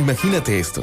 Imagínate esto,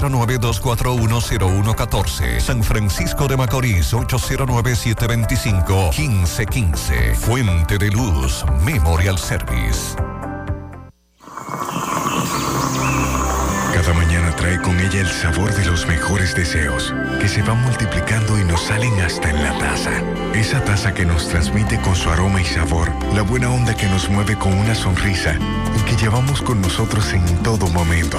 809-241-0114. San Francisco de Macorís 809-725-1515. Fuente de Luz Memorial Service. Cada mañana trae con ella el sabor de los mejores deseos, que se van multiplicando y nos salen hasta en la taza. Esa taza que nos transmite con su aroma y sabor, la buena onda que nos mueve con una sonrisa y que llevamos con nosotros en todo momento.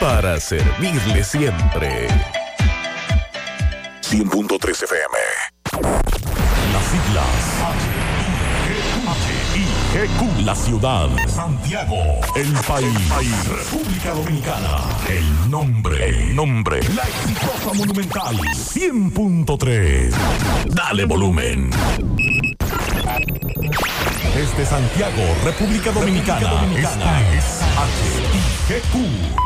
Para servirle siempre. 100.3 FM. Las siglas H-I-G-Q. La ciudad. Santiago. El país. República Dominicana. El nombre. El nombre. La exitosa monumental. 100.3. Dale volumen. Desde Santiago, República Dominicana. Esta es HIGQ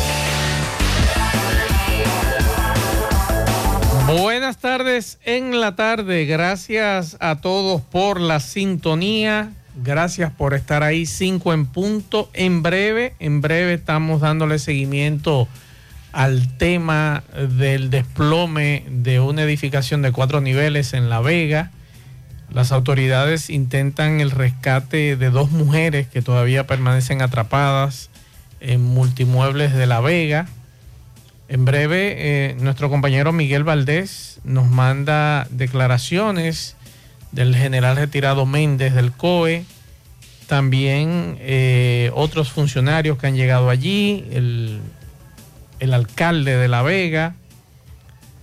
Buenas tardes en la tarde. Gracias a todos por la sintonía. Gracias por estar ahí. Cinco en punto. En breve, en breve estamos dándole seguimiento al tema del desplome de una edificación de cuatro niveles en La Vega. Las autoridades intentan el rescate de dos mujeres que todavía permanecen atrapadas en multimuebles de La Vega. En breve, eh, nuestro compañero Miguel Valdés nos manda declaraciones del general retirado Méndez del COE, también eh, otros funcionarios que han llegado allí, el, el alcalde de La Vega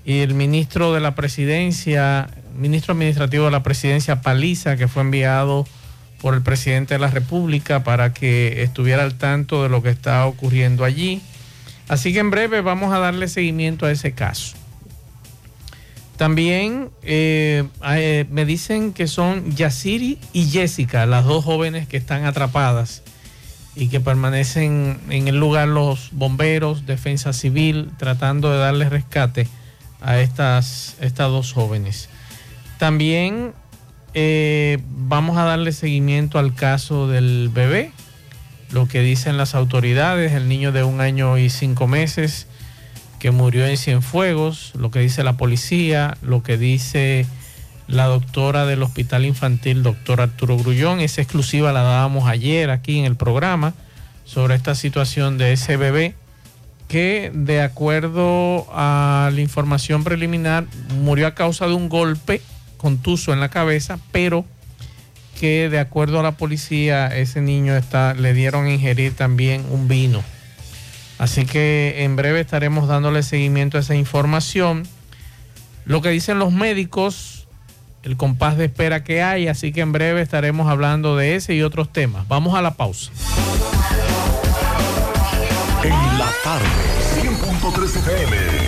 y el ministro de la presidencia, ministro administrativo de la presidencia Paliza, que fue enviado por el presidente de la República para que estuviera al tanto de lo que está ocurriendo allí. Así que en breve vamos a darle seguimiento a ese caso. También eh, eh, me dicen que son Yasiri y Jessica, las dos jóvenes que están atrapadas y que permanecen en el lugar los bomberos, defensa civil, tratando de darle rescate a estas, estas dos jóvenes. También eh, vamos a darle seguimiento al caso del bebé, lo que dicen las autoridades, el niño de un año y cinco meses que murió en Cienfuegos, lo que dice la policía, lo que dice la doctora del Hospital Infantil, doctor Arturo Grullón. Esa exclusiva la dábamos ayer aquí en el programa sobre esta situación de ese bebé que de acuerdo a la información preliminar murió a causa de un golpe contuso en la cabeza, pero que de acuerdo a la policía ese niño está, le dieron a ingerir también un vino. Así que en breve estaremos dándole seguimiento a esa información. Lo que dicen los médicos el compás de espera que hay, así que en breve estaremos hablando de ese y otros temas. Vamos a la pausa. En la tarde, 100.3 FM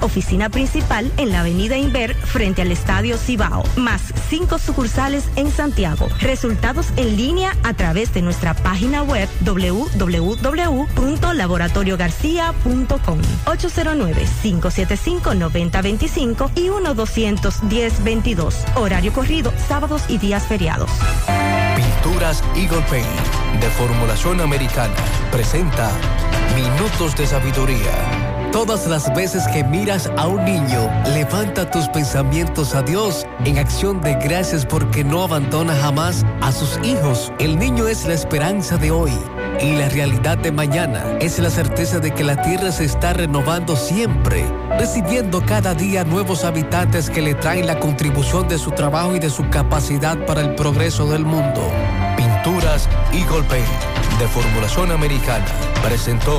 Oficina principal en la avenida Inver frente al Estadio Cibao. Más cinco sucursales en Santiago. Resultados en línea a través de nuestra página web www.laboratoriogarcia.com 809-575-9025 y 1-210-22. Horario corrido, sábados y días feriados. Pinturas Eagle Paint de formulación americana presenta Minutos de Sabiduría Todas las veces que miras a un niño, levanta tus pensamientos a Dios en acción de gracias porque no abandona jamás a sus hijos. El niño es la esperanza de hoy y la realidad de mañana. Es la certeza de que la tierra se está renovando siempre, recibiendo cada día nuevos habitantes que le traen la contribución de su trabajo y de su capacidad para el progreso del mundo. Pinturas Eagle Paint, de formulación americana, presentó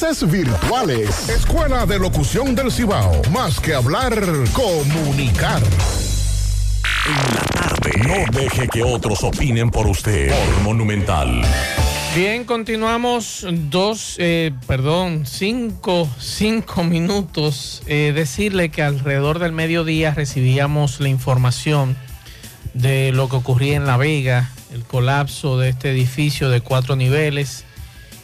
virtuales. Escuela de Locución del Cibao. Más que hablar, comunicar. En la tarde. No deje que otros opinen por usted. Por Monumental. Bien, continuamos dos, eh, perdón, cinco, cinco minutos. Eh, decirle que alrededor del mediodía recibíamos la información de lo que ocurría en La Vega, el colapso de este edificio de cuatro niveles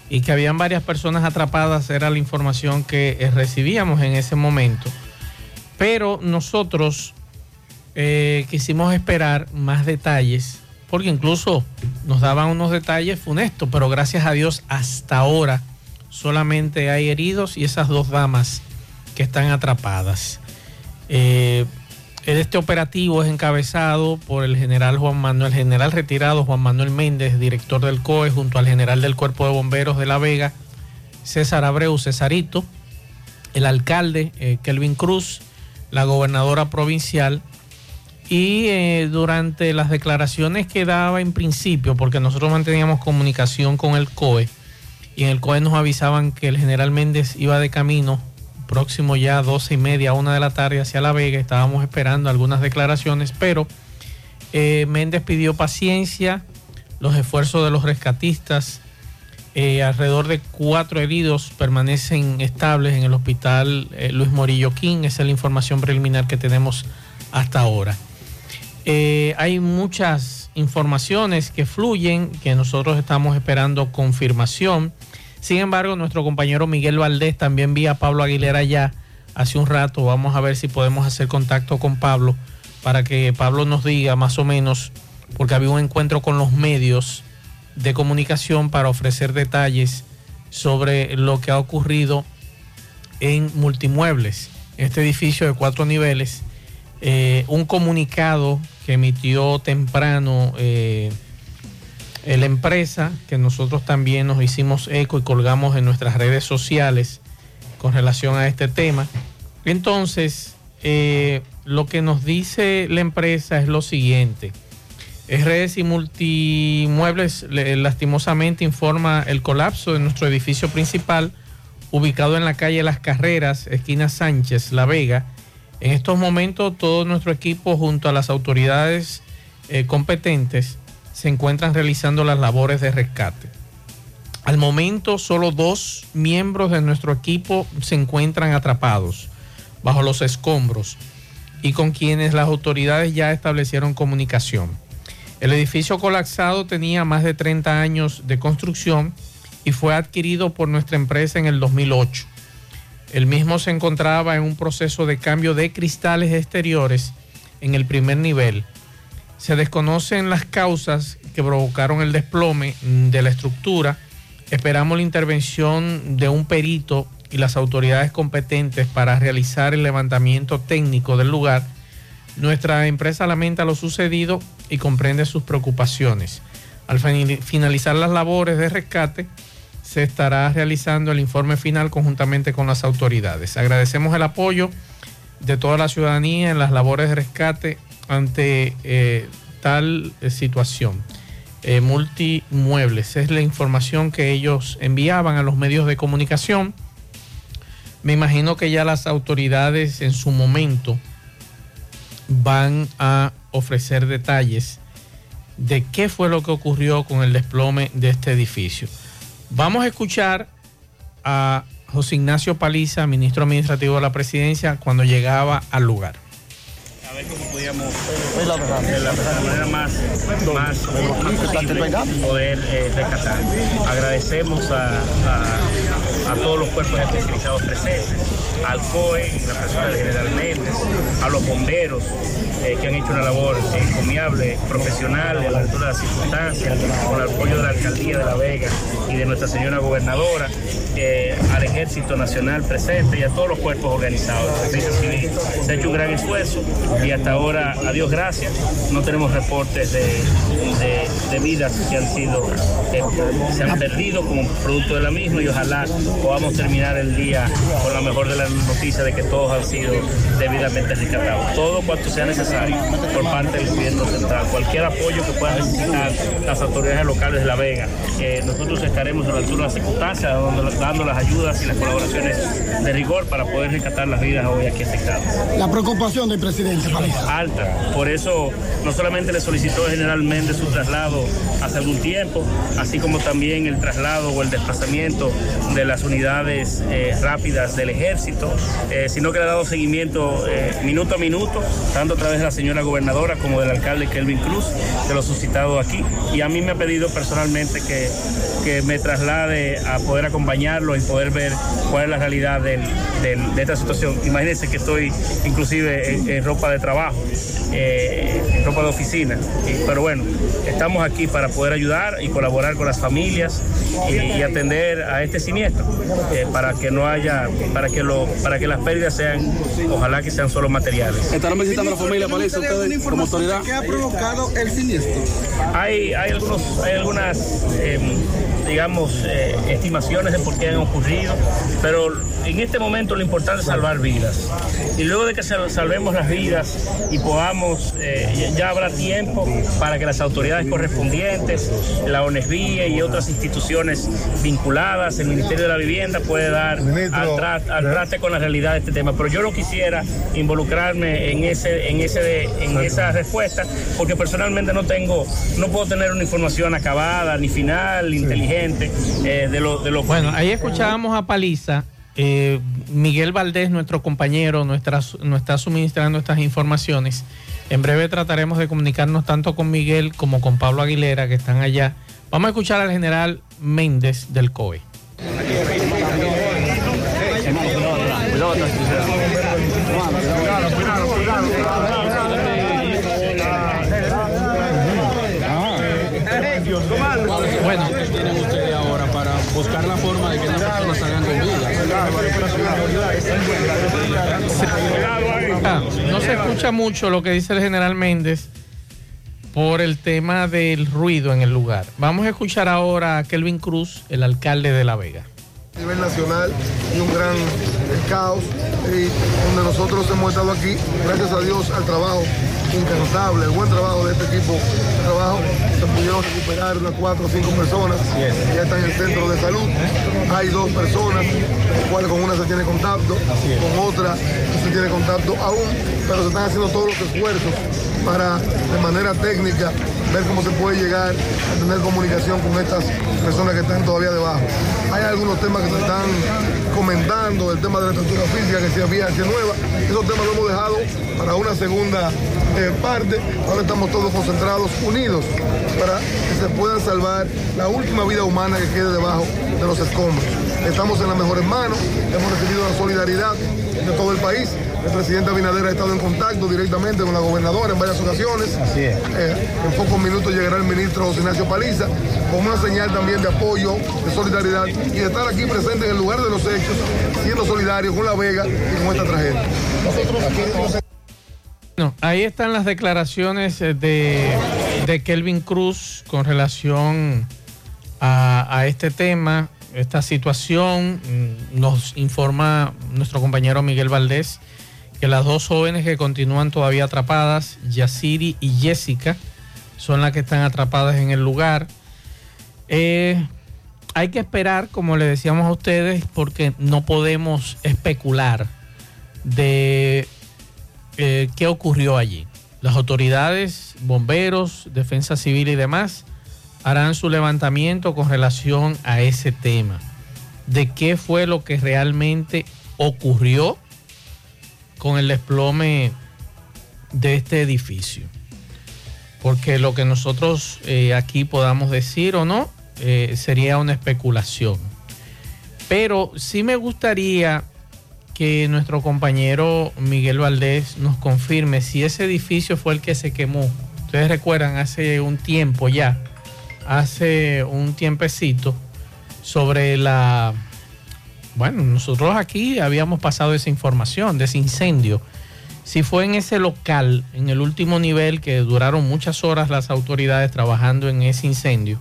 y que habían varias personas atrapadas, era la información que eh, recibíamos en ese momento. Pero nosotros eh, quisimos esperar más detalles, porque incluso nos daban unos detalles funestos, pero gracias a Dios hasta ahora solamente hay heridos y esas dos damas que están atrapadas. Eh, este operativo es encabezado por el general Juan Manuel, general retirado Juan Manuel Méndez, director del COE, junto al general del Cuerpo de Bomberos de La Vega, César Abreu Cesarito, el alcalde eh, Kelvin Cruz, la gobernadora provincial. Y eh, durante las declaraciones que daba en principio, porque nosotros manteníamos comunicación con el COE, y en el COE nos avisaban que el general Méndez iba de camino próximo ya a 12 y media, una de la tarde hacia La Vega. Estábamos esperando algunas declaraciones, pero eh, Méndez pidió paciencia, los esfuerzos de los rescatistas. Eh, alrededor de cuatro heridos permanecen estables en el hospital eh, Luis Morillo King. Esa es la información preliminar que tenemos hasta ahora. Hay muchas informaciones que fluyen, que nosotros estamos esperando confirmación. Sin embargo, nuestro compañero Miguel Valdés también vía Pablo Aguilera ya hace un rato. Vamos a ver si podemos hacer contacto con Pablo para que Pablo nos diga más o menos, porque había un encuentro con los medios de comunicación para ofrecer detalles sobre lo que ha ocurrido en Multimuebles, este edificio de cuatro niveles. Eh, un comunicado que emitió temprano eh, la empresa, que nosotros también nos hicimos eco y colgamos en nuestras redes sociales con relación a este tema. Entonces, eh, lo que nos dice la empresa es lo siguiente. Redes y Multimuebles lastimosamente informa el colapso de nuestro edificio principal ubicado en la calle Las Carreras, esquina Sánchez, La Vega. En estos momentos todo nuestro equipo junto a las autoridades eh, competentes se encuentran realizando las labores de rescate. Al momento solo dos miembros de nuestro equipo se encuentran atrapados bajo los escombros y con quienes las autoridades ya establecieron comunicación. El edificio colapsado tenía más de 30 años de construcción y fue adquirido por nuestra empresa en el 2008. El mismo se encontraba en un proceso de cambio de cristales exteriores en el primer nivel. Se desconocen las causas que provocaron el desplome de la estructura. Esperamos la intervención de un perito y las autoridades competentes para realizar el levantamiento técnico del lugar nuestra empresa lamenta lo sucedido y comprende sus preocupaciones. Al finalizar las labores de rescate, se estará realizando el informe final conjuntamente con las autoridades. Agradecemos el apoyo de toda la ciudadanía en las labores de rescate ante eh, tal eh, situación. Eh, multimuebles es la información que ellos enviaban a los medios de comunicación. Me imagino que ya las autoridades en su momento van a ofrecer detalles de qué fue lo que ocurrió con el desplome de este edificio. Vamos a escuchar a José Ignacio Paliza, ministro administrativo de la presidencia, cuando llegaba al lugar. Ver cómo podíamos, de la, manera más, más, posible, poder eh, rescatar. Agradecemos a, a, a todos los cuerpos especializados presentes, al COE, la persona del general Méndez, a los bomberos, eh, que han hecho una labor encomiable, profesional, a la altura de las circunstancias, con el apoyo de la Alcaldía de La Vega y de nuestra señora gobernadora, eh, al Ejército Nacional presente y a todos los cuerpos organizados. se ha hecho un gran esfuerzo y hasta ahora, a Dios gracias, no tenemos reportes de, de, vidas que han sido, eh, se han perdido como producto de la misma y ojalá podamos terminar el día con la mejor de las noticias de que todos han sido debidamente rescatados. Todo cuanto sea necesario por parte del gobierno central. Cualquier apoyo que puedan necesitar las autoridades locales de La Vega, eh, nosotros estaremos a la altura de las circunstancias, dando las ayudas y las colaboraciones de rigor para poder rescatar las vidas hoy aquí afectadas. La preocupación del presidente, Alta. Por eso no solamente le solicitó generalmente su traslado hace algún tiempo, así como también el traslado o el desplazamiento de las unidades eh, rápidas del ejército, eh, sino que le ha dado seguimiento minuto a minuto, tanto a través de la señora gobernadora como del alcalde Kelvin Cruz, de lo suscitado aquí. Y a mí me ha pedido personalmente que, me traslade a poder acompañarlo y poder ver cuál es la realidad de esta situación. Imagínense que estoy inclusive en, ropa de trabajo, eh, en ropa de oficina. pero bueno, estamos aquí para poder ayudar y colaborar con las familias y, atender a este siniestro eh, para que no haya, para que lo, para que las pérdidas sean, ojalá que sean solo materiales. Estarán visitando a la familia como autoridad. ¿Qué ha provocado el siniestro? Hay, hay, algunos, hay algunas, em, digamos, eh, estimaciones de por qué han ocurrido, pero en este momento lo importante es salvar vidas. Y luego de que salvemos las vidas y podamos, eh, ya habrá tiempo para que las autoridades correspondientes, la ONESVIE y otras instituciones vinculadas, el Ministerio de la Vivienda puede dar al, traste con la realidad de este tema. Pero yo no quisiera involucrarme en ese, en ese, en esa respuesta, porque personalmente no tengo, no puedo tener una información acabada, ni final, inteligente, eh, Bueno, ahí escuchábamos a Paliza Eh, Miguel Valdés, nuestro compañero, nuestra, nos está suministrando estas informaciones. En breve trataremos de comunicarnos tanto con Miguel como con Pablo Aguilera, que están allá. Vamos a escuchar al general Méndez del COE. Bueno, ¿qué tienen ustedes ahora para buscar la forma de que las personas salgan con vida? Ah, no se escucha mucho lo que dice el general Méndez por el tema del ruido en el lugar. Vamos a escuchar ahora a Kelvin Cruz, el alcalde de La Vega a nivel nacional y un gran caos y donde nosotros hemos estado aquí, gracias a Dios, al trabajo incansable, el buen trabajo de este equipo de trabajo, se pudieron recuperar unas cuatro o cinco personas, ya están en el centro de salud, hay dos personas, cual con una se tiene contacto, con otra no se tiene contacto aún, pero se están haciendo todos los esfuerzos para de manera técnica ver cómo se puede llegar a tener comunicación con estas personas que están todavía debajo. Hay algunos temas que se están comentando, el tema de la estructura física, que si había, si nueva. Esos temas los hemos dejado para una segunda eh, parte. Ahora estamos todos concentrados, unidos, para que se puedan salvar la última vida humana que quede debajo de los escombros. Estamos en las mejores manos, hemos recibido la solidaridad de todo el país. El presidente Abinader ha estado en contacto directamente con la gobernadora en varias ocasiones. Así es. Eh, en pocos minutos llegará el ministro José Ignacio Paliza con una señal también de apoyo, de solidaridad y de estar aquí presente en el lugar de los hechos, siendo solidario con La Vega y con esta tragedia. No, ahí están las declaraciones eh, de, de Kelvin Cruz con relación a, a este tema, esta situación. Mm, Nos informa nuestro compañero Miguel Valdés que las dos jóvenes que continúan todavía atrapadas, Yasiri y Jessica, son las que están atrapadas en el lugar. Eh, hay que esperar, como le decíamos a ustedes, porque no podemos especular de eh, qué ocurrió allí. Las autoridades, bomberos, defensa civil y demás harán su levantamiento con relación a ese tema. De qué fue lo que realmente ocurrió con el desplome de este edificio. Porque lo que nosotros eh, aquí podamos decir o no eh, sería una especulación. Pero sí me gustaría que nuestro compañero Miguel Valdés nos confirme si ese edificio fue el que se quemó. Ustedes recuerdan hace un tiempo ya, hace un tiempecito, sobre la bueno, nosotros aquí habíamos pasado esa información de ese incendio. Si fue en ese local, en el último nivel, que duraron muchas horas las autoridades trabajando en ese incendio,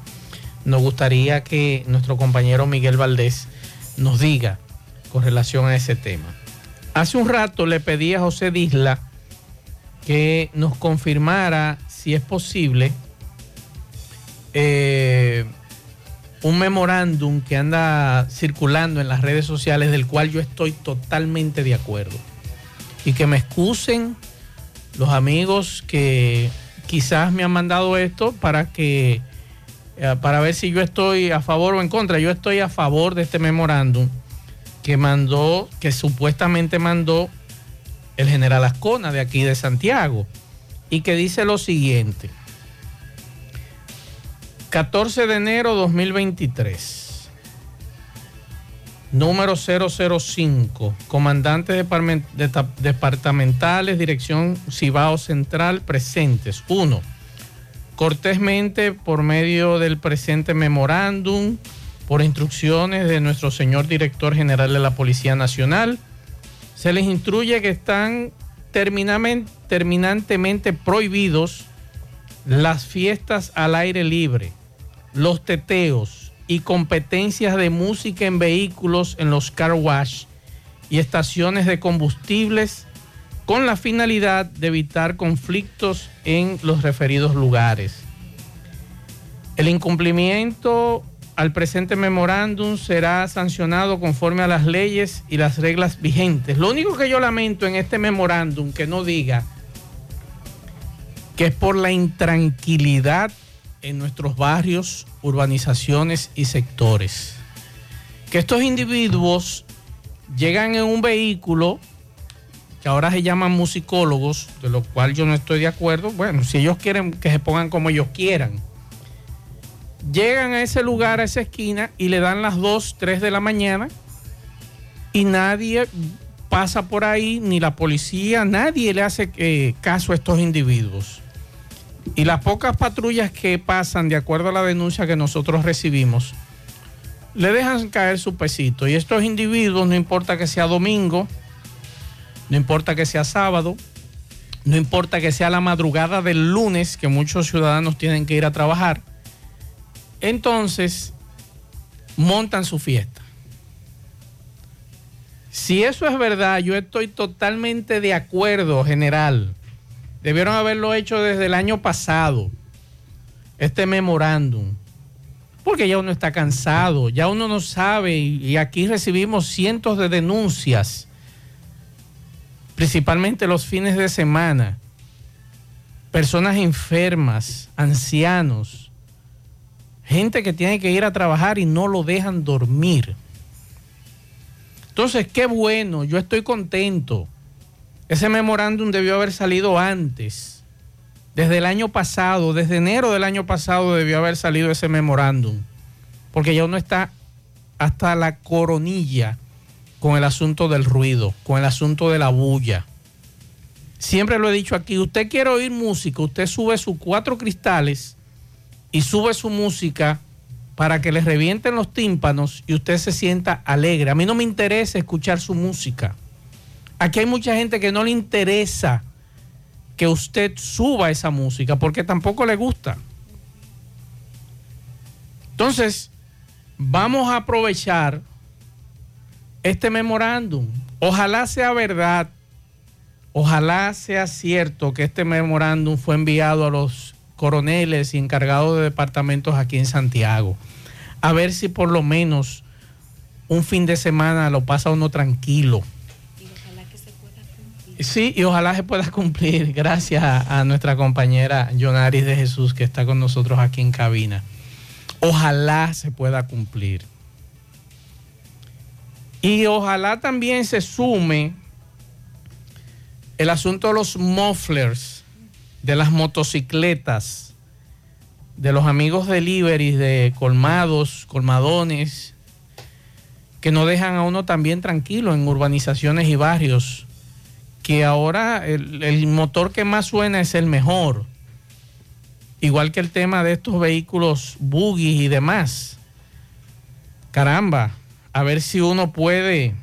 nos gustaría que nuestro compañero Miguel Valdés nos diga con relación a ese tema. Hace un rato le pedí a José Disla que nos confirmara si es posible eh, un memorándum que anda circulando en las redes sociales del cual yo estoy totalmente de acuerdo. Y que me excusen los amigos que quizás me han mandado esto para que eh, para ver si yo estoy a favor o en contra. Yo estoy a favor de este memorándum que mandó, que supuestamente mandó el general Ascona de aquí de Santiago y que dice lo siguiente. 14 de enero 2023. Número 005. Comandantes departamentales, Dirección Cibao Central, presentes. 1. Cortésmente, por medio del presente memorándum, por instrucciones de nuestro señor director general de la Policía Nacional, se les instruye que están terminantemente prohibidos las fiestas al aire libre, los teteos y competencias de música en vehículos en los car wash y estaciones de combustibles con la finalidad de evitar conflictos en los referidos lugares. El incumplimiento al presente memorándum será sancionado conforme a las leyes y las reglas vigentes. Lo único que yo lamento en este memorándum que no diga que es por la intranquilidad en nuestros barrios, urbanizaciones y sectores. Que estos individuos llegan en un vehículo que ahora se llaman musicólogos, de lo cual yo no estoy de acuerdo. Bueno, si ellos quieren que se pongan como ellos quieran. Llegan a ese lugar, a esa esquina, y le dan las 2, 3 de la mañana y nadie pasa por ahí, ni la policía, nadie le hace eh, caso a estos individuos. Y las pocas patrullas que pasan, de acuerdo a la denuncia que nosotros recibimos, le dejan caer su pesito. Y estos individuos, no importa que sea domingo, no importa que sea sábado, no importa que sea la madrugada del lunes, que muchos ciudadanos tienen que ir a trabajar, entonces montan su fiesta. Si eso es verdad, yo estoy totalmente de acuerdo, general. Debieron haberlo hecho desde el año pasado, este memorándum. Porque ya uno está cansado, ya uno no sabe y, aquí recibimos cientos de denuncias, principalmente los fines de semana. Personas enfermas, ancianos, gente que tiene que ir a trabajar y no lo dejan dormir. Entonces, qué bueno, yo estoy contento. Ese memorándum debió haber salido antes. Desde el año pasado, desde enero del año pasado debió haber salido ese memorándum. Porque ya uno está hasta la coronilla con el asunto del ruido, con el asunto de la bulla. Siempre lo he dicho aquí, usted quiere oír música, usted sube sus cuatro cristales y sube su música para que les revienten los tímpanos y usted se sienta alegre. A mí no me interesa escuchar su música. Aquí hay mucha gente que no le interesa que usted suba esa música porque tampoco le gusta. Entonces, vamos a aprovechar este memorándum. Ojalá sea verdad, ojalá sea cierto que este memorándum fue enviado a los coroneles y encargados de departamentos aquí en Santiago. A ver si por lo menos un fin de semana lo pasa uno tranquilo. Sí, y ojalá se pueda cumplir. Gracias a, nuestra compañera Jonaris de Jesús que está con nosotros aquí en cabina. Ojalá se pueda cumplir. Y ojalá también se sume el asunto de los mufflers de las motocicletas, de los amigos deliveries, de colmados, colmadones, que no dejan a uno también tranquilo en urbanizaciones y barrios, que ahora el, motor que más suena es el mejor, igual que el tema de estos vehículos buggy y demás. Caramba, a ver si uno puede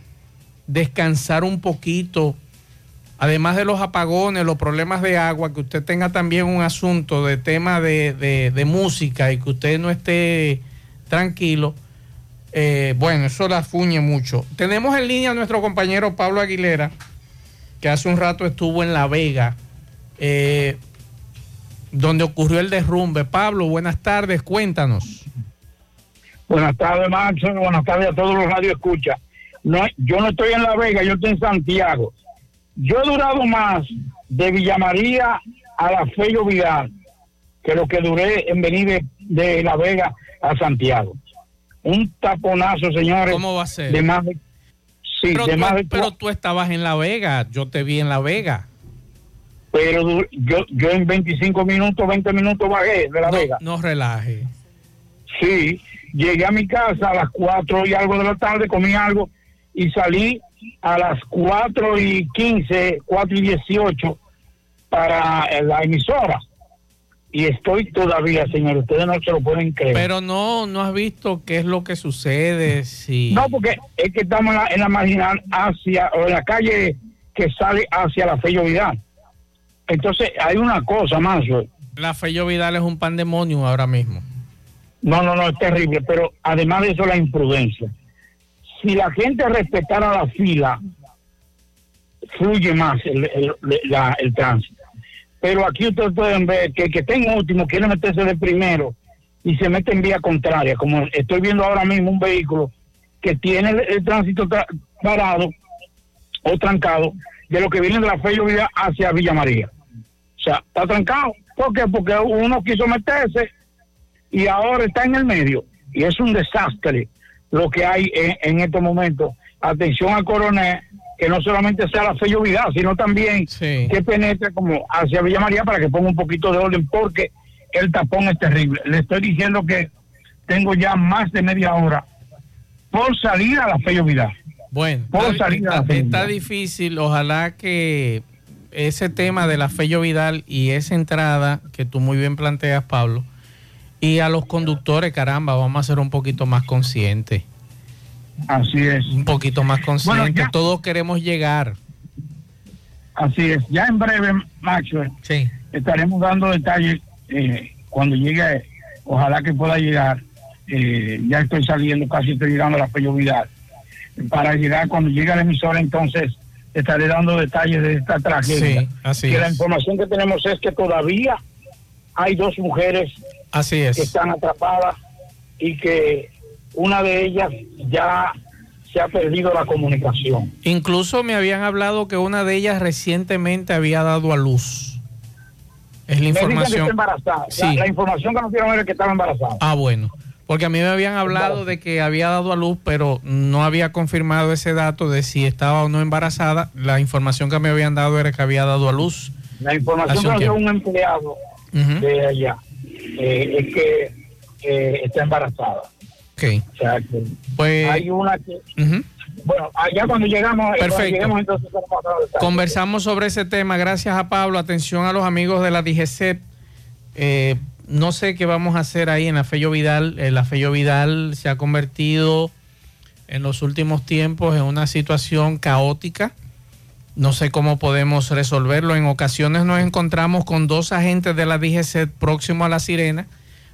descansar un poquito además de los apagones, los problemas de agua, que usted tenga también un asunto de tema de, música y que usted no esté tranquilo, eh, bueno, eso la fuñe mucho. Tenemos en línea a nuestro compañero Pablo Aguilera, que hace un rato estuvo en La Vega, eh, donde ocurrió el derrumbe. Pablo, buenas tardes, cuéntanos. Buenas tardes, Max. Buenas tardes a todos los radioescuchas. No, yo no estoy en La Vega, yo estoy en Santiago. Yo he durado más de Villa María a la Fello Vidal que lo que duré en venir de, La Vega a Santiago. Un taponazo, señores. ¿Cómo va a ser? De más sí, pero, de tú, más pero tú estabas en La Vega, yo te vi en La Vega. Pero yo, yo en 25 minutos, 20 minutos bajé de La Vega. No relaje. Sí, llegué a mi casa a las 4 y algo de la tarde, comí algo y salí a las 4 y 15, 4 y 18 para la emisora. Y estoy todavía, señor, ustedes no se lo pueden creer. Pero no, no has visto qué es lo que sucede si... No, porque es que estamos en la, en la marginal hacia, o en la calle que sale hacia la Fello Vidal. Entonces, hay una cosa más. La Fello Vidal es un pandemonio ahora mismo. No, no, no, es terrible, pero además de eso, la imprudencia si la gente respetara la fila, fluye más el, el, tránsito. Pero aquí ustedes pueden ver que el que está en último quiere meterse de primero y se mete en vía contraria, como estoy viendo ahora mismo un vehículo que tiene el, tránsito parado o trancado de lo que viene de la Fe Vida hacia Villa María. O sea, está trancado. ¿Por qué? Porque uno quiso meterse y ahora está en el medio. Y es un desastre lo que hay en, estos momentos atención al coronel, que no solamente sea la fe lluvia, sino también que penetre como hacia Villa María para que ponga un poquito de orden, porque el tapón es terrible. Le estoy diciendo que tengo ya más de media hora por salir a la fe lluvia. Bueno, por está, salir a la está- fe está difícil. Ojalá que ese tema de la Fello Vidal y esa entrada que tú muy bien planteas, Pablo, y a los conductores, caramba, vamos a ser un poquito más conscientes. Así es. Un poquito más. Bueno, ya- Todos queremos llegar. Así es. Ya en breve, Maxwell, Sí. estaremos dando detalles eh, cuando llegue, ojalá que pueda llegar. eh, ya estoy saliendo, casi estoy llegando a la Vidal. Para llegar, cuando llegue a la emisora, entonces estaré dando detalles de esta tragedia. Sí, así que la es. información que tenemos es que todavía hay dos mujeres Así es. que están atrapadas y que una de ellas ya se ha perdido la comunicación. Incluso me habían hablado que una de ellas recientemente había dado a luz. Es la información. embarazada. Sí. La, la información que nos dieron era que estaba embarazada. Ah, bueno. Porque a mí me habían hablado de que había dado a luz, pero no había confirmado ese dato de si estaba o no embarazada. La información que me habían dado era que había dado a luz. La información que un nos dio tiempo. un empleado de allá eh, es que eh, está embarazada. Ok. O sea, que Pues- hay una que... Bueno, allá cuando llegamos, eh, cuando Perfecto. entonces. Conversamos sobre ese tema. Gracias a Pablo. Atención a los amigos de la DGCEP. Eh, no sé qué vamos a hacer ahí en la Fello Vidal. Eh, la Fello Vidal se ha convertido en los últimos tiempos en una situación caótica. No sé cómo podemos resolverlo. En ocasiones nos encontramos con dos agentes de la DGCEP próximo a la sirena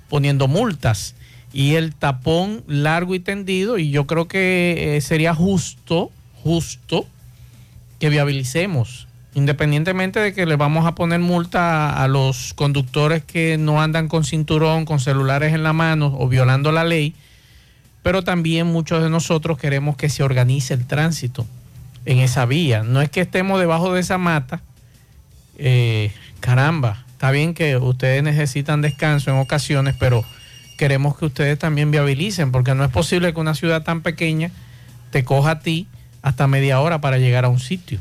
poniendo multas y el tapón largo y tendido. Y yo creo que eh, sería justo, justo que viabilicemos, independientemente de que le vamos a poner multa a, los conductores que no andan con cinturón, con celulares en la mano o violando la ley, pero también muchos de nosotros queremos que se organice el tránsito en esa vía. No es que estemos debajo de esa mata, eh, caramba, está bien que ustedes necesitan descanso en ocasiones, pero queremos que ustedes también viabilicen, porque no es posible que una ciudad tan pequeña te coja a ti hasta media hora para llegar a un sitio.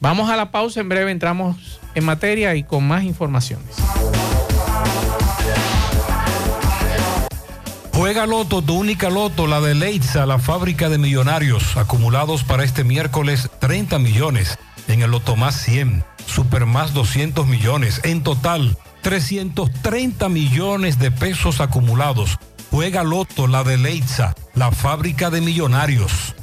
Vamos a la pausa, en breve entramos en materia y con más informaciones. Juega Loto, tu única Loto, la de Leitza, la fábrica de millonarios, acumulados para este miércoles 30 millones. En el Loto más 100, Super más 200 millones. En total, 330 millones de pesos acumulados. Juega Loto, la de Leitza, la fábrica de millonarios.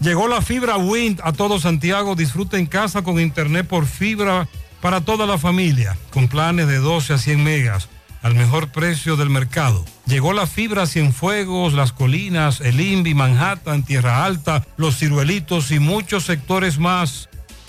Llegó la fibra Wind a todo Santiago. Disfruta en casa con internet por fibra para toda la familia, con planes de 12 a 100 megas al mejor precio del mercado. Llegó la fibra Cienfuegos, Las Colinas, El Invi, Manhattan, Tierra Alta, Los Ciruelitos y muchos sectores más.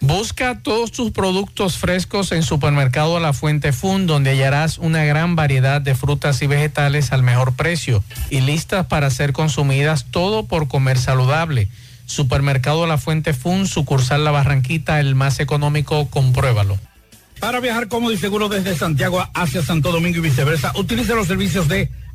Busca todos tus productos frescos en Supermercado La Fuente Fun, donde hallarás una gran variedad de frutas y vegetales al mejor precio y listas para ser consumidas, todo por comer saludable. Supermercado La Fuente Fun, sucursal La Barranquita, el más económico, compruébalo. Para viajar cómodo y seguro desde Santiago hacia Santo Domingo y viceversa, utilice los servicios de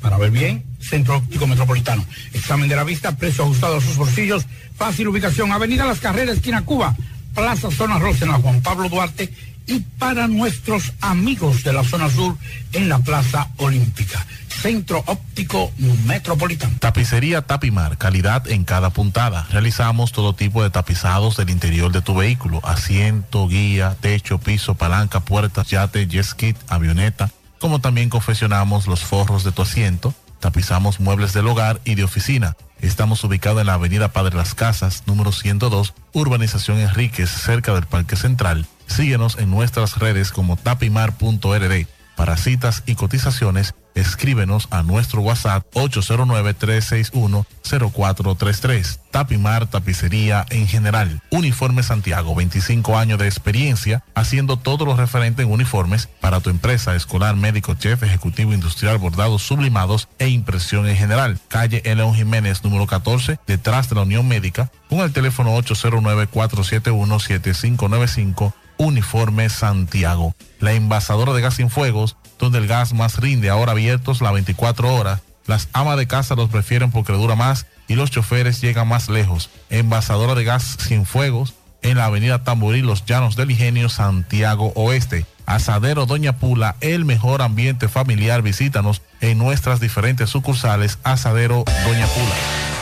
para ver bien, Centro Óptico Metropolitano. Examen de la vista, precio ajustado a sus bolsillos, fácil ubicación, Avenida Las Carreras, esquina Cuba, Plaza Zona Rosa en la Juan Pablo Duarte y para nuestros amigos de la zona sur en la Plaza Olímpica. Centro Óptico Metropolitano. Tapicería Tapimar, calidad en cada puntada. Realizamos todo tipo de tapizados del interior de tu vehículo, asiento, guía, techo, piso, palanca, puertas, yate, jet ski, avioneta, como también confeccionamos los forros de tu asiento, tapizamos muebles del hogar y de oficina. Estamos ubicados en la avenida Padre Las Casas, número 102, Urbanización Enríquez, cerca del Parque Central. Síguenos en nuestras redes como tapimar.rd. Para citas y cotizaciones, escríbenos a nuestro WhatsApp 809-361-0433. Tapimar Tapicería en general. Uniforme Santiago, 25 años de experiencia haciendo todo lo referente en uniformes para tu empresa, escolar, médico, chef, ejecutivo, industrial, bordados, sublimados e impresión en general. Calle León Jiménez, número 14, detrás de la Unión Médica, con el teléfono 809-471-7595 Uniforme Santiago. La envasadora de gas sin fuegos, donde el gas más rinde, ahora abiertos las 24 horas. Las amas de casa los prefieren porque dura más y los choferes llegan más lejos. Envasadora de gas sin fuegos en la avenida Tamboril, Los Llanos del Ingenio, Santiago Oeste. Asadero Doña Pula, el mejor ambiente familiar. Visítanos en nuestras diferentes sucursales. Asadero Doña Pula.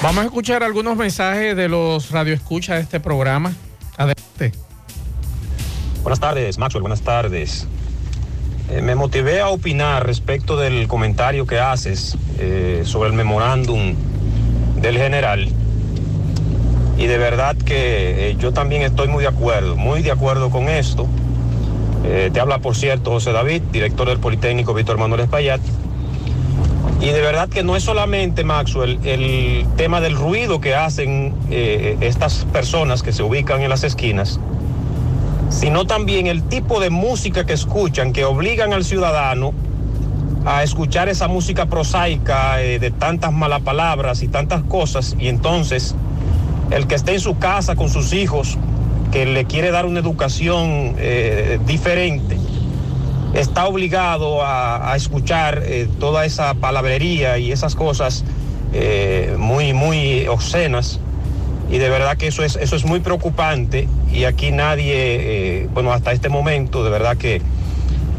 Vamos a escuchar algunos mensajes de los radioescuchas de este programa. Adelante. Buenas tardes, Maxwell, buenas tardes. Eh, me motivé a opinar respecto del comentario que haces eh, sobre el memorándum del general. Y de verdad que eh, yo también estoy muy de acuerdo, muy de acuerdo con esto. te habla, por cierto, José David, director del Politécnico Víctor Manuel Espaillat. Y de verdad que no es solamente, Maxwell, el tema del ruido que hacen estas personas que se ubican en las esquinas, sino también el tipo de música que escuchan, que obligan al ciudadano a escuchar esa música prosaica eh, de tantas malas palabras y tantas cosas, y entonces el que esté en su casa con sus hijos, que le quiere dar una educación eh, diferente, está obligado a, escuchar eh, toda esa palabrería y esas cosas muy, muy obscenas y de verdad que eso es, eso es muy preocupante y aquí nadie, eh, bueno, hasta este momento, de verdad que,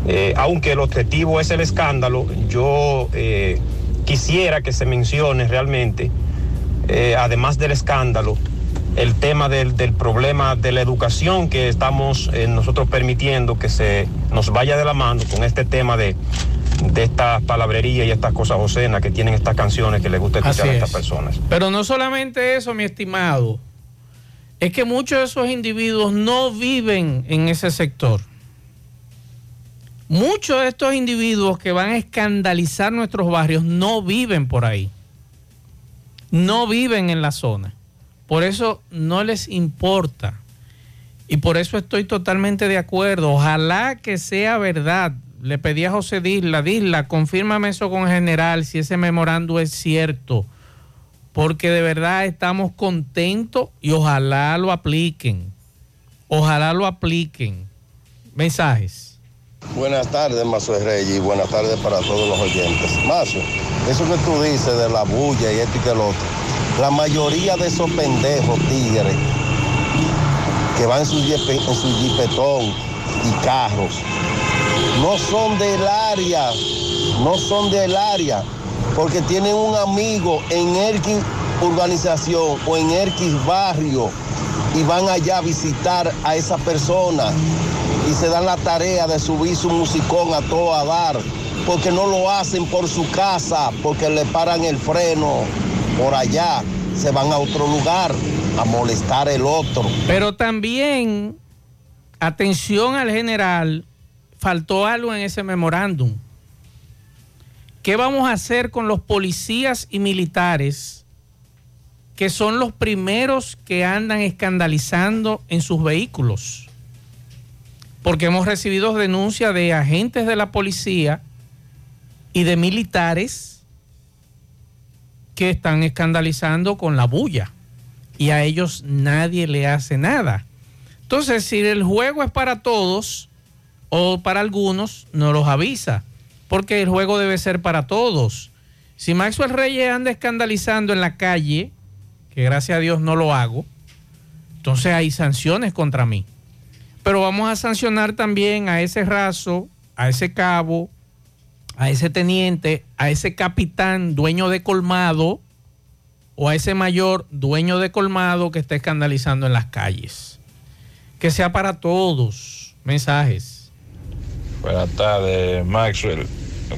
eh, aunque el objetivo es el escándalo, yo eh, quisiera que se mencione realmente, además del escándalo, el tema del, del, problema de la educación que estamos nosotros permitiendo que se nos vaya de la mano con este tema de, de esta palabrería y estas cosas ocenas que tienen estas canciones que les gusta escuchar a estas personas. Pero no solamente eso, mi estimado, es que muchos de esos individuos no viven en ese sector. Muchos de estos individuos que van a escandalizar nuestros barrios no viven por ahí. No viven en la zona. Por eso no les importa. Y por eso estoy totalmente de acuerdo. Ojalá que sea verdad le pedí a José Disla, Disla, confírmame eso con general, si ese memorando es cierto, porque de verdad estamos contentos y ojalá lo apliquen, ojalá lo apliquen. Mensajes. Buenas tardes, Mazo Reyes, y buenas tardes para todos los oyentes. Mazo, eso que tú dices de la bulla y esto y que el otro, la mayoría de esos pendejos tigres que van en su, en su jipetón y carros, no son del área, no son del área, porque tienen un amigo en X urbanización o en X barrio y van allá a visitar a esa persona y se dan la tarea de subir su musicón a todo a dar, porque no lo hacen por su casa, porque le paran el freno por allá, se van a otro lugar a molestar el otro. Pero también, atención al general, faltó algo en ese memorándum. ¿Qué vamos a hacer con los policías y militares que son los primeros que andan escandalizando en sus vehículos? Porque hemos recibido denuncias de agentes de la policía y de militares que están escandalizando con la bulla y a ellos nadie le hace nada. Entonces, si el juego es para todos, o para algunos no los avisa, porque el juego debe ser para todos. Si Maxwell Reyes anda escandalizando en la calle, que gracias a Dios no lo hago, entonces hay sanciones contra mí. Pero vamos a sancionar también a ese raso, a ese cabo, a ese teniente, a ese capitán dueño de colmado o a ese mayor dueño de colmado que está escandalizando en las calles. Que sea para todos. Mensajes. Buenas tardes, Maxwell.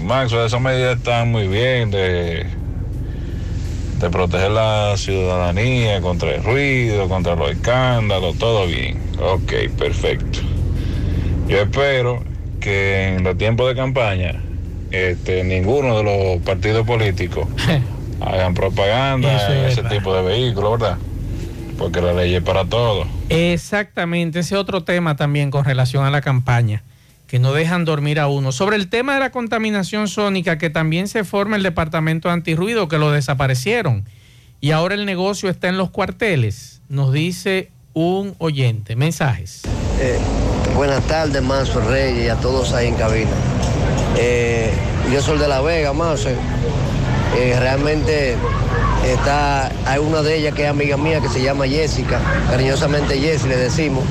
Maxwell, esas medidas están muy bien de, de proteger la ciudadanía contra el ruido, contra los escándalos, todo bien. Ok, perfecto. Yo espero que en los tiempos de campaña este, ninguno de los partidos políticos hagan propaganda en ese tipo de vehículos, ¿verdad? Porque la ley es para todos. Exactamente, ese otro tema también con relación a la campaña, que no dejan dormir a uno. Sobre el tema de la contaminación sónica, que también se forma el departamento antirruido, que lo desaparecieron, y ahora el negocio está en los cuarteles, nos dice un oyente. Mensajes. Eh, buenas tardes, Manso Reyes, y a todos ahí en cabina. Eh, yo soy de La Vega, Manso. Eh, realmente está, hay una de ellas que es amiga mía que se llama Jessica, cariñosamente Jessie le decimos.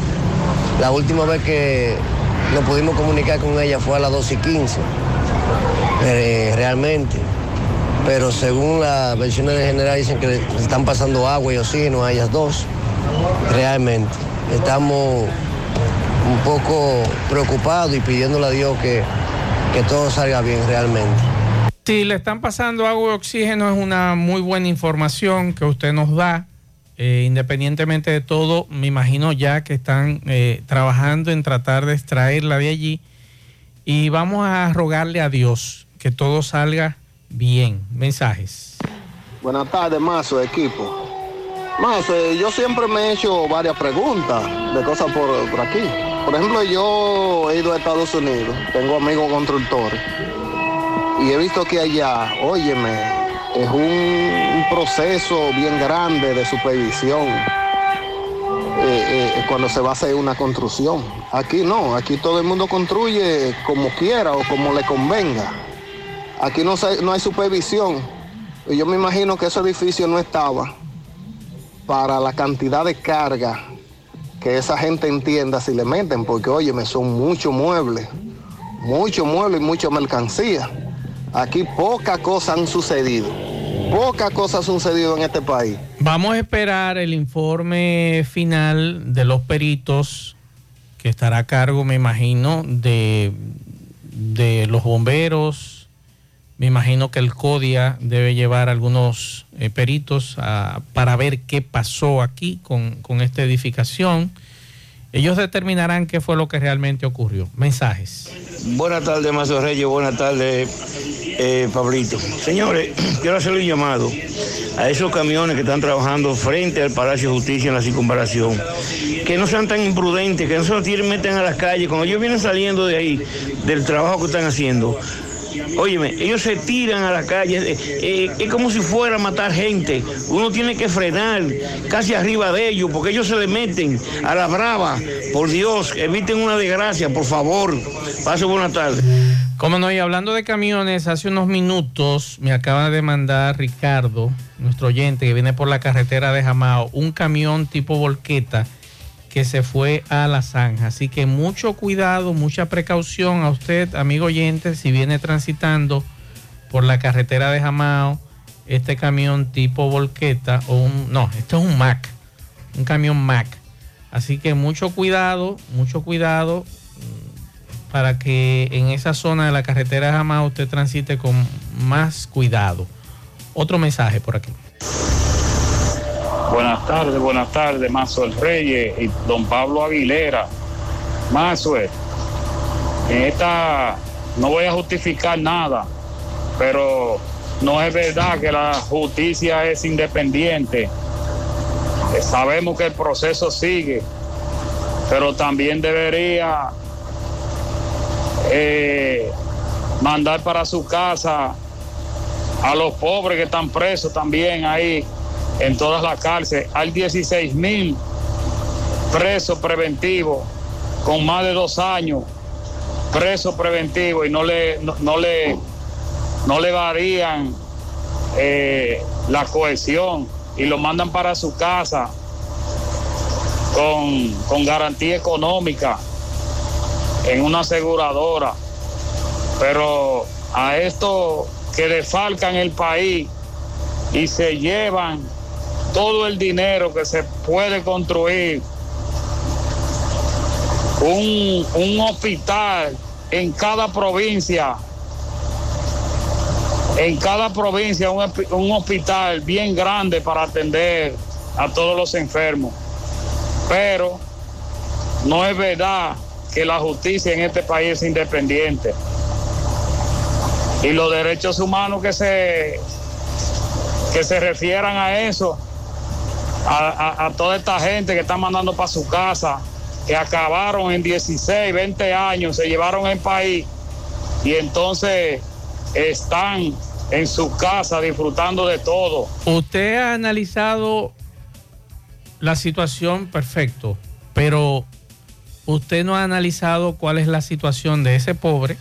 La última vez que nos pudimos comunicar con ella fue a las 2 y 15, eh, realmente. Pero según las versiones de general dicen que le están pasando agua y oxígeno a ellas dos, realmente. Estamos un poco preocupados y pidiéndole a Dios que, que todo salga bien realmente. Si le están pasando agua y oxígeno es una muy buena información que usted nos da. Eh, independientemente de todo, me imagino ya que están eh, trabajando en tratar de extraerla de allí. Y vamos a rogarle a Dios que todo salga bien. Mensajes. Buenas tardes, Mazo, equipo. Mazo, eh, yo siempre me he hecho varias preguntas de cosas por, por aquí. Por ejemplo, yo he ido a Estados Unidos, tengo amigos constructores y he visto que allá, óyeme, es un, proceso bien grande de supervisión eh, eh, cuando se va a hacer una construcción. Aquí no, aquí todo el mundo construye como quiera o como le convenga. Aquí no, se- no hay supervisión. Yo me imagino que ese edificio no estaba para la cantidad de carga que esa gente entienda si le meten, porque óyeme, son muchos muebles, muchos muebles y mucha mercancía. Aquí pocas cosas han sucedido. Pocas cosas han sucedido en este país. Vamos a esperar el informe final de los peritos que estará a cargo, me imagino, de, de los bomberos. Me imagino que el CODIA debe llevar algunos eh, peritos para ver qué pasó aquí con, con esta edificación. Ellos determinarán qué fue lo que realmente ocurrió. Mensajes. Buenas tardes, Mazo Reyes. Buenas tardes, eh, Pablito. Señores, quiero hacerle un llamado a esos camiones que están trabajando frente al Palacio de Justicia en la circunvalación. Que no sean tan imprudentes, que no se los tiren, meten a las calles. Cuando ellos vienen saliendo de ahí, del trabajo que están haciendo, Óyeme, ellos se tiran a la calle, eh, eh, es como si fuera a matar gente. Uno tiene que frenar casi arriba de ellos, porque ellos se le meten a la brava. Por Dios, eviten una desgracia, por favor. Pase buena tarde. Como no, y hablando de camiones, hace unos minutos me acaba de mandar Ricardo, nuestro oyente que viene por la carretera de Jamao, un camión tipo volqueta que se fue a la zanja. Así que mucho cuidado, mucha precaución a usted, amigo oyente, si viene transitando por la carretera de Jamao, este camión tipo volqueta, o un, no, esto es un Mac, un camión Mac. Así que mucho cuidado, mucho cuidado para que en esa zona de la carretera de Jamao usted transite con más cuidado. Otro mensaje por aquí. Buenas tardes, buenas tardes, Mazo el Reyes y don Pablo Aguilera. Mazo, en esta no voy a justificar nada, pero no es verdad que la justicia es independiente. Eh, Sabemos que el proceso sigue, pero también debería eh, mandar para su casa a los pobres que están presos también ahí en todas las cárceles. Hay 16 mil presos preventivos con más de dos años presos preventivos y no le, no, le, no le varían eh, la cohesión y lo mandan para su casa con, con garantía económica en una aseguradora. Pero a estos que defalcan el país y se llevan todo el dinero que se puede construir un, un hospital en cada provincia, en cada provincia un, un hospital bien grande para atender a todos los enfermos. Pero no es verdad que la justicia en este país es independiente. Y los derechos humanos que se, que se refieran a eso, a, toda esta gente que están mandando para su casa, que acabaron en 16, 20 años, se llevaron el país y entonces están en su casa disfrutando de todo. Usted ha analizado la situación perfecto, pero usted no ha analizado cuál es la situación de ese pobre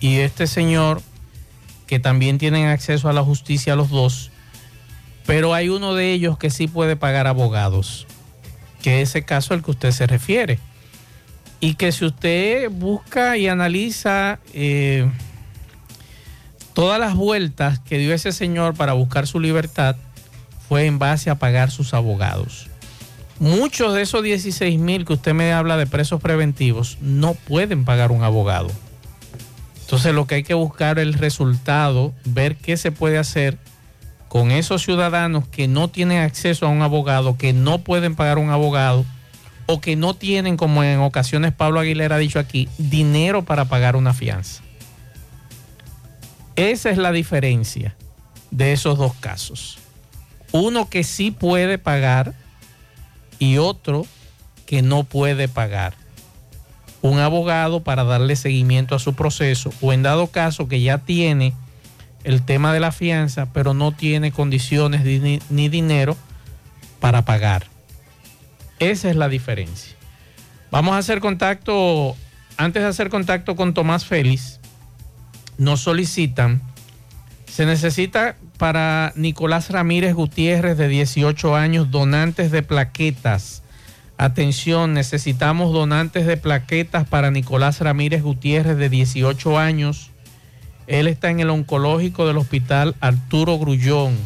y este señor que también tienen acceso a la justicia los dos, pero hay uno de ellos que sí puede pagar abogados, que es ese caso al que usted se refiere. Y que si usted busca y analiza eh, todas las vueltas que dio ese señor para buscar su libertad, fue en base a pagar sus abogados. Muchos de esos 16 mil que usted me habla de presos preventivos no pueden pagar un abogado. Entonces lo que hay que buscar es el resultado, ver qué se puede hacer con esos ciudadanos que no tienen acceso a un abogado, que no pueden pagar un abogado o que no tienen, como en ocasiones Pablo Aguilera ha dicho aquí, dinero para pagar una fianza. Esa es la diferencia de esos dos casos. Uno que sí puede pagar y otro que no puede pagar. Un abogado para darle seguimiento a su proceso o en dado caso que ya tiene el tema de la fianza, pero no tiene condiciones ni, dinero para pagar. Esa es la diferencia. Vamos a hacer contacto, antes de hacer contacto con Tomás Félix, nos solicitan, se necesita para Nicolás Ramírez Gutiérrez de 18 años donantes de plaquetas. Atención, necesitamos donantes de plaquetas para Nicolás Ramírez Gutiérrez de 18 años. Él está en el oncológico del hospital Arturo Grullón.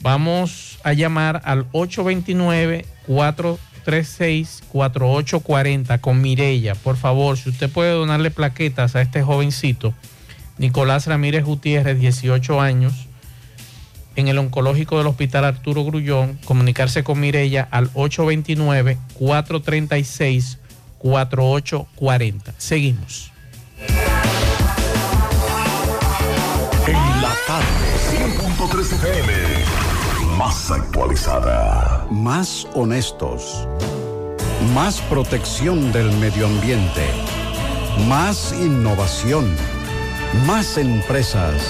Vamos a llamar al 829-436-4840 con Mirella. Por favor, si usted puede donarle plaquetas a este jovencito, Nicolás Ramírez Gutiérrez, 18 años, en el oncológico del hospital Arturo Grullón, comunicarse con Mirella al 829-436-4840. Seguimos. Tarde, 100.3 FM, más actualizada. Más honestos. Más protección del medio ambiente. Más innovación. Más empresas.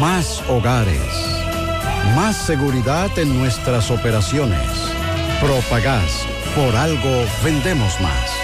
Más hogares. Más seguridad en nuestras operaciones. Propagás. Por algo vendemos más.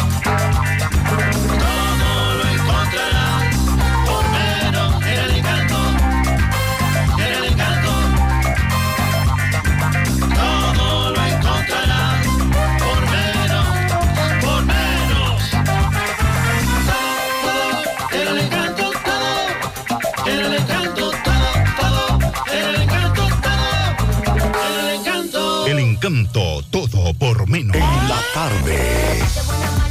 Todo por menos. En la tarde.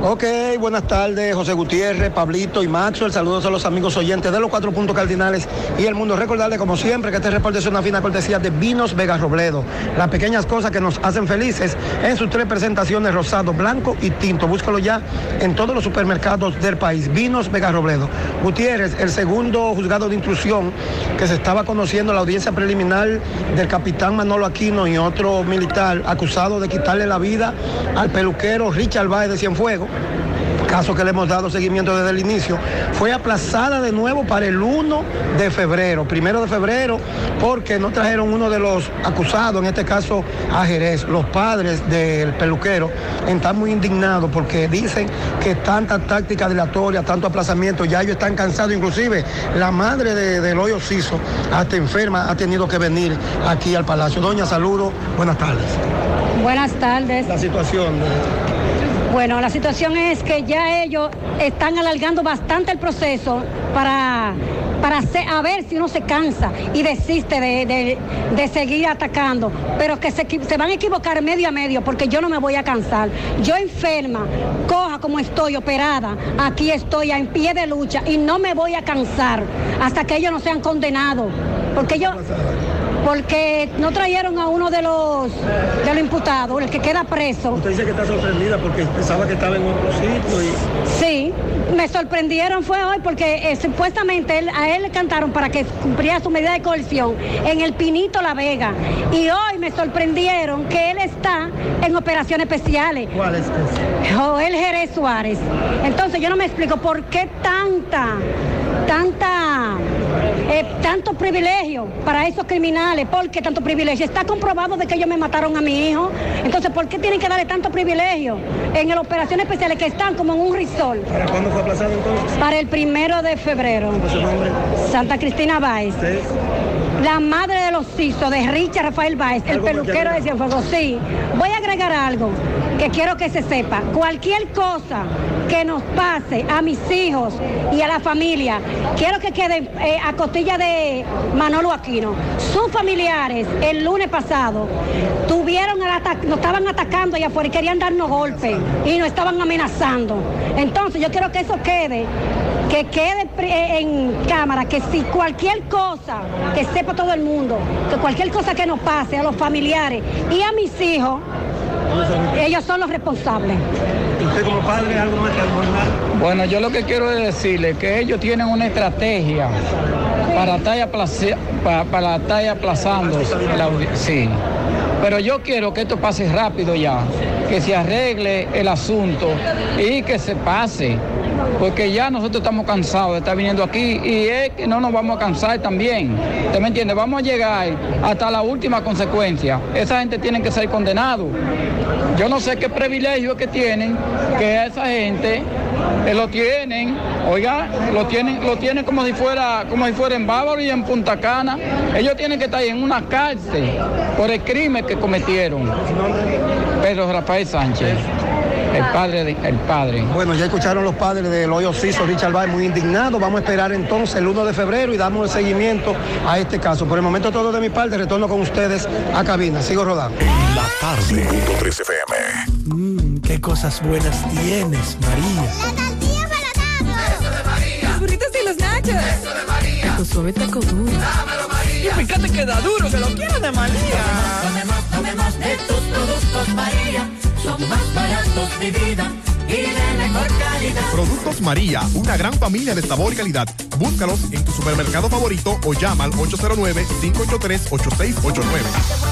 Ok, buenas tardes, José Gutiérrez, Pablito y Maxwell. Saludos a los amigos oyentes de los cuatro puntos cardinales y el mundo. Recordarle, como siempre, que este reporte es una fina cortesía de Vinos Vega Robledo. Las pequeñas cosas que nos hacen felices en sus tres presentaciones, rosado, blanco y tinto. Búscalo ya en todos los supermercados del país. Vinos Vega Robledo. Gutiérrez, el segundo juzgado de intrusión que se estaba conociendo la audiencia preliminar del capitán Manolo Aquino y otro militar acusado de quitarle la vida al peluquero Richard Baez de Cienfuegos caso que le hemos dado seguimiento desde el inicio, fue aplazada de nuevo para el 1 de febrero, primero de febrero, porque no trajeron uno de los acusados, en este caso a Jerez. Los padres del peluquero están muy indignados porque dicen que tanta táctica dilatoria, tanto aplazamiento, ya ellos están cansados, inclusive la madre de, del hoyo Ciso, hasta enferma, ha tenido que venir aquí al Palacio. Doña, saludo, buenas tardes. Buenas tardes. La situación. Bueno, la situación es que ya ellos están alargando bastante el proceso para, para a ver si uno se cansa y desiste de, de- de seguir atacando, pero que se, se van a equivocar medio a medio porque yo no me voy a cansar. Yo enferma, coja como estoy, operada, aquí estoy en pie de lucha y no me voy a cansar hasta que ellos no sean condenados. Porque yo porque no trajeron a uno de los de los imputados, el que queda preso. Usted dice que está sorprendida porque pensaba que estaba en otro sitio y... Sí, me sorprendieron fue hoy porque eh, supuestamente él- a él le cantaron para que cumpliera su medida de coerción en el Pinito La Vega. Y hoy me sorprendieron que él está en operaciones especiales. ¿Cuál es Joel Jerez Suárez. Entonces yo no me explico por qué tanta, tanta, eh, tanto privilegio para esos criminales. ¿Por qué tanto privilegio? Está comprobado de que ellos me mataron a mi hijo. Entonces, ¿por qué tienen que darle tanto privilegio en las operaciones especiales que están como en un risol? ¿Para cuándo fue aplazado entonces? Para el primero de febrero. Santa Cristina Báez. La madre de los CISO, de Richard Rafael Báez, el ¿Algo más que peluquero de? Cienfuegos. Sí, voy a agregar algo que quiero que se sepa. Cualquier cosa que nos pase a mis hijos y a la familia, quiero que quede eh, a costilla de Manolo Aquino. Sus familiares, el lunes pasado, tuvieron nos estaban atacando allá afuera y querían darnos golpes y nos estaban amenazando. Entonces, yo quiero que eso quede que quede eh, en cámara, que si cualquier cosa, que sepa todo el mundo, que cualquier cosa que nos pase a los familiares y a mis hijos, ellos son los responsables. ¿Usted como padre algo más que abordar? Bueno, yo lo que quiero es decirle que ellos tienen una estrategia para estar, aplace- pa- para estar aplazando. la sí. Pero yo quiero que esto pase rápido ya, que se arregle el asunto y que se pase. Porque ya nosotros estamos cansados de estar viniendo aquí y es que no nos vamos a cansar también. ¿Usted me entiende? Vamos a llegar hasta la última consecuencia. Esa gente tiene que ser condenado. Yo no sé qué privilegio que tienen, que esa gente eh, lo tienen, oiga, lo tienen, lo tienen como si fuera, como si fuera en Bávaro y en Punta Cana. Ellos tienen que estar en una cárcel por el crimen que cometieron. Pedro Rafael Sánchez, el padre de, el padre. Bueno, ya escucharon los padres del hoyo Ciso, Richard Bay, muy indignados. Vamos a esperar entonces el 1 de febrero y damos el seguimiento a este caso. Por el momento todo de mi parte, retorno con ustedes a cabina. Sigo rodando. La tarde. 3 FM. Mmm, qué cosas buenas tienes, María. Los burritos y los nachos. Eso de María. Tu suave taco duro. Y fíjate que da duro, que lo quiero de María. Tomemos, tomemos de tus productos María. Son más baratos de vida y de mejor calidad. Productos María, una gran familia de sabor y calidad. Búscalos en tu supermercado favorito o llama al 809-583-8689.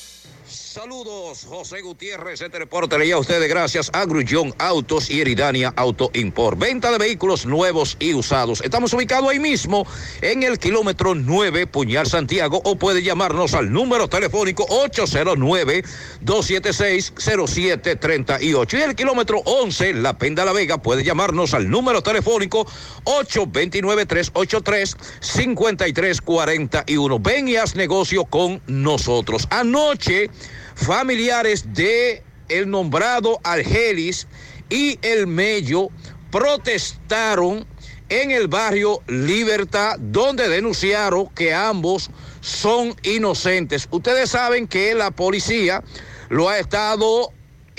José Gutiérrez, este reporte leía a ustedes gracias a Grullón Autos y Eridania Auto Import. Venta de vehículos nuevos y usados. Estamos ubicados ahí mismo en el kilómetro 9, Puñal Santiago, o puede llamarnos al número telefónico 809-276-0738. Y el kilómetro 11, La Penda La Vega, puede llamarnos al número telefónico 829-383-5341. Ven y haz negocio con nosotros. Anoche familiares de el nombrado Argelis y el Mello protestaron en el barrio Libertad, donde denunciaron que ambos son inocentes. Ustedes saben que la policía lo ha estado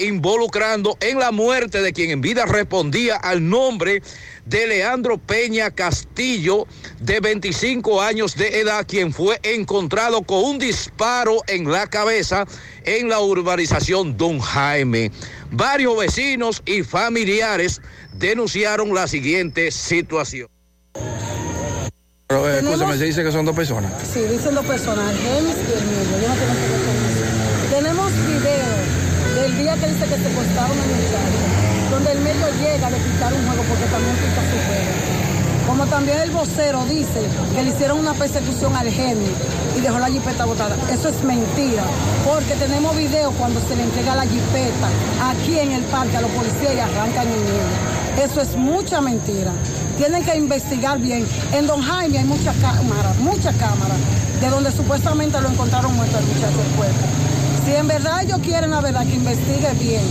involucrando en la muerte de quien en vida respondía al nombre de Leandro Peña Castillo, de 25 años de edad, quien fue encontrado con un disparo en la cabeza en la urbanización Don Jaime. Varios vecinos y familiares denunciaron la siguiente situación. Pero, eh, escúchame, se dice que son dos personas. Sí, dicen dos personas, James y el mío. Yo no tengo que ver con eso. Tenemos video día que dice que secuestraron al muchacho, donde el medio llega a le quitar un juego porque también quita su juego. Como también el vocero dice que le hicieron una persecución al genio y dejó la jipeta botada. Eso es mentira, porque tenemos video cuando se le entrega la jipeta aquí en el parque a los policías y arrancan el niño. Eso es mucha mentira. Tienen que investigar bien. En Don Jaime hay muchas cámaras, muchas cámaras, de donde supuestamente lo encontraron muerto el muchacho el cuerpo. Si en verdad ellos quieren la verdad, que investigue bien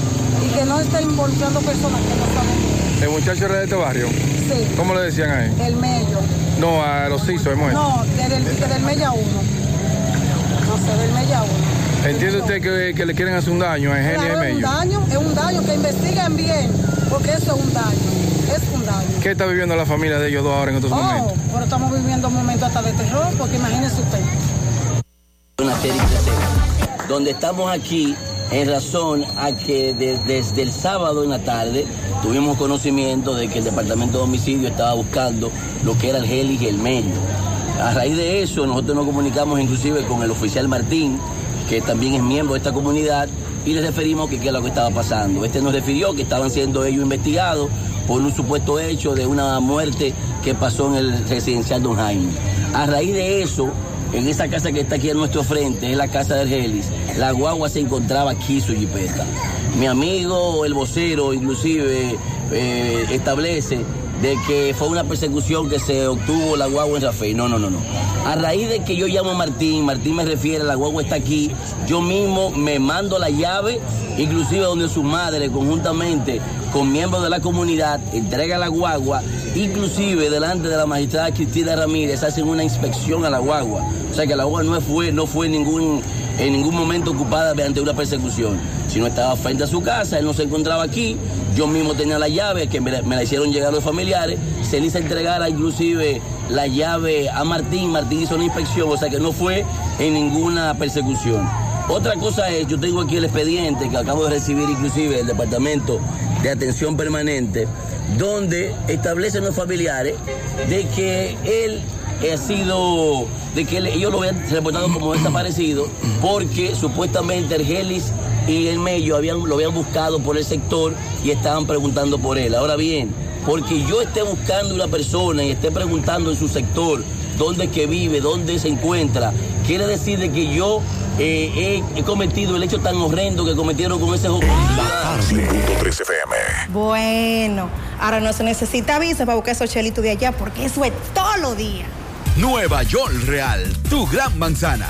y que no estén involucrando personas que no saben. ¿El muchacho era de este barrio? Sí. ¿Cómo le decían a él? El mello. No, a los CISO hecho. No, desde el, desde el Mella 1. No sé, del Mella 1. ¿Entiende usted que, que le quieren hacer un daño a Genia y Claro, es un daño, es un daño, que investiguen bien, porque eso es un daño, es un daño. ¿Qué está viviendo la familia de ellos dos ahora en estos momentos? Oh, pero estamos viviendo un momento hasta de terror, porque imagínese usted. una serie de donde estamos aquí en razón a que de- desde el sábado en la tarde tuvimos conocimiento de que el departamento de homicidio estaba buscando lo que era el Helix y el medio. A raíz de eso nosotros nos comunicamos inclusive con el oficial Martín, que también es miembro de esta comunidad, y le referimos que qué es lo que estaba pasando. Este nos refirió que estaban siendo ellos investigados por un supuesto hecho de una muerte que pasó en el residencial Don Jaime. A raíz de eso, en esa casa que está aquí a nuestro frente, es la casa de Argelis, la guagua se encontraba aquí su jipeta. Mi amigo, el vocero, inclusive, eh, establece de que fue una persecución que se obtuvo la guagua en Rafael. No, no, no, no. A raíz de que yo llamo a Martín, Martín me refiere, la guagua está aquí, yo mismo me mando la llave, inclusive donde su madre, conjuntamente con miembros de la comunidad, entrega la guagua, inclusive delante de la magistrada Cristina Ramírez, hacen una inspección a la guagua. O sea que la guagua no fue, no fue ningún, en ningún momento ocupada mediante una persecución, sino estaba frente a su casa, él no se encontraba aquí, yo mismo tenía la llave, que me, la- me la hicieron llegar los familiares, se le hizo entregar inclusive la llave a Martín, Martín hizo una inspección, o sea que no fue en ninguna persecución. Otra cosa es, yo tengo aquí el expediente que acabo de recibir inclusive del Departamento de Atención Permanente, donde establecen los familiares de que él ha sido, de que ellos lo habían reportado como desaparecido porque supuestamente el Gelis y el Mello habían, lo habían buscado por el sector y estaban preguntando por él. Ahora bien, porque yo esté buscando una persona y esté preguntando en su sector dónde que vive, dónde se encuentra, quiere decir de que yo eh, he, he cometido el hecho tan horrendo que cometieron con ese joven. 100.3 FM. Bueno, ahora no se necesita visa para buscar esos chelitos de allá porque eso es todos los días. Nueva York Real, tu gran manzana.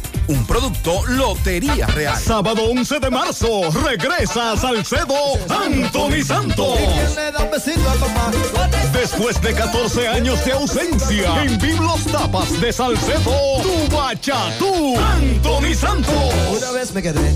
Un producto Lotería Real. Sábado 11 de marzo, regresa a Salcedo Anthony Santos. Después de 14 años de ausencia, en Biblos Tapas de Salcedo, tu bachatú, Anthony Santos. Una vez me quedé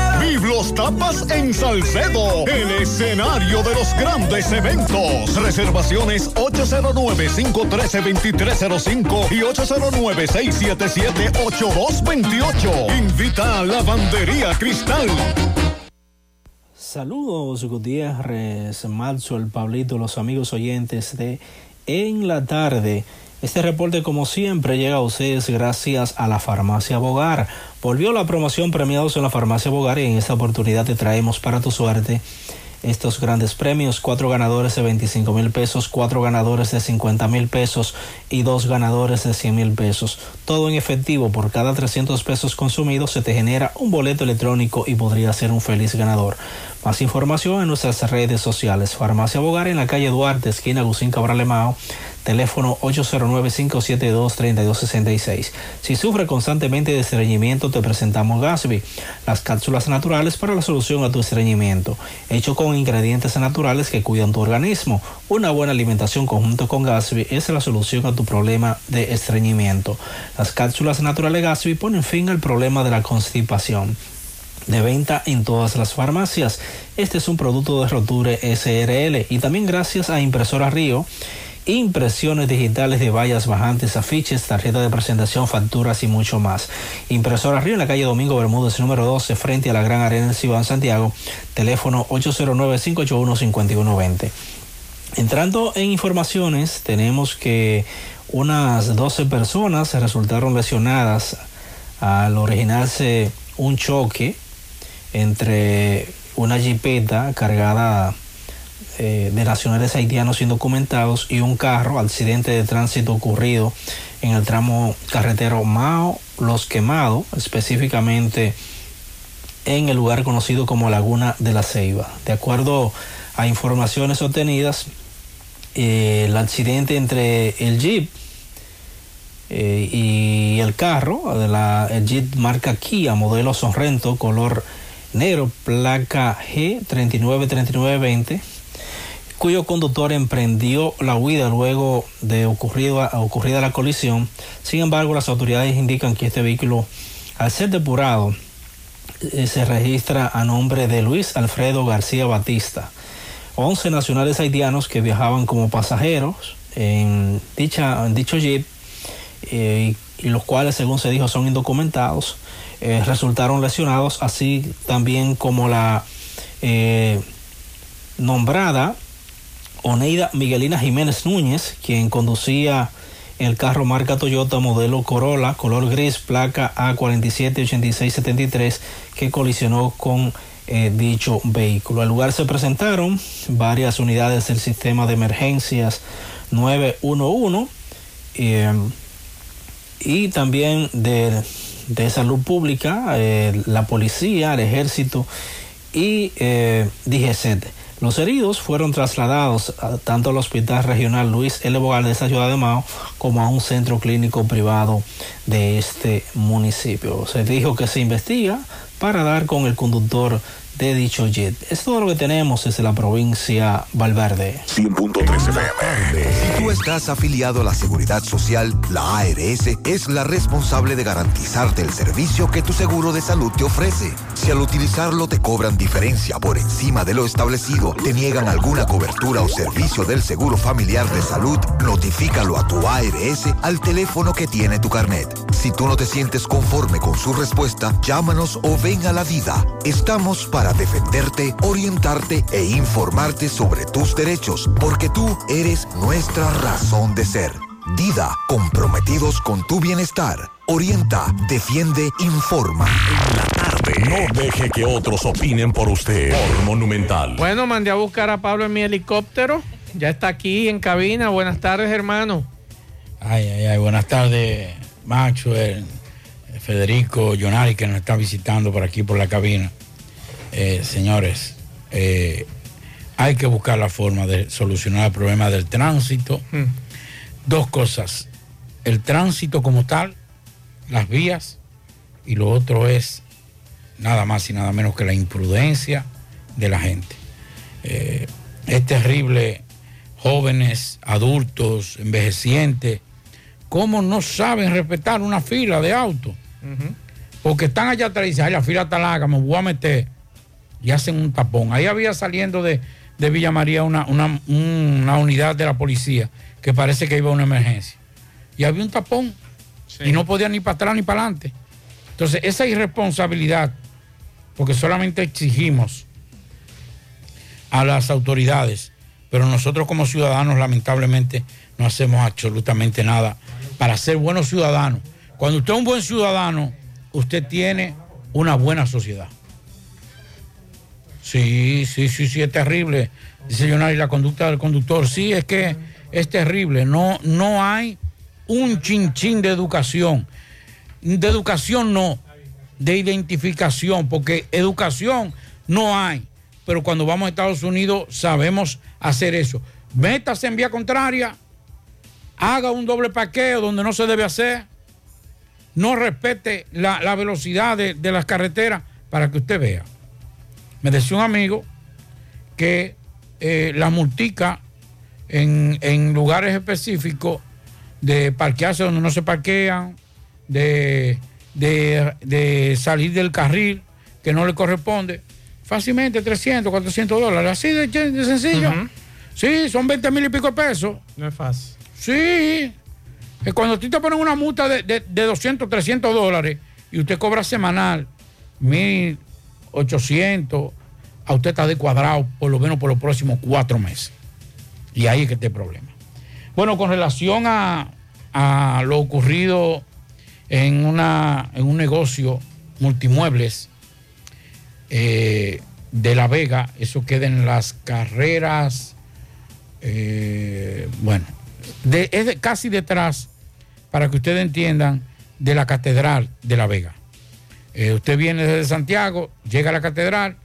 Biblos Tapas en Salcedo. El escenario de los grandes eventos. Reservaciones 809-513-2305 y 809-677-8228. Invita a Lavandería Cristal. Saludos Gutiérrez, Marzo, el Pablito, los amigos oyentes de En la tarde. Este reporte como siempre llega a ustedes gracias a la farmacia Bogar. Volvió la promoción premiados en la farmacia Bogar y en esta oportunidad te traemos para tu suerte estos grandes premios, cuatro ganadores de 25 mil pesos, cuatro ganadores de 50 mil pesos y dos ganadores de 100 mil pesos. Todo en efectivo, por cada 300 pesos consumidos se te genera un boleto electrónico y podría ser un feliz ganador. Más información en nuestras redes sociales. Farmacia Bogar en la calle Duarte, esquina Agustín Cabral Lemao, teléfono 809-572-3266. Si sufre constantemente de estreñimiento, te presentamos Gasby, las cápsulas naturales para la solución a tu estreñimiento, hecho con ingredientes naturales que cuidan tu organismo. Una buena alimentación conjunto con Gasby es la solución a tu problema de estreñimiento. Las cápsulas naturales Gasby ponen fin al problema de la constipación de venta en todas las farmacias. Este es un producto de Roture SRL y también gracias a Impresora Río. Impresiones digitales de vallas bajantes, afiches, tarjeta de presentación, facturas y mucho más. Impresora Río en la calle Domingo Bermúdez, número 12, frente a la Gran Arena del Ciudad Santiago. Teléfono 809-581-5120. Entrando en informaciones, tenemos que unas 12 personas resultaron lesionadas al originarse un choque entre una jipeta cargada eh, de nacionales haitianos indocumentados y un carro, accidente de tránsito ocurrido en el tramo carretero Mao Los Quemados, específicamente en el lugar conocido como Laguna de la Ceiba. De acuerdo a informaciones obtenidas, eh, el accidente entre el jeep eh, y el carro, de la, el Jeep marca Kia, modelo Sorrento, color negro, placa G393920, cuyo conductor emprendió la huida luego de ocurrida, ocurrida la colisión. Sin embargo, las autoridades indican que este vehículo, al ser depurado, eh, se registra a nombre de Luis Alfredo García Batista. 11 nacionales haitianos que viajaban como pasajeros en, dicha, en dicho jeep eh, y los cuales, según se dijo, son indocumentados, eh, resultaron lesionados, así también como la eh, nombrada Oneida Miguelina Jiménez Núñez, quien conducía el carro marca Toyota modelo Corolla, color gris, placa A478673, que colisionó con eh, dicho vehículo. Al lugar se presentaron varias unidades del sistema de emergencias 911 eh, y también de, de salud pública, eh, la policía, el ejército y eh. Los heridos fueron trasladados a- tanto al Hospital Regional Luis L. Bogal de esta ciudad de Mao como a un centro clínico privado de este municipio. Se dijo que se investiga para dar con el conductor de dicho jet. Es todo lo que tenemos desde la provincia Valverde. 100.3 FM. Si tú estás afiliado a la Seguridad Social, la ARS es la responsable de garantizarte el servicio que tu seguro de salud te ofrece. Si al utilizarlo te cobran diferencia por encima de lo establecido, te niegan alguna cobertura o servicio del Seguro Familiar de Salud, notifícalo a tu ARS al teléfono que tiene tu carnet. Si tú no te sientes conforme con su respuesta, llámanos o ven a la vida. Estamos para defenderte, orientarte e informarte sobre tus derechos, porque tú eres nuestra razón de ser. Dida, comprometidos con tu bienestar. Orienta, defiende, informa. No deje que otros opinen por usted. Por Monumental. Bueno, mandé a buscar a Pablo en mi helicóptero. Ya está aquí en cabina. Buenas tardes, hermano. Ay, ay, ay, buenas tardes, Maxwell, Federico, Jonari, que nos están visitando por aquí por la cabina. Eh, señores, eh, hay que buscar la forma de solucionar el problema del tránsito. Dos cosas, el tránsito como tal, las vías, y lo otro es nada más y nada menos que la imprudencia de la gente. Eh, es terrible, jóvenes, adultos, envejecientes, cómo no saben respetar una fila de autos. Porque están allá atrás y dicen, "Ay, la fila está larga, me voy a meter. Y hacen un tapón. Ahí había saliendo de, de Villa María una, una- una unidad de la policía que parece que iba a una emergencia. Y había un tapón. Y no podía ni para atrás ni para adelante. Entonces, esa irresponsabilidad, porque solamente exigimos a las autoridades, pero nosotros como ciudadanos lamentablemente no hacemos absolutamente nada para ser buenos ciudadanos. Cuando usted es un buen ciudadano, usted tiene una buena sociedad. Sí, sí, sí, sí, es terrible. Dice Jonari, la conducta del conductor. Sí, es que es terrible. No, no hay un chinchín de educación. De educación no, de identificación, porque educación no hay. Pero cuando vamos a Estados Unidos sabemos hacer eso. Métase en vía contraria, haga un doble parqueo donde no se debe hacer, no respete la, la velocidad de, de las carreteras para que usted vea. Me decía un amigo que eh, la multica en, en lugares específicos de parquearse donde no se parquean, de, de- de salir del carril que no le corresponde, fácilmente 300, 400 dólares, así de, de sencillo. Sí, son 20 mil y pico de pesos. No es fácil. Sí. Que cuando a ti te ponen una multa de, de, de 200, 300 dólares y usted cobra semanal 1.800, a usted está de cuadrado por lo menos por los próximos cuatro meses. Y ahí es que está el problema. Bueno, con relación a, lo ocurrido en, una, en un negocio multimuebles eh, de La Vega, eso queda en las carreras, eh, bueno, es de- casi detrás, para que ustedes entiendan, de la Catedral de La Vega. Eh, usted viene desde Santiago, llega a la Catedral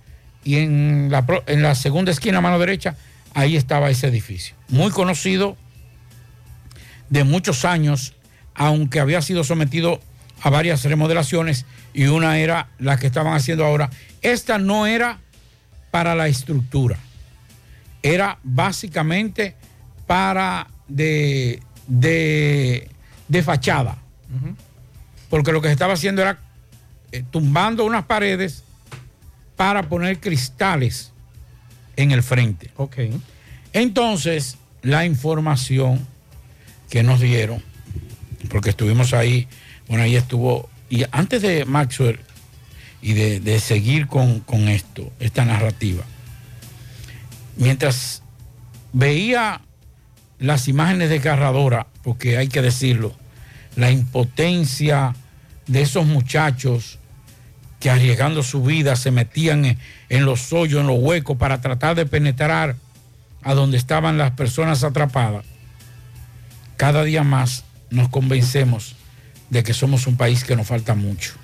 y en la, en la segunda esquina a mano derecha, ahí estaba ese edificio. Muy conocido de muchos años, aunque había sido sometido a varias remodelaciones y una era la que estaban haciendo ahora. Esta no era para la estructura, era básicamente para de, de, de fachada, porque lo que se estaba haciendo era eh, tumbando unas paredes para poner cristales en el frente. Ok. Entonces, la información que nos dieron, porque estuvimos ahí, bueno, ahí estuvo, y antes de Maxwell y de, de seguir con, con esto, esta narrativa, mientras veía las imágenes desgarradoras, porque hay que decirlo, la impotencia de esos muchachos que arriesgando su vida se metían en, en los hoyos, en los huecos, para tratar de penetrar a donde estaban las personas atrapadas, cada día más nos convencemos de que somos un país que nos falta mucho.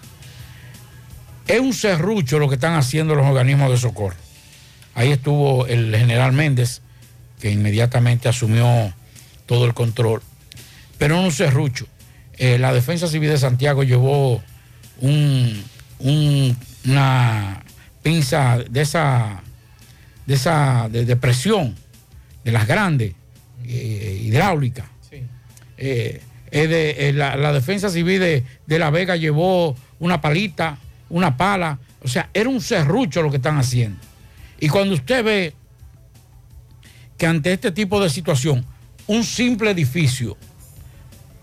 Es un serrucho lo que están haciendo los organismos de socorro. Ahí estuvo el general Méndez, que inmediatamente asumió todo el control. Pero no un serrucho. Eh, la Defensa Civil de Santiago llevó un- un- una pinza de esa, de esa de, de presión, de las grandes, eh, hidráulicas. Eh, de, eh, la, la Defensa Civil de, de La Vega llevó una palita, una pala. O sea, era un serrucho lo que están haciendo. Y cuando usted ve que ante este tipo de situación, un simple edificio,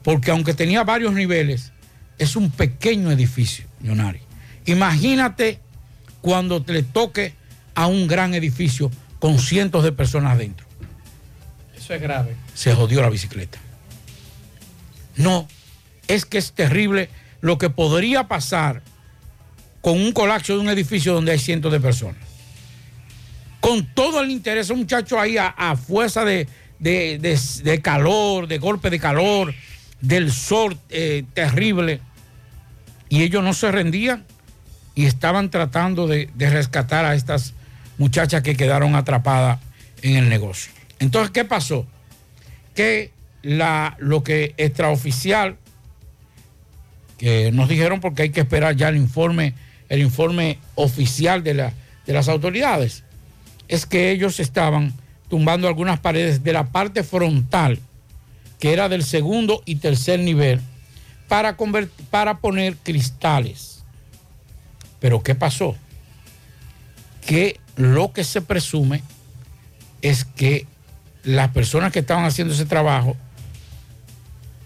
porque aunque tenía varios niveles, es un pequeño edificio, Leonari. Imagínate cuando le toque a un gran edificio con cientos de personas dentro. Eso es grave. Se jodió la bicicleta. No, es que es terrible lo que podría pasar con un colapso de un edificio donde hay cientos de personas. Con todo el interés, un muchacho ahí a, a fuerza de, de- de- de calor, de golpe de calor, del sol eh, terrible, y ellos no se rendían y estaban tratando de, rescatar a estas muchachas que quedaron atrapadas en el negocio. Entonces, ¿qué pasó? Que la, lo que extraoficial, que nos dijeron porque hay que esperar ya el informe el informe oficial de, la- de las autoridades, es que ellos estaban tumbando algunas paredes de la parte frontal, que era del segundo y tercer nivel, para, para poner cristales. Pero ¿qué pasó? Que lo que se presume es que las personas que estaban haciendo ese trabajo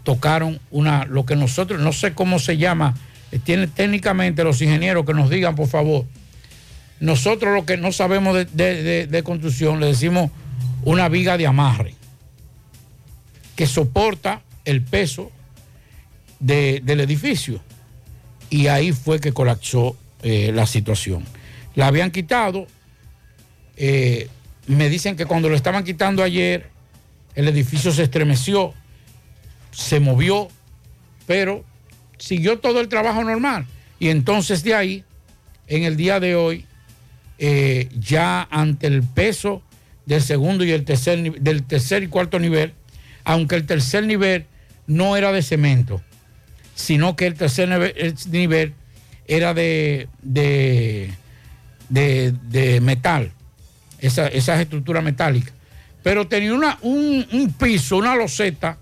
tocaron una, lo que nosotros, no sé cómo se llama, eh, tiene técnicamente los ingenieros que nos digan, por favor. Nosotros lo que no sabemos de, de- de- construcción le decimos una viga de amarre que soporta el peso de- del edificio. Y ahí fue que colapsó eh, la situación. La habían quitado. eh, me dicen que cuando lo estaban quitando ayer, el edificio se estremeció, se movió, pero siguió todo el trabajo normal. Y entonces de ahí, en el día de hoy, eh, ya ante el peso del segundo y el tercer, del tercer y cuarto nivel, aunque el tercer nivel no era de cemento, sino que el tercer nivel, el nivel era de, de, de- de metal, esa- esas estructuras metálicas. Pero tenía una, un, un piso, una loseta,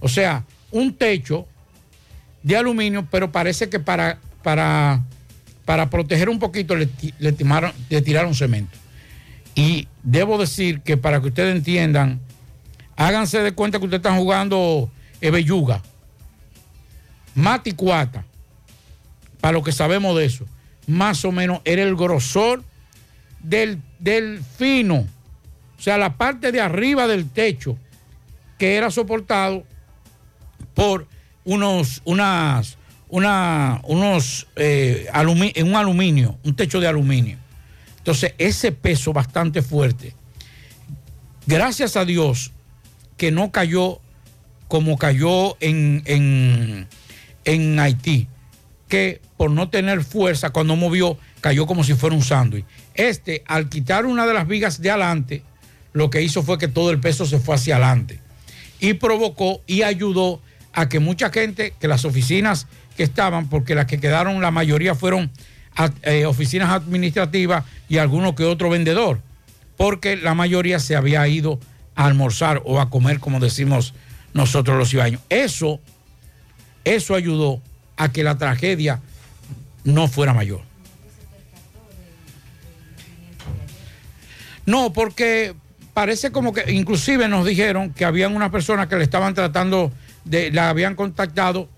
o sea, un techo de aluminio, pero parece que para, para, para proteger un poquito le, tiraron cemento. Y debo decir que para que ustedes entiendan, háganse de cuenta que ustedes están jugando eh, belluga, mati cuata, para lo que sabemos de eso, más o menos era el grosor del, del fino, o sea, la parte de arriba del techo, que era soportado por unos, unas, una, unos, eh, un aluminio, un techo de aluminio. Entonces, ese peso bastante fuerte, gracias a Dios que no cayó como cayó en, en, en Haití, que por no tener fuerza, cuando movió, cayó como si fuera un sándwich. Este, al quitar una de las vigas de adelante, lo que hizo fue que todo el peso se fue hacia adelante y provocó y ayudó a que mucha gente, que las oficinas que estaban, porque las que quedaron, la mayoría fueron eh, oficinas administrativas y alguno que otro vendedor, porque la mayoría se había ido a almorzar o a comer, como decimos nosotros los ciudadanos. Eso, eso ayudó a que la tragedia no fuera mayor. No, porque parece como que inclusive nos dijeron que habían unas personas que le estaban tratando de, la habían contactado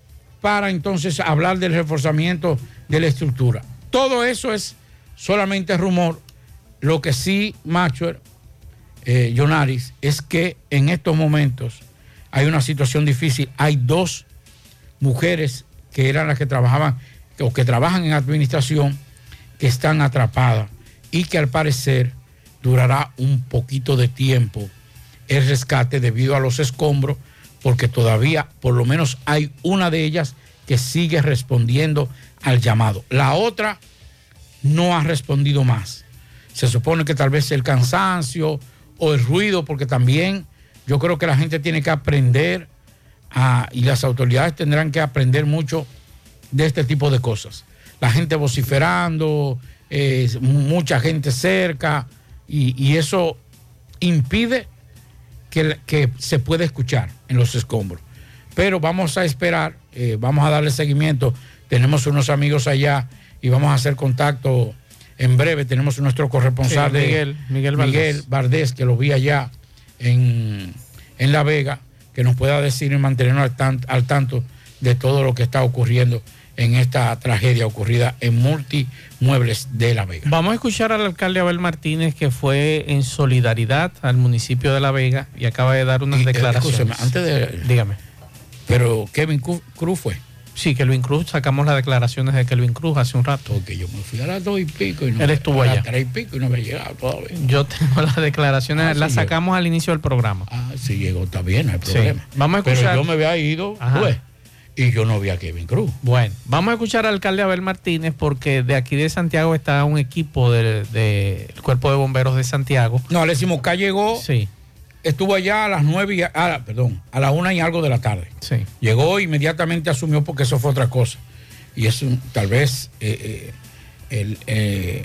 para entonces hablar del reforzamiento de la estructura. Todo eso es solamente rumor. Lo que sí, Maxwell, eh, es que en estos momentos hay una situación difícil. Hay dos mujeres que eran las que trabajaban o que trabajan en administración que están atrapadas y que al parecer durará un poquito de tiempo el rescate debido a los escombros, porque todavía por lo menos hay una de ellas que sigue respondiendo al llamado. La otra no ha respondido más. Se supone que tal vez el cansancio o el ruido, porque también yo creo que la gente tiene que aprender y las autoridades tendrán que aprender mucho de este tipo de cosas. La gente vociferando, eh, mucha gente cerca, y, y eso impide que, que se pueda escuchar en los escombros. Pero vamos a esperar, eh, vamos a darle seguimiento. Tenemos unos amigos allá y vamos a hacer contacto en breve. Tenemos nuestro corresponsal Sí, Miguel- Miguel Valdés. Miguel Vardés, que lo vi allá en, en La Vega, que nos pueda decir y mantenernos al, tan- al tanto de todo lo que está ocurriendo en esta tragedia ocurrida en Multimuebles de La Vega. Vamos a escuchar al alcalde Abel Martínez que fue en solidaridad al municipio de La Vega y acaba de dar unas declaraciones. escúcheme, antes de- Dígame. Pero Kevin Cruz fue. Sí, Kelvin Cruz, sacamos las declaraciones de Kelvin Cruz hace un rato. Porque yo me fui a las dos y pico y no Él estuvo a allá. tres y pico y no llegado todavía. Yo tengo las declaraciones, Ah, sí las llegó. sacamos al inicio del programa. Ah, sí llegó, está bien, no hay Sí. problema. Vamos a escuchar. Pero yo me había ido, Ajá. pues, y yo no vi a Kevin Cruz. Bueno, vamos a escuchar al alcalde Abel Martínez porque de aquí de Santiago está un equipo del de, Cuerpo de Bomberos de Santiago. No, Alexis Mosca llegó, Sí, estuvo allá a las nueve y, a- ah, perdón, a la una y algo de la tarde. sí. Llegó inmediatamente asumió porque eso fue otra cosa. Y eso tal vez eh, eh, el, eh,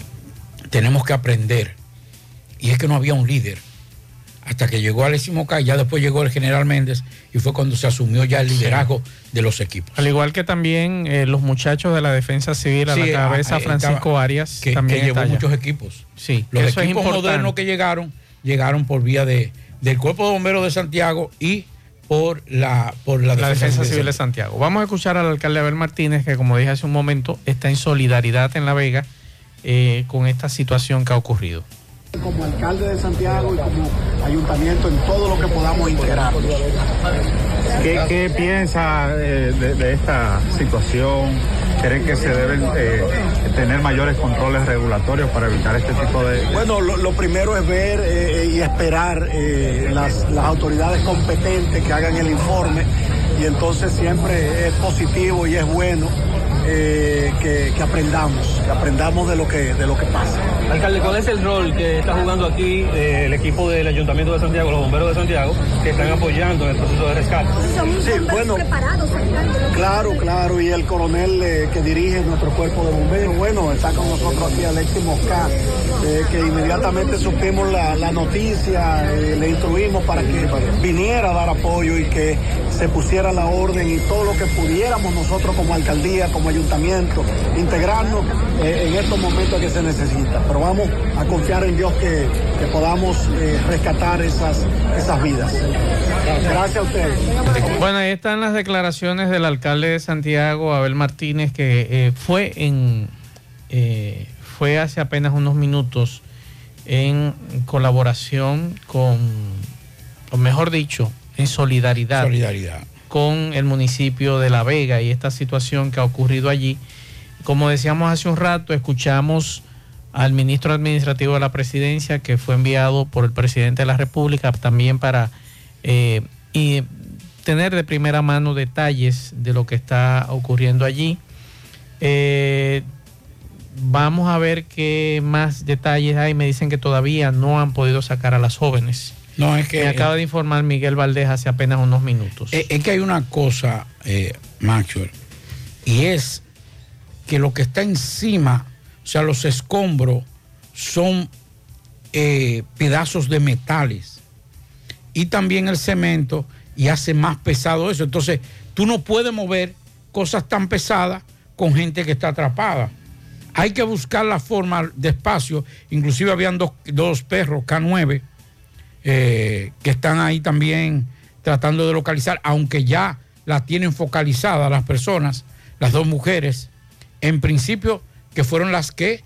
tenemos que aprender. Y es que no había un líder. Hasta que llegó Alexis Moca y ya después llegó el general Méndez y fue cuando se asumió ya el liderazgo de los equipos. Al igual que también eh, los muchachos de la defensa civil a Sí, la cabeza ah, eh, Francisco estaba- Arias que, también que llevó allá. muchos equipos. Sí, Los equipos modernos que llegaron, llegaron por vía de, del Cuerpo de Bomberos de Santiago y por la, por la, la defensa civil de Santiago. Vamos a escuchar al alcalde Abel Martínez, que como dije hace un momento, está en solidaridad en La Vega eh, con esta situación que ha ocurrido. Como alcalde de Santiago y como ayuntamiento en todo lo que podamos integrarnos. ¿Qué, qué piensa eh, de, de esta situación? ¿Cree que se deben eh, tener mayores controles regulatorios para evitar este tipo de... Bueno, lo, lo primero es ver eh, y esperar las, las autoridades competentes que hagan el informe y entonces siempre es positivo y es bueno eh, que, que aprendamos, que aprendamos de lo que, de lo que pasa. Alcalde, ¿cuál es el rol que está jugando aquí eh, el equipo del Ayuntamiento de Santiago, los bomberos de Santiago, que están apoyando en el proceso de rescate? Sí, bueno, claro, claro, y el coronel eh, que dirige nuestro cuerpo de bomberos, bueno, está con nosotros aquí Alexis Mosca, eh, que inmediatamente supimos la, la noticia, eh, le instruimos para que viniera a dar apoyo y que se pusiera la orden y todo lo que pudiéramos nosotros como alcaldía, como ayuntamiento, integrarnos eh, en estos momentos que se necesita. Pero vamos a confiar en Dios que, que podamos eh, rescatar esas, esas vidas. Gracias a ustedes. Bueno, ahí están las declaraciones del alcalde de Santiago, Abel Martínez, que eh, fue en eh, fue hace apenas unos minutos en colaboración con, o mejor dicho, en solidaridad, Solidaridad. Con el municipio de La Vega y esta situación que ha ocurrido allí. Como decíamos hace un rato, escuchamos al ministro administrativo de la presidencia que fue enviado por el presidente de la República también para eh, y tener de primera mano detalles de lo que está ocurriendo allí. Eh, vamos a ver qué más detalles hay. Me dicen que todavía no han podido sacar a las jóvenes. No, es que- Me acaba de informar Miguel Valdés hace apenas unos minutos. Es, es que hay una cosa, eh, Maxwell, y es que lo que está encima, o sea, los escombros, son eh, pedazos de metales. Y también el cemento, y hace más pesado eso. Entonces, tú no puedes mover cosas tan pesadas con gente que está atrapada. Hay que buscar la forma despacio. Inclusive habían dos, dos perros K9 eh, que están ahí también tratando de localizar, aunque ya las tienen focalizadas las personas, las dos mujeres, en principio que fueron las que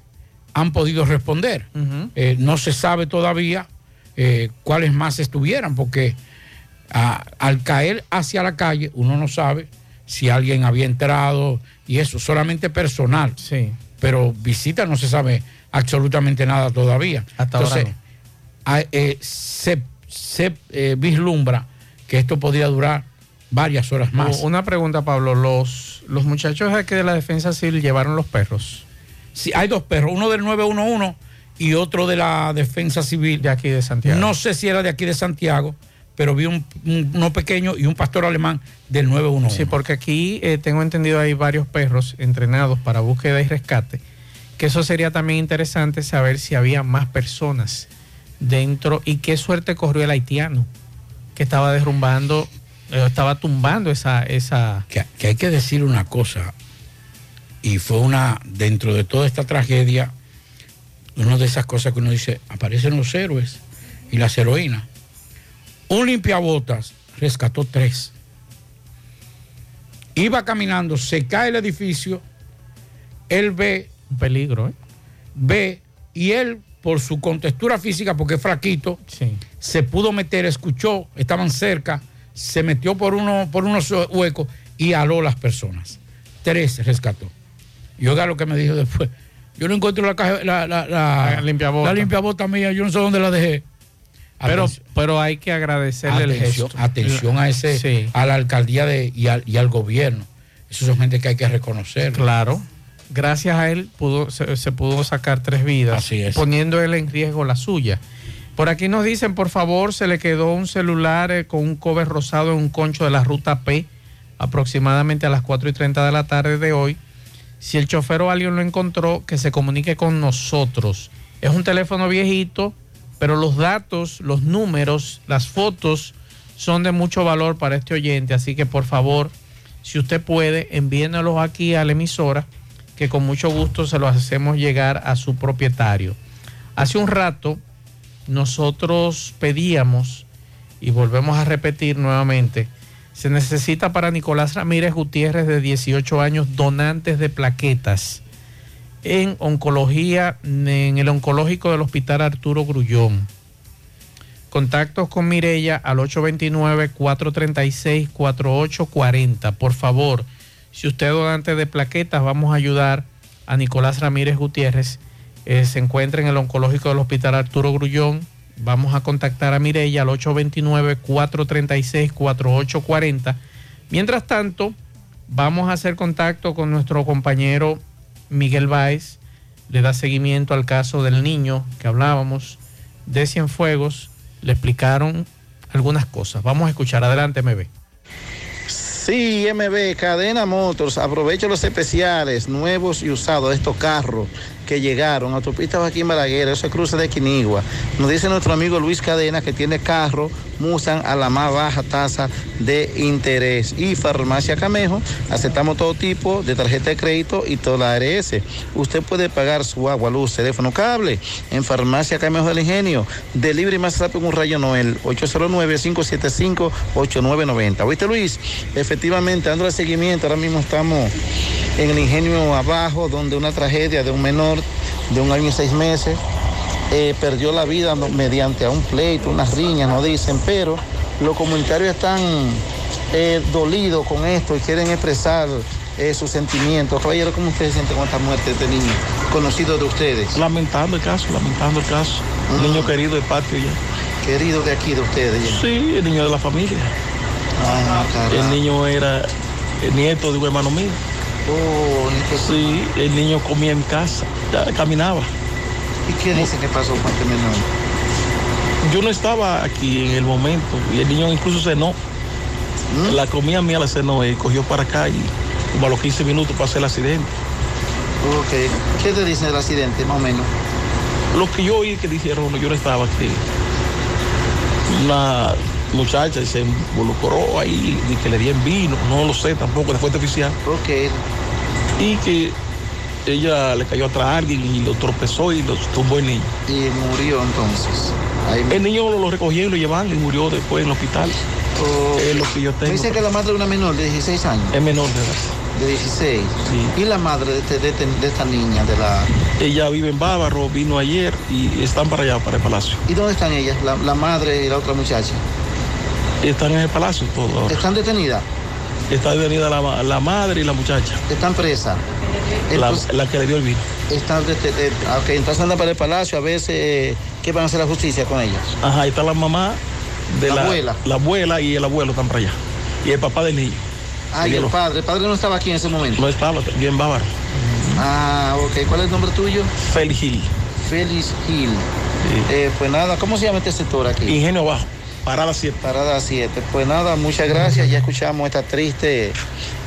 han podido responder. Eh, no se sabe todavía eh, cuáles más estuvieran, porque al caer hacia la calle uno no sabe si alguien había entrado y eso, solamente personal. Sí. Pero visita no se sabe absolutamente nada todavía. Hasta ahora Entonces, ah, eh, se, se, eh, vislumbra que esto podría durar varias horas más. Una pregunta, Pablo. Los, los muchachos de aquí de la defensa civil llevaron los perros. Sí, hay dos perros, uno del 911 y otro de la defensa civil. De aquí de Santiago. No sé si era de aquí de Santiago, pero vi un, un- uno pequeño y un pastor alemán del 911. Sí, porque aquí eh, tengo entendido hay varios perros entrenados para búsqueda y rescate. Que eso sería también interesante saber si había más personas dentro y qué suerte corrió el haitiano que estaba derrumbando, eh, estaba tumbando esa, esa. que, que hay que decir una cosa, y fue una, dentro de toda esta tragedia, una de esas cosas que uno dice, aparecen los héroes y las heroínas. Un limpiabotas rescató tres. Iba caminando, se cae el edificio, él ve... Un peligro, ¿eh? Ve, y él, por su contextura física, porque es fraquito, se pudo meter, escuchó, estaban cerca, se metió por, uno, por unos huecos y aló las personas. Tres rescató. Y oiga lo que me dijo después. Yo no encuentro la caja, la, la, la, La limpiabota. la limpiabota mía, yo no sé dónde la dejé. Pero, pero hay que agradecerle el atención, gesto. atención a ese, Sí. a la alcaldía de, y, al, y al gobierno. Esos son gente que hay que reconocer. Claro. Gracias a él pudo, se, se pudo sacar tres vidas, Así es. poniendo él en riesgo la suya. Por aquí nos dicen, por favor, se le quedó un celular eh, con un cover rosado en un concho de la ruta P, aproximadamente a las 4 y 30 de la tarde de hoy. Si el chofer o alguien lo encontró, que se comunique con nosotros. Es un teléfono viejito, pero los datos, los números, las fotos son de mucho valor para este oyente. Así que por favor, si usted puede, envíenos aquí a la emisora, que con mucho gusto se los hacemos llegar a su propietario. Hace un rato nosotros pedíamos, y volvemos a repetir nuevamente, se necesita para Nicolás Ramírez Gutiérrez de 18 años donantes de plaquetas en oncología, en el oncológico del Hospital Arturo Grullón. Contactos con Mirella al 829-436-4840. Por favor, si usted es donante de plaquetas, vamos a ayudar a Nicolás Ramírez Gutiérrez. Eh, se encuentra en el oncológico del Hospital Arturo Grullón. Vamos a contactar a Mirella al 829-436-4840. Mientras tanto, vamos a hacer contacto con nuestro compañero Miguel Báez. Le da seguimiento al caso del niño que hablábamos de Cienfuegos. Le explicaron algunas cosas. Vamos a escuchar. Adelante, MB. Sí, MB, Cadena Motors, aprovecho los especiales nuevos y usados de estos carros que llegaron, autopista Joaquín Balaguer, eso es cruce de Quinigua. Nos dice nuestro amigo Luis Cadena que tiene carro Musan a la más baja tasa de interés. Y Farmacia Camejo, aceptamos todo tipo de tarjeta de crédito y toda la ARS. Usted puede pagar su agua, luz, teléfono, cable en Farmacia Camejo del Ingenio. Delivery más rápido un rayo Noel, 809-575-8990. ¿Oíste Luis? Efectivamente, dando el seguimiento, ahora mismo estamos en el ingenio abajo, donde una tragedia de un menor de un año y seis meses eh, perdió la vida mediante a un pleito, unas riñas, no dicen, pero los comunitarios están eh, dolidos con esto y quieren expresar eh, sus sentimientos. Caballero, ¿cómo ustedes sienten con esta muerte de este niño conocido de ustedes? Lamentando el caso, lamentando el caso. Un niño querido del patio ya. Querido de aquí, de ustedes. ya. Sí, el niño de la familia. Ay, no, carajo. El niño era el nieto de un hermano mío. Oh, Sí, el niño comía en casa, ya caminaba. ¿Y qué dicen que pasó con este menor? Yo no estaba aquí en el momento y el niño incluso cenó. ¿Mm? La comida mía la cenó y cogió para acá y como a los 15 minutos pasó el accidente. Ok. ¿Qué te dicen del accidente, más o menos? Lo que yo oí que dijeron, yo no estaba aquí. Una muchacha se involucró ahí y que le dieron vino, no lo sé tampoco, de fuente oficial. Ok. Y que ella le cayó atrás a alguien y lo tropezó y lo tumbó el niño. Y murió entonces. El niño lo, lo recogieron y lo llevaron y murió después en el hospital. Es lo que yo tengo. dice que la madre de una menor de 16 años. Es menor de edad. De 16. ¿Y la madre de, este- de este- de esta niña, de la... Ella vive en Bávaro, vino ayer y están para allá, para el palacio. ¿Y dónde están ellas, la, la madre y la otra muchacha? Están en el palacio todo. ahora. ¿Están detenidas? Está detenida la, la madre y la muchacha. ¿Están presas? La, Entonces- la que le dio el vino. Están ah, ok, entonces andan para el palacio a ver si- qué van a hacer la justicia con ellas. Ajá, ahí está la mamá de La la, abuela. La abuela y el abuelo están para allá. Y el papá del niño. Ah, y el padre. El padre no estaba aquí en ese momento. No estaba, yo en Bávaro. Ah, ok. ¿Cuál es el nombre tuyo? Félix Gil. Félix Gil. Eh, pues nada, ¿cómo se llama este sector aquí? Ingenio Abajo, Parada 7. Parada 7. Pues nada, muchas gracias. Ya escuchamos esta triste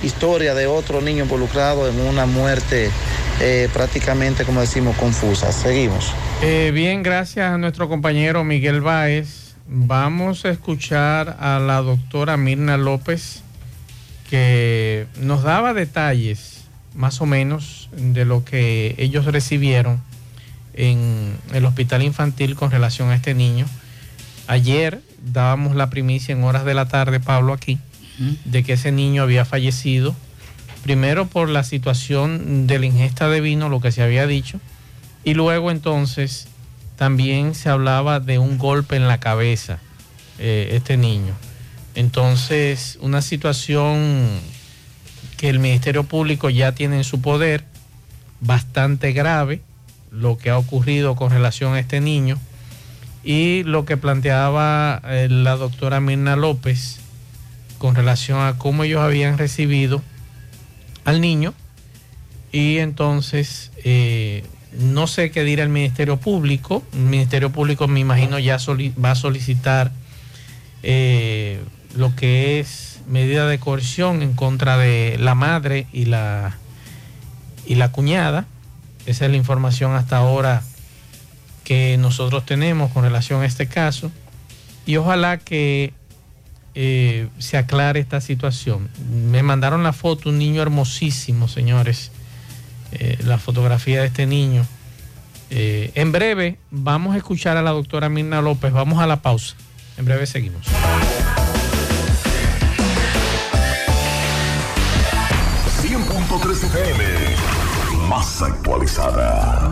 historia de otro niño involucrado en una muerte eh, prácticamente, como decimos, confusa. Seguimos. Eh, bien, gracias a nuestro compañero Miguel Báez. Vamos a escuchar a la doctora Mirna López, que nos daba detalles más o menos de lo que ellos recibieron en el hospital infantil con relación a este niño. Ayer dábamos la primicia en horas de la tarde, Pablo, aquí, de que ese niño había fallecido, primero por la situación de la ingesta de vino, lo que se había dicho, y luego entonces también se hablaba de un golpe en la cabeza, eh, este niño. Entonces, una situación que el Ministerio Público ya tiene en su poder, bastante grave, lo que ha ocurrido con relación a este niño, y lo que planteaba eh, la doctora Mirna López con relación a cómo ellos habían recibido al niño, y entonces eh, no sé qué dirá el Ministerio Público. El Ministerio Público me imagino ya va a solicitar eh, lo que es medida de coerción en contra de la madre y la y la cuñada. Esa es la información hasta ahora que nosotros tenemos con relación a este caso. Y ojalá que eh, se aclare esta situación. Me mandaron la foto, un niño hermosísimo, señores. Eh, la fotografía de este niño. Eh, en breve vamos a escuchar a la doctora Mirna López. Vamos a la pausa. En breve seguimos. 100.3 FM. Más actualizada.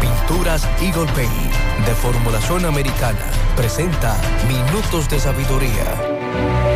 Pinturas Eagle Paint de formulación americana presenta Minutos de Sabiduría.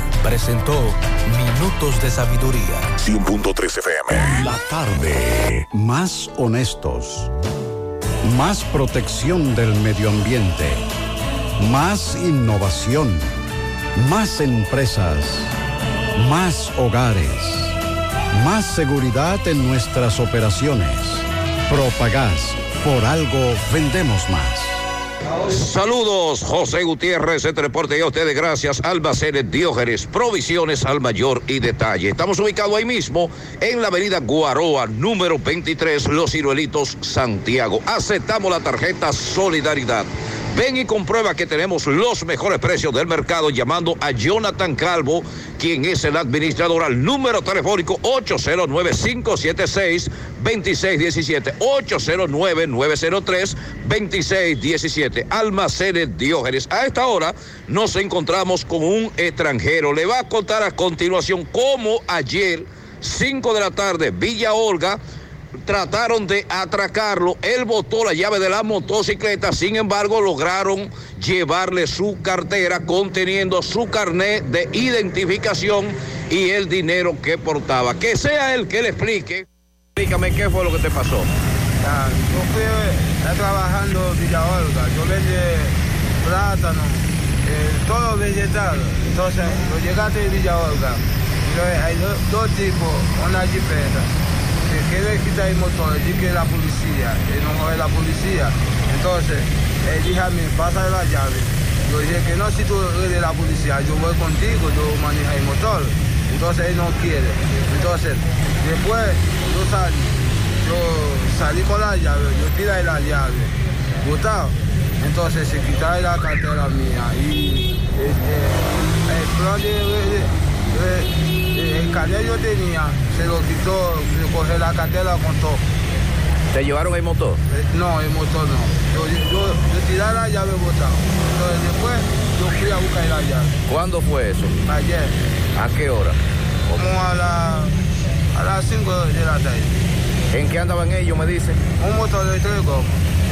presentó Minutos de Sabiduría. 100.3 FM. La tarde. Más honestos. Más protección del medio ambiente. Más innovación. Más empresas. Más hogares. Más seguridad en nuestras operaciones. Propagás. Por algo vendemos más. Saludos, José Gutiérrez, este reporte y a ustedes gracias, Almacenes Diógenes, provisiones al mayor y detalle. Estamos ubicados ahí mismo en la avenida Guaroa, número 23, Los Ciruelitos, Santiago. Aceptamos la tarjeta Solidaridad. Ven y comprueba que tenemos los mejores precios del mercado llamando a Jonathan Calvo, quien es el administrador al número telefónico 809-576-2617, 809-903-2617, Almacenes Diógenes. A esta hora nos encontramos con un extranjero. Le va a contar a continuación cómo ayer, 5 de la tarde, Villa Olga, trataron de atracarlo, él botó la llave de la motocicleta, sin embargo lograron llevarle su cartera conteniendo su carnet de identificación y el dinero que portaba. Que sea él que le explique. Explícame qué fue lo que te pasó. Ya, yo fui eh, trabajando en Villa Olga, yo vendí plátano, eh, todo vegetal. Entonces, yo llegaste de Villa Olga, y hay dos, dos tipos, una jipeta que quiere quitar el motor, y que la policía, y no es la policía. Entonces, él dijo a mí, pasa la llave. Yo dije que no, si tú eres la policía, yo voy contigo, yo manejo el motor. Entonces él no quiere. Entonces, después yo salí, yo salí con la llave, yo tiré la llave, botado. Entonces se quitaba la cartera mía y eh, eh, el plan de- el carnet yo tenía, se lo quitó, se cogió la cartera con todo. ¿Te llevaron el motor? Eh, No, el motor no. Yo, yo, yo tiré la llave botado. Entonces después yo fui a buscar la llave. ¿Cuándo fue eso? Ayer, ¿A qué hora? como a, la, a las 5 de la tarde. ¿En qué andaban ellos, me dice? Un motor de tres.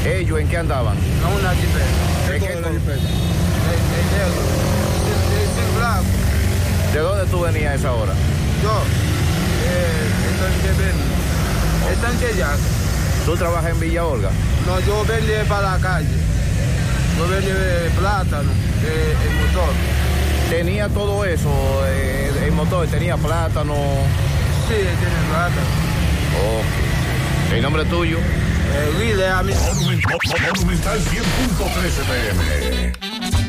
¿Ellos en qué andaban? No una jipeta. ¿De qué El, el negro. ¿De dónde tú venías a esa hora? Yo, eh, estoy de Ben. Está en Cheyac. ¿Tú trabajas en Villa Olga? No, yo vendí para la calle. Yo vendí eh, plátano, eh, el motor. ¿Tenía todo eso, eh, el motor? ¿Tenía plátano? Sí, tiene plátano. Ok. ¿El nombre tuyo? Eh, Willy, a mí. Monumental 100.13 PM.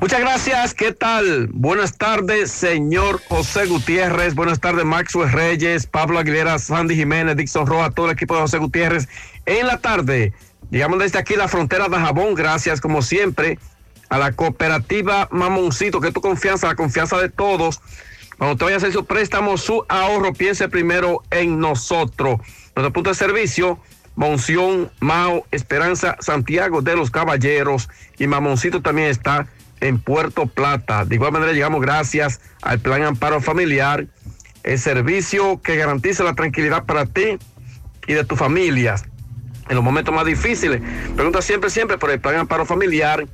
Muchas gracias. ¿Qué tal? Buenas tardes, señor José Gutiérrez. Buenas tardes, Maxwell Reyes, Pablo Aguilera, Sandy Jiménez, Dixon Roa, todo el equipo de José Gutiérrez. En la tarde, llegamos desde aquí la frontera de Jabón. Gracias, como siempre, a la cooperativa Mamoncito, que tu confianza, la confianza de todos. Cuando usted vaya a hacer su préstamo, su ahorro, piense primero en nosotros. Nuestro punto de servicio, Monción, Mao, Esperanza, Santiago de los Caballeros y Mamoncito también está en Puerto Plata. De igual manera llegamos gracias al Plan Amparo Familiar, el servicio que garantiza la tranquilidad para ti y de tu familia en los momentos más difíciles. Pregunta siempre, siempre por el Plan Amparo Familiar.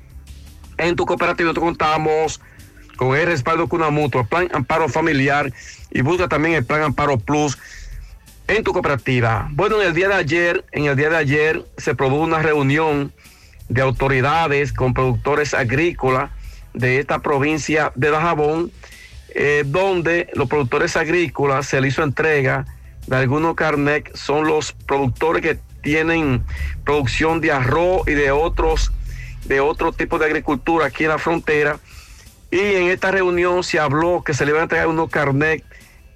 En tu cooperativa te contamos con el respaldo con una mutua, plan amparo familiar y busca también el plan amparo plus en tu cooperativa. Bueno, en el día de ayer, en el día de ayer se produjo una reunión de autoridades con productores agrícolas de esta provincia de Dajabón, eh, donde los productores agrícolas se le hizo entrega de algunos carnet, son los productores que tienen producción de arroz y de otros de otro tipo de agricultura aquí en la frontera. Y en esta reunión se habló que se le iban a entregar unos carnet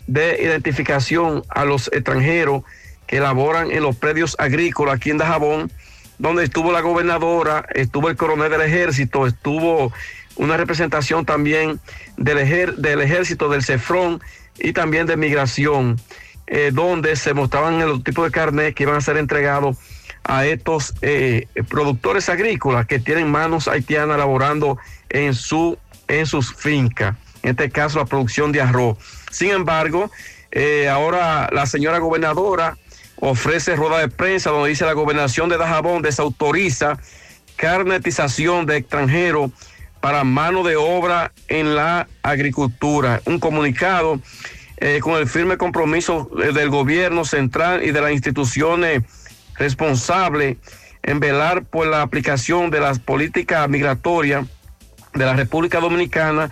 de identificación a los extranjeros que laboran en los predios agrícolas aquí en Dajabón, donde estuvo la gobernadora, estuvo el coronel del ejército, estuvo una representación también del, del ejército, del CEFRON y también de migración, eh, donde se mostraban los tipos de carnet que iban a ser entregados a estos eh, productores agrícolas que tienen manos haitianas laborando en su en sus fincas, en este caso la producción de arroz. Sin embargo, eh, ahora la señora gobernadora ofrece rueda de prensa donde dice la gobernación de Dajabón desautoriza carnetización de extranjeros para mano de obra en la agricultura. Un comunicado eh, con el firme compromiso eh, del gobierno central y de las instituciones responsables en velar por la aplicación de las políticas migratorias de la República Dominicana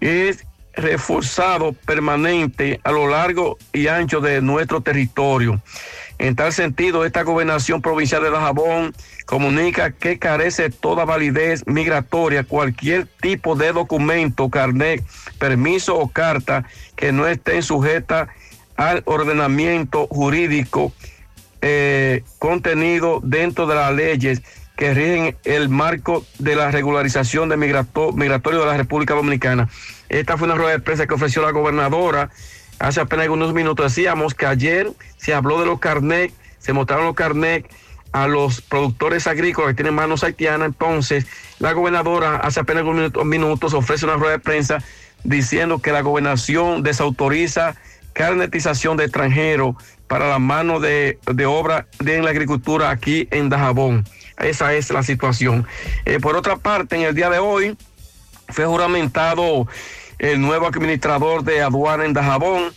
es reforzado permanente a lo largo y ancho de nuestro territorio. En tal sentido, esta gobernación provincial de Dajabón comunica que carece toda validez migratoria cualquier tipo de documento, carnet, permiso o carta que no estén sujeta al ordenamiento jurídico eh, contenido dentro de las leyes que rigen el marco de la regularización de migratorio de la República Dominicana. Esta fue una rueda de prensa que ofreció la gobernadora hace apenas algunos minutos. Decíamos que ayer se habló de los carnet, se mostraron los carnet a los productores agrícolas que tienen manos haitianas. Entonces, la gobernadora hace apenas algunos minutos ofrece una rueda de prensa diciendo que la gobernación desautoriza carnetización de extranjeros para la mano de, de obra de en la agricultura aquí en Dajabón. Esa es la situación. Eh, por otra parte, en el día de hoy fue juramentado el nuevo administrador de aduana en Dajabón.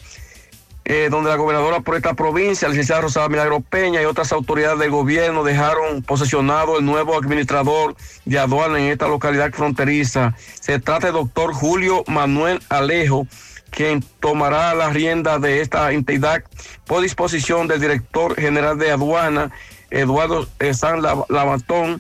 eh, donde la gobernadora por esta provincia, la licenciada Rosada Milagro Peña y otras autoridades del gobierno dejaron posesionado el nuevo administrador de aduana en esta localidad fronteriza. Se trata del doctor Julio Manuel Alejo, quien tomará la rienda de esta entidad por disposición del director general de aduana, Eduardo San Lav- Lavatón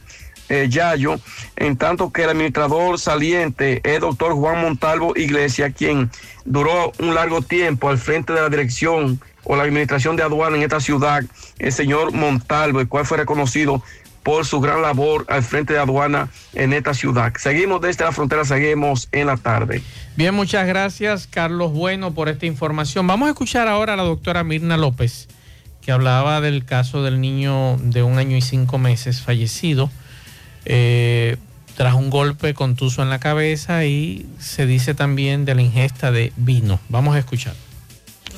eh, Yayo, en tanto que el administrador saliente es doctor Juan Montalvo Iglesia, quien duró un largo tiempo al frente de la dirección o la administración de aduana en esta ciudad, el señor Montalvo, el cual fue reconocido por su gran labor al frente de aduana en esta ciudad. Seguimos desde la frontera, seguimos en la tarde. Bien, muchas gracias, Carlos Bueno, por esta información. Vamos a escuchar ahora a la doctora Mirna López, que hablaba del caso del niño de un año y cinco meses fallecido eh, tras un golpe contuso en la cabeza y se dice también de la ingesta de vino. Vamos a escuchar.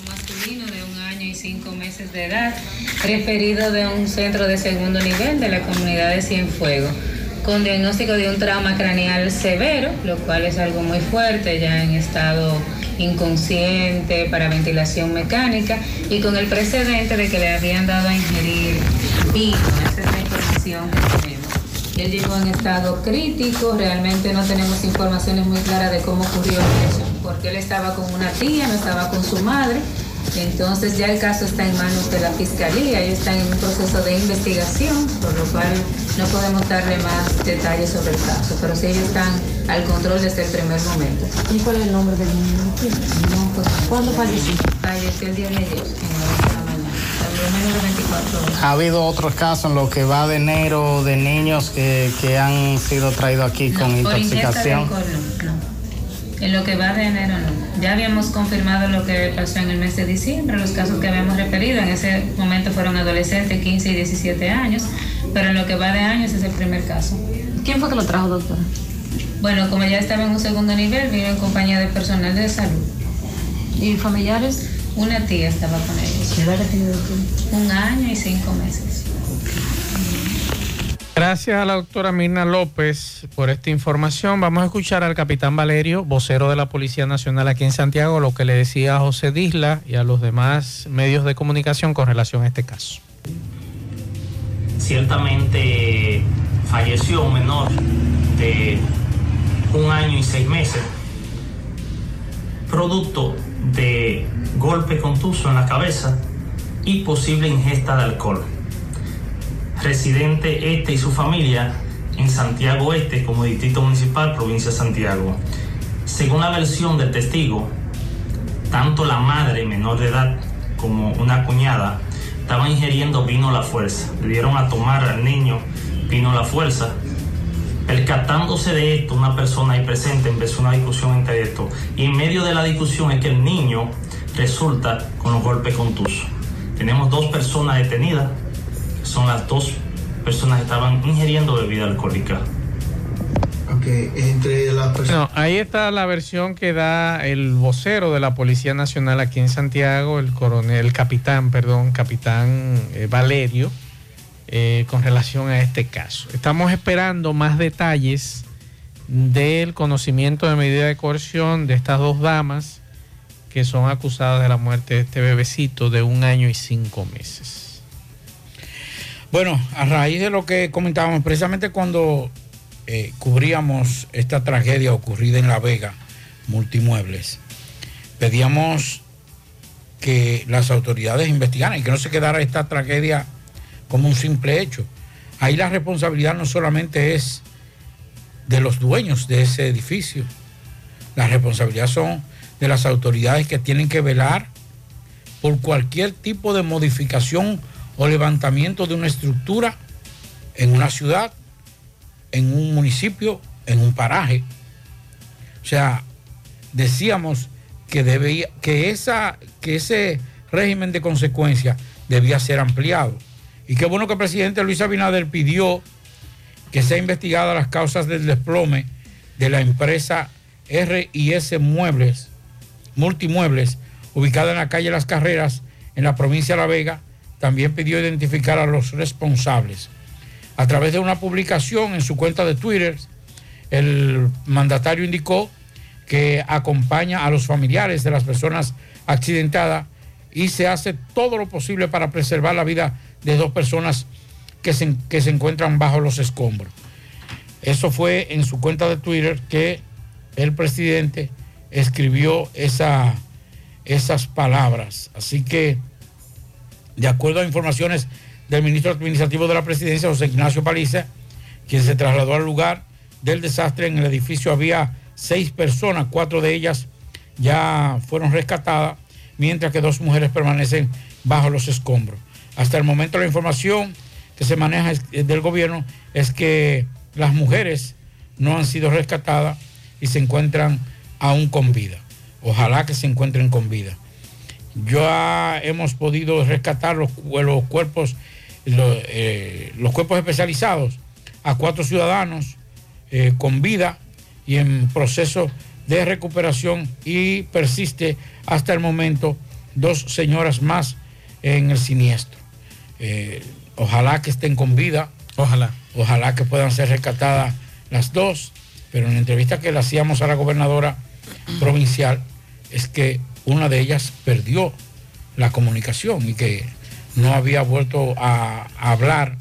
masculino de un año y cinco meses de edad, referido de un centro de segundo nivel de la comunidad de Cienfuegos, con diagnóstico de un trauma craneal severo, lo cual es algo muy fuerte, ya en estado inconsciente para ventilación mecánica y con el precedente de que le habían dado a ingerir vino, esa es la información que. Él llegó en estado crítico, realmente no tenemos informaciones muy claras de cómo ocurrió eso, porque él estaba con una tía, no estaba con su madre. Entonces ya el caso está en manos de la fiscalía, ellos están en un proceso de investigación, por lo cual no podemos darle más detalles sobre el caso, pero sí ellos están al control desde el primer momento. ¿Y cuál es el nombre del niño? No, pues, ¿Cuándo falleció? Falleció el día de ayer, en la Ha habido otros casos en lo que va de enero de niños que, que han sido traídos aquí con Por ingesta de intoxicación. alcohol, no, no. En lo que va de enero no. Ya habíamos confirmado lo que pasó en el mes de diciembre, los casos que habíamos referido. En ese momento fueron adolescentes, 15 y 17 años, pero en lo que va de años es el primer caso. ¿Quién fue que lo trajo, doctora? Bueno, como ya estaba en un segundo nivel, vino en compañía de personal de salud. ¿Y familiares? Una tía estaba con ellos. ¿Qué edad tiene? Un año y cinco meses. Gracias a la doctora Mirna López por esta información. Vamos a escuchar al capitán Valerio, vocero de la Policía Nacional aquí en Santiago, lo que le decía a José Disla y a los demás medios de comunicación con relación a este caso. ciertamente falleció un menor de un año y seis meses, producto de golpe contuso en la cabeza y posible ingesta de alcohol. Residente este y su familia en Santiago Este como distrito municipal, provincia de Santiago. Según la versión del testigo, tanto la madre menor de edad como una cuñada estaban ingiriendo vino a la fuerza. Le dieron a tomar al niño vino a la fuerza. Percatándose de esto, una persona ahí presente empezó una discusión entre esto. Y en medio de la discusión es que el niño resulta con los golpes contusos. Tenemos dos personas detenidas. Son las dos personas que estaban ingiriendo bebida alcohólica. entre las personas. ahí está la versión que da el vocero de la Policía Nacional aquí en Santiago, el coronel, el capitán, perdón, capitán eh, Valerio, eh, con relación a este caso. Estamos esperando más detalles del conocimiento de medida de coerción de estas dos damas que son acusadas de la muerte de este bebecito de un año y cinco meses. Bueno, a raíz de lo que comentábamos, precisamente cuando eh, cubríamos esta tragedia ocurrida en La Vega, multimuebles, pedíamos que las autoridades investigaran y que no se quedara esta tragedia como un simple hecho. Ahí la responsabilidad no solamente es de los dueños de ese edificio, la responsabilidad son de las autoridades que tienen que velar por cualquier tipo de modificación o levantamiento de una estructura en una ciudad, en un municipio, en un paraje. O sea, decíamos que debía, que esa, que ese régimen de consecuencias debía ser ampliado. Y qué bueno que el presidente Luis Abinader pidió que sea investigada las causas del desplome de la empresa RIS Muebles, Multimuebles, ubicada en la calle Las Carreras, en la provincia de La Vega, también pidió identificar a los responsables. A través de una publicación en su cuenta de Twitter, el mandatario indicó que acompaña a los familiares de las personas accidentadas y se hace todo lo posible para preservar la vida de dos personas que se, que se encuentran bajo los escombros. Eso fue en su cuenta de Twitter que el presidente escribió esa, esas palabras. Así que, de acuerdo a informaciones del ministro administrativo de la presidencia, José Ignacio Paliza, quien se trasladó al lugar del desastre, en el edificio había seis personas, cuatro de ellas ya fueron rescatadas, mientras que dos mujeres permanecen bajo los escombros. Hasta el momento la información que se maneja del gobierno es que las mujeres no han sido rescatadas y se encuentran aún con vida. Ojalá que se encuentren con vida. Ya hemos podido rescatar los, cu- los cuerpos, los, eh, los cuerpos especializados a cuatro ciudadanos eh, con vida y en proceso de recuperación y persiste hasta el momento dos señoras más en el siniestro. Eh, ojalá que estén con vida. Ojalá. Ojalá que puedan ser rescatadas las dos. Pero en la entrevista que le hacíamos a la gobernadora provincial es que una de ellas perdió la comunicación y que no había vuelto a, a hablar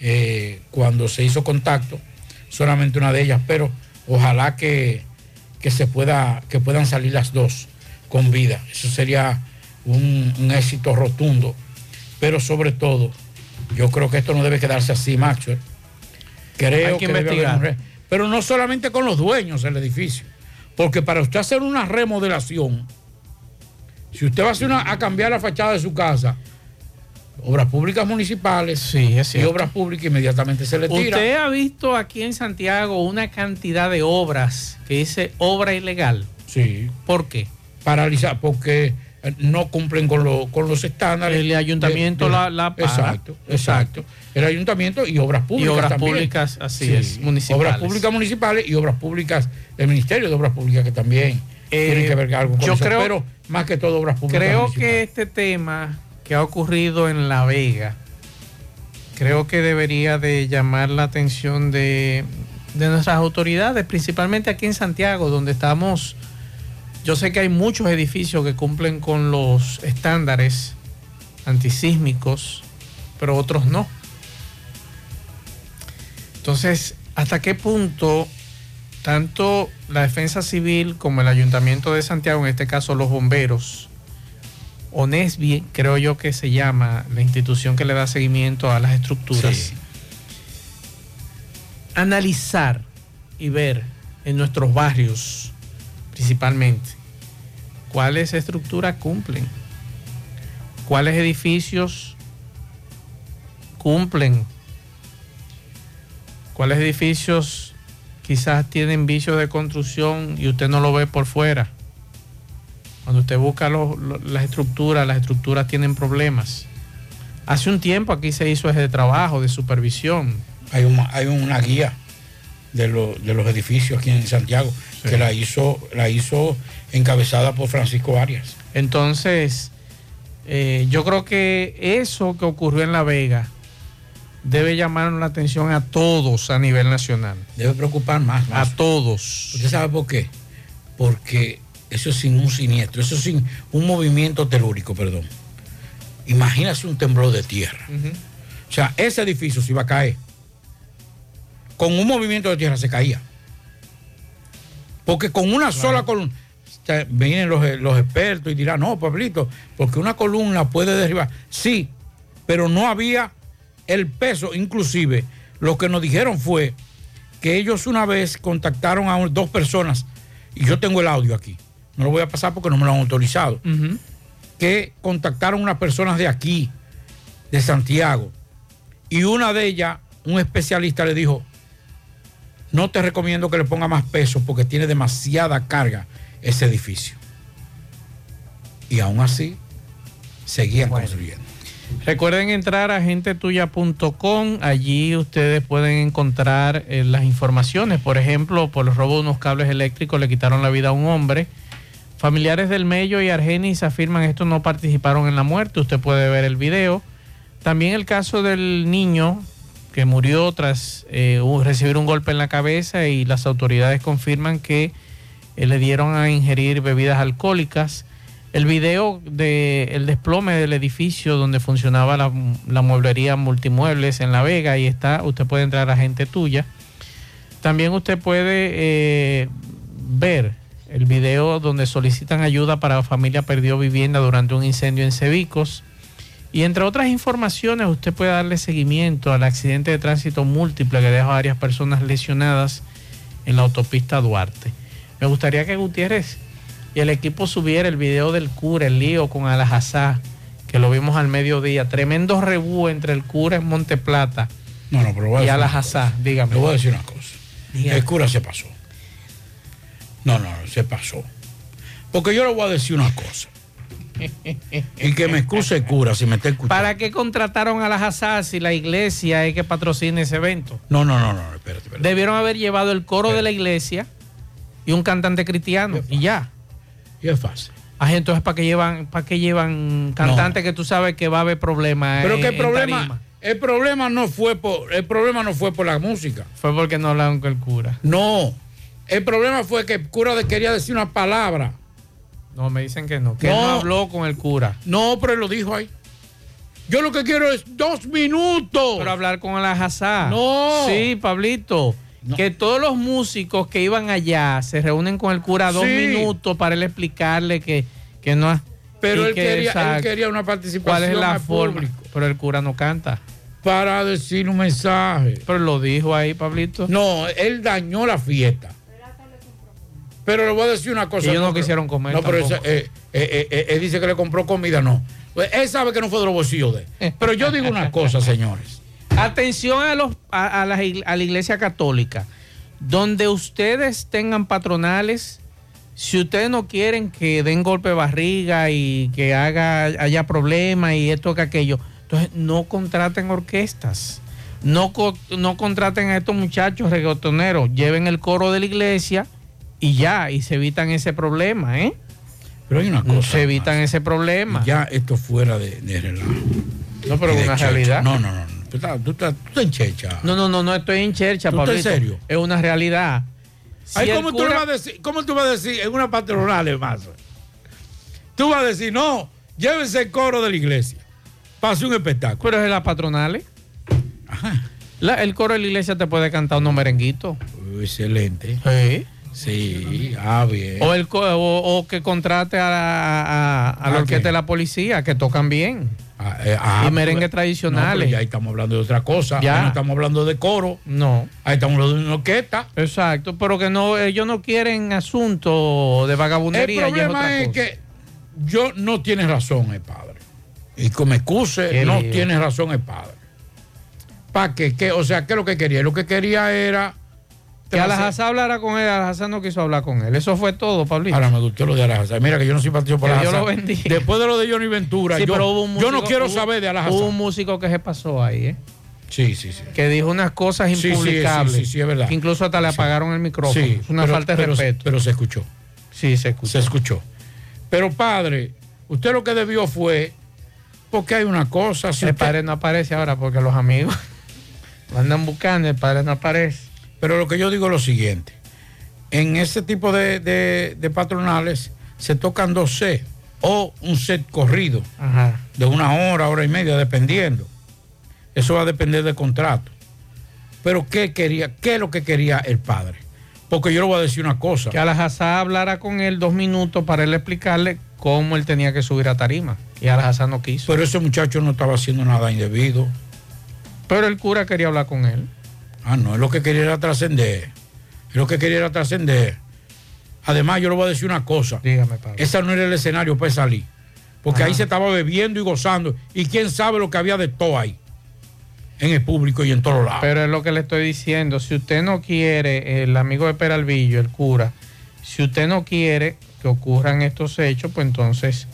eh, cuando se hizo contacto, solamente una de ellas, pero ojalá que, que se pueda, que puedan salir las dos con vida. Eso sería un, un éxito rotundo. Pero sobre todo, yo creo que esto no debe quedarse así, Maxwell. Creo Hay que debe haber investigar. un pero no solamente con los dueños del edificio, porque para usted hacer una remodelación, si usted va a, hacer una- a cambiar la fachada de su casa, obras públicas municipales y cierto. obras públicas inmediatamente se le tira. Usted ha visto aquí en Santiago una cantidad de obras que dice obra ilegal. Sí. ¿Por qué? Paralizar, porque no cumplen con, lo- con los estándares. El ayuntamiento la-. Exacto, exacto. El ayuntamiento y obras públicas. obras también. públicas, así Sí, es, municipales. Obras públicas municipales y obras públicas del Ministerio de Obras Públicas que también Eh, tienen que ver algo con yo eso, creo- pero más que todo obras públicas Creo que este tema que ha ocurrido en La Vega, creo que debería de llamar la atención de, de nuestras autoridades, principalmente aquí en Santiago, donde estamos, yo sé que hay muchos edificios que cumplen con los estándares antisísmicos, pero otros no. Entonces, ¿hasta qué punto tanto la defensa civil como el ayuntamiento de Santiago, en este caso los bomberos, ONESBI, creo yo que se llama la institución que le da seguimiento a las estructuras, Sí. analizar y ver en nuestros barrios principalmente cuáles estructuras cumplen, cuáles edificios cumplen, cuáles edificios quizás tienen vicios de construcción y usted no lo ve por fuera. Cuando usted busca los- lo- las estructuras, las estructuras tienen problemas. Hace un tiempo aquí se hizo ese trabajo de supervisión. Hay, una, guía lo- de los edificios aquí en Santiago que la hizo, la hizo encabezada por Francisco Arias. Entonces, eh, yo creo que eso que ocurrió en La Vega debe llamar la atención a todos a nivel nacional. Debe preocupar más. A todos. ¿Usted sabe por qué? Porque eso es sin un siniestro, eso es sin un movimiento telúrico, perdón. Imagínese un temblor de tierra. O sea, ese edificio se iba a caer. Con un movimiento de tierra se caía. Porque con una sola columna, vienen los, los expertos y dirán, no, Pablito, porque una columna puede derribar. Sí, pero no había el peso. Inclusive, lo que nos dijeron fue que ellos una vez contactaron a dos personas, y yo tengo el audio aquí, no lo voy a pasar porque no me lo han autorizado, que contactaron unas personas de aquí, de Santiago, y una de ellas, un especialista le dijo, no te recomiendo que le ponga más peso porque tiene demasiada carga ese edificio. Y aún así, seguían construyendo. Recuerden entrar a gentetuya.com. Allí ustedes pueden encontrar eh, las informaciones. Por ejemplo, por el robo de unos cables eléctricos le quitaron la vida a un hombre. Familiares del Mello y Argenis afirman estos no participaron en la muerte. Usted puede ver el video. También el caso del niño murió tras eh, recibir un golpe en la cabeza y las autoridades confirman que eh, le dieron a ingerir bebidas alcohólicas. el video del desplome del edificio donde funcionaba la, la mueblería multimuebles en La Vega, ahí está, usted puede entrar a gente tuya. También usted puede eh, ver el video donde solicitan ayuda para familia perdió vivienda durante un incendio en Cebicos. Y entre otras informaciones, usted puede darle seguimiento al accidente de tránsito múltiple que deja a varias personas lesionadas en la autopista Duarte. Me gustaría que Gutiérrez y el equipo subiera el video del cura, el lío con Alajazá, que lo vimos al mediodía. Tremendo rebú entre el cura en Monte Plata No, no, pero voy a y Alajazá. Dígame. Le voy a decir una cosa. Dígame. El cura se pasó. No, no, no, se pasó. Porque yo le voy a decir una cosa. Y que me excuse el cura si me está escuchando. ¿Para qué contrataron a Alajazá si la iglesia es que patrocina ese evento? No, no, no, no, espérate, espérate. Debieron haber llevado el coro de la iglesia y un cantante cristiano y ya. Y es fácil. Ah, entonces, ¿para qué llevan, para qué llevan cantantes que tú sabes que va a haber problemas? Pero en- que el en problema, el problema no fue por, el problema no fue por la música. Fue porque no hablaron con el cura. No. El problema fue que el cura quería decir una palabra. No, me dicen que no. Que él No. habló con el cura. No, pero él lo dijo ahí. Yo lo que quiero es dos minutos. Pero hablar con el Ajazá. No. Sí, Pablito. Que todos los músicos que iban allá se reúnen con el cura dos minutos para él explicarle que, que no ha- Pero él que, quería, él quería una participación ¿Cuál es la forma? público Pero el cura no canta. para decir un mensaje. Pero lo dijo ahí, Pablito. No, él dañó la fiesta. Pero le voy a decir una cosa. Ellos no quisieron comer No, pero ese, eh, eh, eh, él dice que le compró comida, no. Pues él sabe que no fue de los bolsillos de él. Pero yo digo una cosa, señores. Atención a, los, a, a la, a la iglesia católica. Donde ustedes tengan patronales, si ustedes no quieren que den golpe de barriga y que haga, haya problemas y esto que aquello, entonces no contraten orquestas. No, no contraten a estos muchachos reggaetoneros. Lleven el coro de la iglesia y ya, y se evitan ese problema, ¿eh? Pero hay una cosa. Se evitan ese problema. Ya esto fuera de, de relajo. No, pero es una checha. realidad. No, no, no. Tú estás, tú estás- tú estás en checha. No, no, no, no estoy en chercha, ¿Tú estás Pablito. en serio? Es una realidad. Si Ay, el ¿cómo, tú cura- vas a decir, ¿Cómo tú vas a decir en una patronal, más? Tú vas a decir, no, llévense el coro de la iglesia. Pase un espectáculo. Pero es la patronal. La- el coro de la iglesia te puede cantar unos merenguitos. Excelente. Sí. Sí, ah, bien. O, el, o, o que contrate a, la- a- a la ¿A orquesta de la policía, que tocan bien. Ah, eh, ah, y pues, tradicionales. no, pero ya ahí estamos hablando de otra cosa. Ya. Ahí no estamos hablando de coro. No. Ahí estamos hablando de una orquesta. Exacto, pero que no, ellos no quieren asunto de El vagabundería. y problema es, que yo no tiene razón el padre. Y me excuse, no lío. tiene razón el padre. ¿Para qué? ¿Qué? O sea, ¿qué es lo que quería? Lo que quería era. Que Alajazá hablara con él, Alajazá no quiso hablar con él. Eso fue todo, Pablito. Ahora me gustó lo de Alajazá. Mira que yo no simpatizo por Que Dios Alajazá. lo bendiga. Después de lo de Johnny Ventura, Sí, yo, pero hubo un yo no quiero hubo- saber de Alajazá. Hubo un músico que se pasó ahí, ¿eh? Sí, sí, sí. que dijo unas cosas impublicables. sí, sí, sí, es verdad. Que incluso hasta le apagaron el micrófono. Sí, es una pero- falta de pero- respeto. Pero se escuchó. Sí, se escuchó. Se escuchó. Pero padre, usted lo que debió fue, porque hay una cosa. Si el usted- padre no aparece ahora porque los amigos lo andan buscando, el padre no aparece. Pero lo que yo digo es lo siguiente. En ese tipo de, de- de patronales se tocan dos sets o un set corrido Ajá. de una hora, hora y media, dependiendo. Eso va a depender del contrato. Pero ¿qué quería? ¿Qué es lo que quería el padre? Porque yo le voy a decir una cosa. Que Alajazá hablara con él dos minutos para él explicarle cómo él tenía que subir a tarima. Y Alajazá no quiso. Pero ese muchacho no estaba haciendo nada indebido. Pero el cura quería hablar con él. Ah, no, es lo que quería era trascender. Es lo que quería era trascender. Además, yo le voy a decir una cosa. Dígame, Pablo. Ese no era el escenario para salir. Porque Ajá. ahí se estaba bebiendo y gozando. Y quién sabe lo que había de todo ahí. En el público y en todos lados. Pero es lo que le estoy diciendo. Si usted no quiere, el amigo de Peralvillo, el cura, si usted no quiere que ocurran estos hechos, pues entonces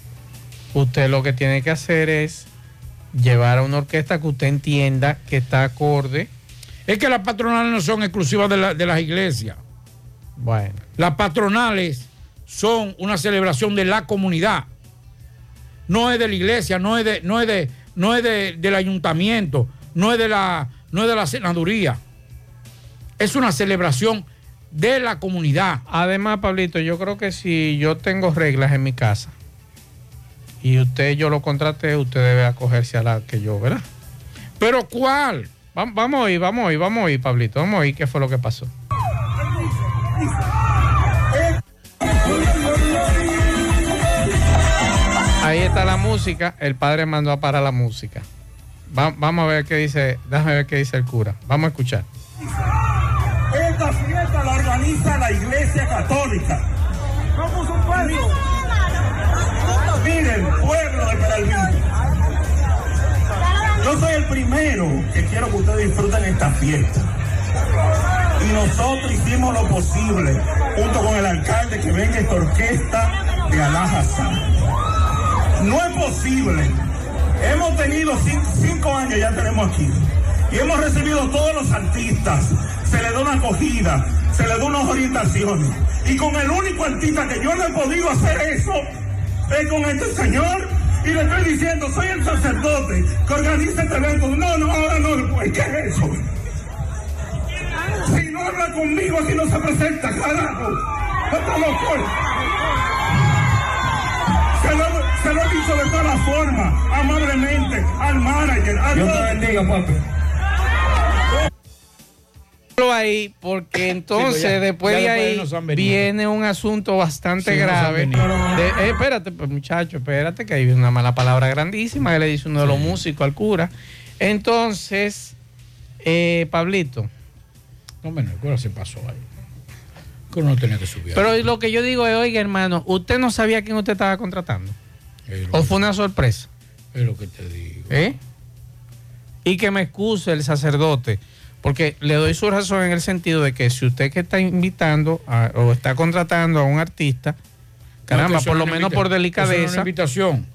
usted lo que tiene que hacer es llevar a una orquesta que usted entienda que está acorde. Es que las patronales no son exclusivas de, la- de las iglesias. Bueno. Las patronales son una celebración de la comunidad. No es de la iglesia, no es de, no es de, no es de- del ayuntamiento, no es de la, no es de la senaduría. Es una celebración de la comunidad. Además, Pablito, yo creo que si yo tengo reglas en mi casa y usted yo lo contraté, usted debe acogerse a la que yo, ¿verdad? ¿Pero cuál? Va- vamos a ir, vamos a ir, vamos a ir, Pablito, vamos a ir qué fue lo que pasó. Ahí está la música, el padre mandó a parar la música. Va- vamos a ver qué dice, déjame ver qué dice el cura. Vamos a escuchar. Esta fiesta la organiza la Iglesia Católica. Un pueblo. Miren, pueblo de Peralvillo. Yo soy el primero que quiero que ustedes disfruten esta fiesta. Y nosotros hicimos lo posible, junto con el alcalde, que venga esta orquesta de Hassan. No es posible. Hemos tenido cin- cinco años, ya tenemos aquí. Y hemos recibido todos los artistas. Se le da una acogida, se le da unas orientaciones. Y con el único artista que yo no he podido hacer eso es con este señor. Y le estoy diciendo, soy el sacerdote que organiza este evento. No, no, ahora no, pues, ¿qué es eso? Si no habla conmigo, aquí no se presenta, carajo. Se lo, se lo he dicho de todas formas, amablemente, al manager, a Dios te bendiga, papi. Ahí porque entonces ya- después ya de ahí viene un asunto bastante Sí, grave. De- eh, espérate, pues, muchacho, espérate que hay una mala palabra grandísima que le dice uno de los músicos al cura. Entonces, eh, Pablito. No, bueno, el cura se pasó ahí. El cura no tenía que subir. Pero lo que yo digo es, oiga, hermano, ¿usted no sabía quién usted estaba contratando? ¿O fue una sorpresa? Es lo que te digo. ¿Eh? Y que me excuse el sacerdote, porque le doy su razón en el sentido de que si usted que está invitando a- o está contratando a un artista, caramba, por lo menos invita- por no es delicadeza. una invitación.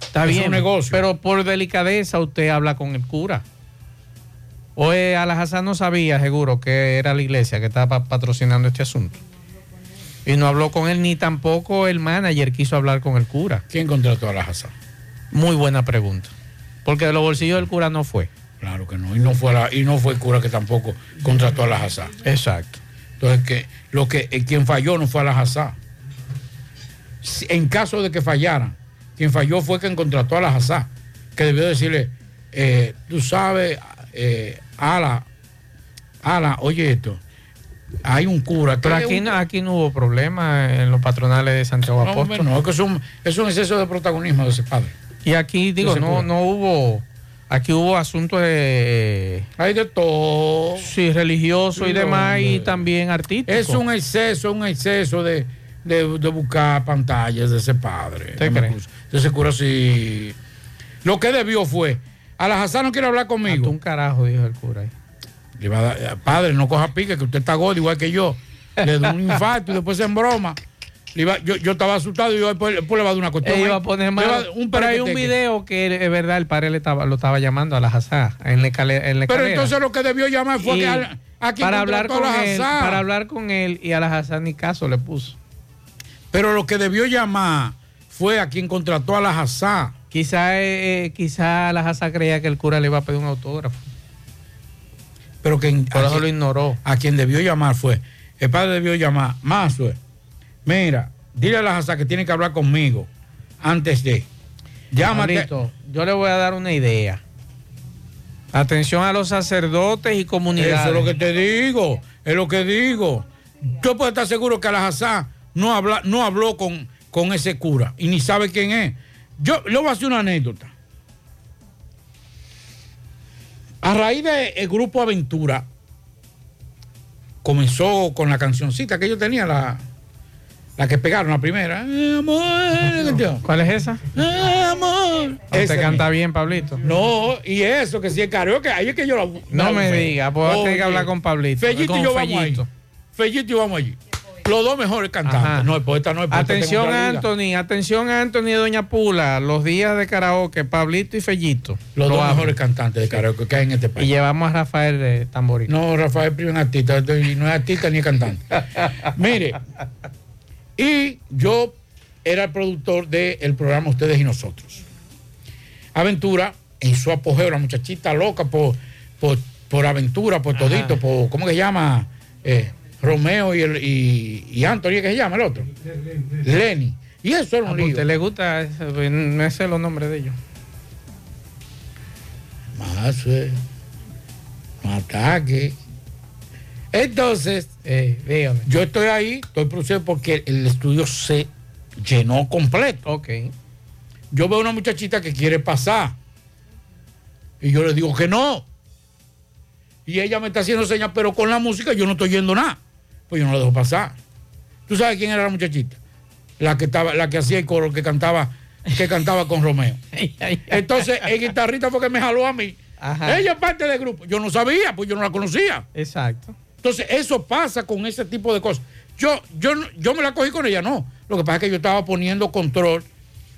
Está Eso es bien, un negocio. pero por delicadeza usted habla con el cura. O Alhazán no sabía, seguro, que era la iglesia que estaba patrocinando este asunto. Y no habló con él, ni tampoco el manager quiso hablar con el cura. ¿Quién contrató a la Hazán? Muy buena pregunta. Porque de los bolsillos del cura no fue. Claro que no. Y no fue, la- y no fue el cura que tampoco contrató a la Hazán. Exacto. Entonces, que, lo que, eh, quien falló no fue a la. Si- En caso de que fallaran, quien falló fue quien contrató a la Hazán, que debió decirle, eh, tú sabes, eh, Ala, Ala, oye esto, hay un cura. Pero aquí un- no, aquí no hubo problema en los patronales de Santiago No, Apóstol. hombre, no, es que es un, es un exceso de protagonismo de ese padre. Y aquí, digo, no, no hubo. Aquí hubo asuntos de. Hay de todo. Sí, religioso y demás, y también artístico. Es un exceso, un exceso de, de- de buscar pantallas de ese padre. Acuso. De ese cura sí. Lo que debió fue, a la Hazán no quiere hablar conmigo. un carajo, dijo el cura ahí. Le iba a dar, padre, no coja pique, que usted está gordo igual que yo. Le da un infarto y después en broma. Iba- yo, yo estaba asustado y yo después, después le va a dar una cuestión. Iba a poner a mal. un pero hay un video que es verdad, el padre le estaba, lo estaba llamando a la Hazá en la escalera. En la Pero entonces lo que debió llamar fue Y que a, a quien para hablar con a la él, para hablar con él y a la Hazá ni caso le puso. Pero lo que debió llamar fue a quien contrató a la Hazá. Quizá, eh, quizá la Hazá creía que el cura le iba a pedir un autógrafo. Pero que Por eso lo ignoró. A quien debió llamar fue, el padre debió llamar, Mazue, mira, dile a la Hazá que tiene que hablar conmigo antes de. Llámate. Pablito, yo le voy a dar una idea. Atención a los sacerdotes y comunidades. Eso es lo que te digo, es lo que digo. Tú puedes estar seguro que la Hazá no, habla, no habló con, con ese cura y ni sabe quién es. Yo le voy a hacer una anécdota. A raíz del grupo Aventura, comenzó con la cancioncita que yo tenía, la, la que pegaron, la primera. Eh, amor, ¿Cuál es esa? Eh, amor. Esa canta bien, Pablito. No, y eso, que si es karaoke, ahí es que yo la. No me diga, pues tener que hablar con Pablito. Fellito con y yo vamos Fellito. ahí. Fellito y vamos allí. Los dos mejores cantantes. Ajá. No, el poeta no, el poeta Atención tengo. Anthony, atención Anthony y Doña Pula, los días de karaoke, Pablito y Fellito. Los Lo dos mejores cantantes de karaoke que hay en este Y país. llevamos a Rafael de Tamboril. No, Rafael es artista, y no es artista ni es cantante. Mire, y yo era el productor del programa Ustedes y Nosotros. Aventura, en su apogeo, la muchachita loca por, por, por aventura, por todito, por, ¿cómo que se llama? Eh, Romeo y, el, y, y Anthony, ¿qué se llama el otro? Lenny. Y eso era un lío. usted le gusta, ese- me sé los nombres de ellos. Más, eh, un ataque. Entonces, Eh, yo estoy ahí, estoy produciendo porque el estudio se llenó completo. Ok. Yo veo una muchachita que quiere pasar. Y yo le digo que no. Y ella me está haciendo señas, pero con la música yo no estoy yendo nada. Pues yo no la dejo pasar. ¿Tú sabes quién era la muchachita? La que estaba, la que hacía el coro, que cantaba, que cantaba con Romeo. Entonces, el guitarrista fue que me jaló a mí. Ajá. Ella es parte del grupo. Yo no sabía, pues yo no la conocía. Exacto. Entonces, eso pasa con ese tipo de cosas. Yo, yo, yo me la cogí con ella, no. Lo que pasa es que yo estaba poniendo control,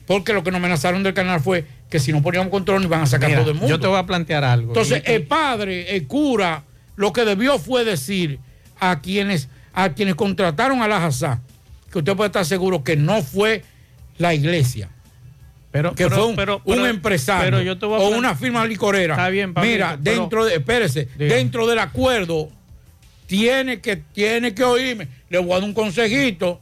porque lo que nos amenazaron del canal fue que si no poníamos control nos iban a sacar Mira, todo el mundo. yo te voy a plantear algo. Entonces, el padre, el cura, lo que debió fue decir a quienes, a quienes contrataron a la Hazá, que usted puede estar seguro que no fue la iglesia. Pero, que pero- fue un, pero- un pero- empresario pero yo te voy a o una firma licorera. Está bien, Mira, dentro de, espérese, dentro del acuerdo, tiene que, tiene que oírme. Le voy a dar un consejito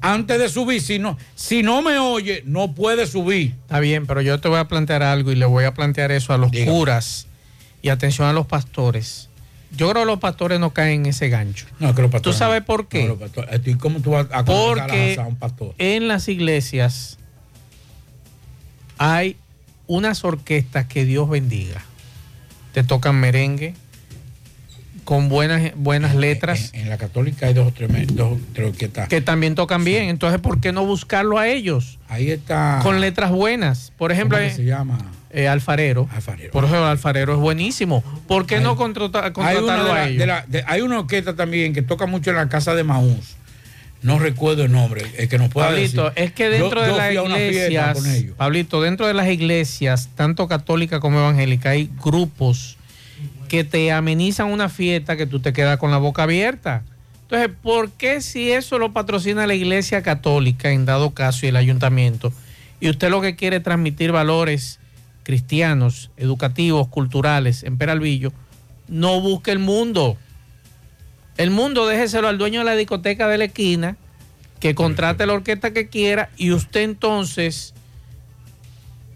antes de subir. Si no, si no me oye, no puede subir. Está bien, pero yo te voy a plantear algo y le voy a plantear eso a los curas y atención a los pastores. Yo creo que los pastores no caen en ese gancho. No, que los pastores ¿Tú sabes por qué? No, los pastores- ¿y ¿Cómo tú vas a aconsejar Porque a un pastor? en las iglesias hay unas orquestas que Dios bendiga. Te tocan merengue con buenas, buenas letras. En, en la católica hay dos o tres, dos tres orquestas. que también tocan bien. Entonces, ¿por qué no buscarlo a ellos? Ahí está. Con letras buenas. Por ejemplo, ¿Cómo que eh, se llama? eh, Alfarero. Por ejemplo, Alfarero es buenísimo. ¿Por qué no contrata- Hay una, contratarlo de a ellos? de la- de- hay una orquesta también que toca mucho en la casa de Maús. No recuerdo el nombre, el que nos pueda Pablito, decir. es que dentro Yo- de yo las iglesias. Pablito, dentro de las iglesias, tanto católica como evangélica, hay grupos que te amenizan una fiesta que tú te quedas con la boca abierta. Entonces, ¿por qué si eso lo patrocina la iglesia católica, en dado caso, y el ayuntamiento, y usted lo que quiere es transmitir valores cristianos, educativos, culturales en Peralvillo, no busque el mundo? El mundo déjeselo al dueño de la discoteca de la esquina, que contrate la orquesta que quiera y usted entonces,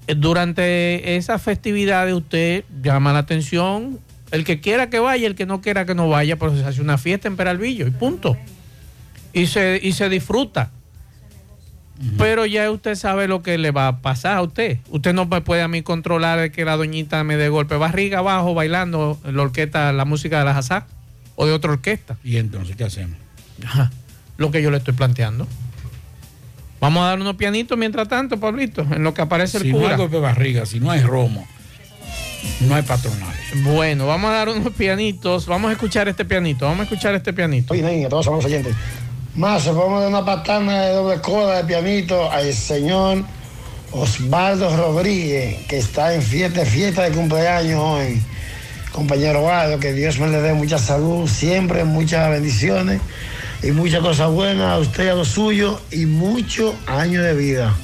eh, durante esas festividades, usted llama la atención. El que quiera que vaya, el que no quiera que no vaya, pero se hace una fiesta en Peralvillo y punto. Y se, y se disfruta. Pero ya usted sabe lo que le va a pasar a usted. Usted no me puede a mí controlar que la doñita me dé golpe barriga abajo bailando la orquesta, la música de la Hazá o de otra orquesta. ¿Y entonces qué hacemos? Ajá, lo que yo le estoy planteando. Vamos a dar unos pianitos mientras tanto, Pablito, en lo que aparece el Si no cura. hay golpe de barriga, si no hay romo, no hay patronal. Bueno, vamos a dar unos pianitos. Vamos a escuchar este pianito. Vamos a escuchar este pianito. Oye, a todos los oyentes. Más, vamos a dar una patana de doble coda de pianito al señor Osvaldo Rodríguez, que está en fiesta, fiesta de cumpleaños hoy. Compañero Osvaldo, que Dios me le dé mucha salud, siempre muchas bendiciones y muchas cosas buenas a usted y a los suyos y muchos años de vida.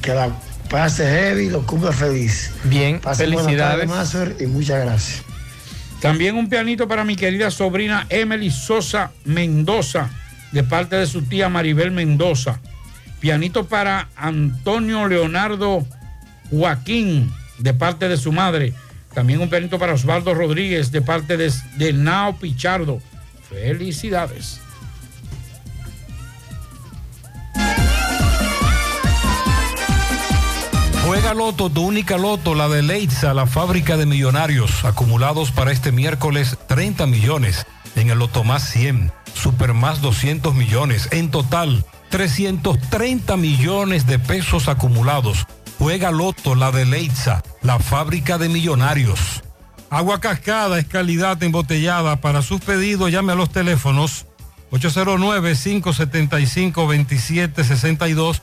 Que la pase heavy, lo cumpla feliz. Bien, Pase felicidades. y muchas gracias. También un pianito para mi querida sobrina Emily Sosa Mendoza, de parte de su tía Maribel Mendoza. Pianito para Antonio Leonardo Joaquín, de parte de su madre. También un pianito para Osvaldo Rodríguez, de parte de, de Nao Pichardo. Felicidades. Juega Loto, tu única Loto, la de Leitza, la fábrica de millonarios, acumulados para este miércoles 30 millones. En el Loto más 100, Super más 200 millones. En total, 330 millones de pesos acumulados. Juega Loto, la de Leitza, la fábrica de millonarios. Agua Cascada es calidad embotellada. Para sus pedidos, llame a los teléfonos 809-575-2762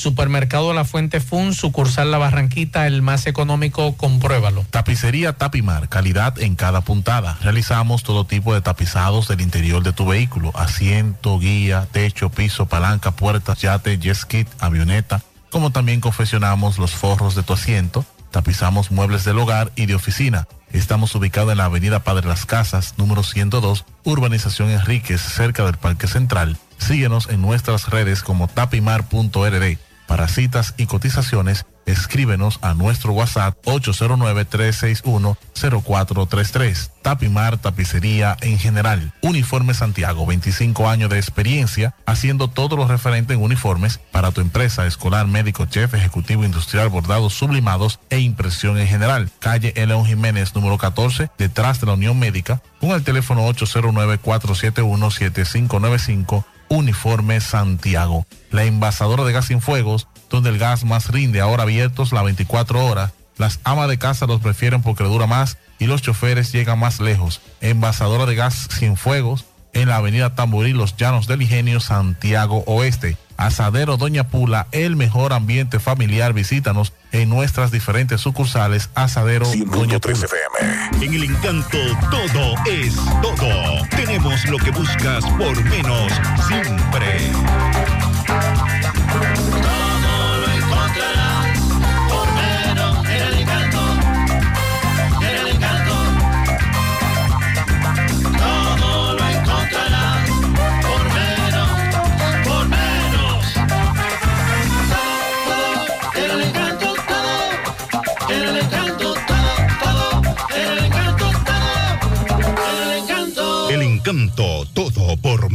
Supermercado La Fuente Fun, sucursal La Barranquita, el más económico, compruébalo. Tapicería Tapimar, calidad en cada puntada. Realizamos todo tipo de tapizados del interior de tu vehículo, asiento, guía, techo, piso, palanca, puertas, yate, jet ski, avioneta, como también confeccionamos los forros de tu asiento, tapizamos muebles del hogar y de oficina. Estamos ubicados en la avenida Padre Las Casas, número 102, Urbanización Enríquez, cerca del Parque Central. Síguenos en nuestras redes como tapimar.rd. Para citas y cotizaciones, escríbenos a nuestro WhatsApp 809-361-0433. Tapimar Tapicería en general. Uniforme Santiago, 25 años de experiencia haciendo todo lo referente en uniformes para tu empresa, escolar, médico, chef, ejecutivo, industrial, bordados, sublimados e impresión en general. Calle León Jiménez, número 14, detrás de la Unión Médica, con el teléfono 809-471-7595. Uniforme Santiago. La envasadora de gas sin fuegos, donde el gas más rinde, ahora abiertos las 24 horas. Las amas de casa los prefieren porque dura más y los choferes llegan más lejos. Envasadora de gas sin fuegos en la avenida Tamboril, Los Llanos del Ingenio, Santiago Oeste. Asadero Doña Pula, el mejor ambiente familiar. Visítanos en nuestras diferentes sucursales. Asadero Doña Pula. FM. En el encanto todo es todo. Tenemos lo que buscas por menos siempre. Marta, India Light.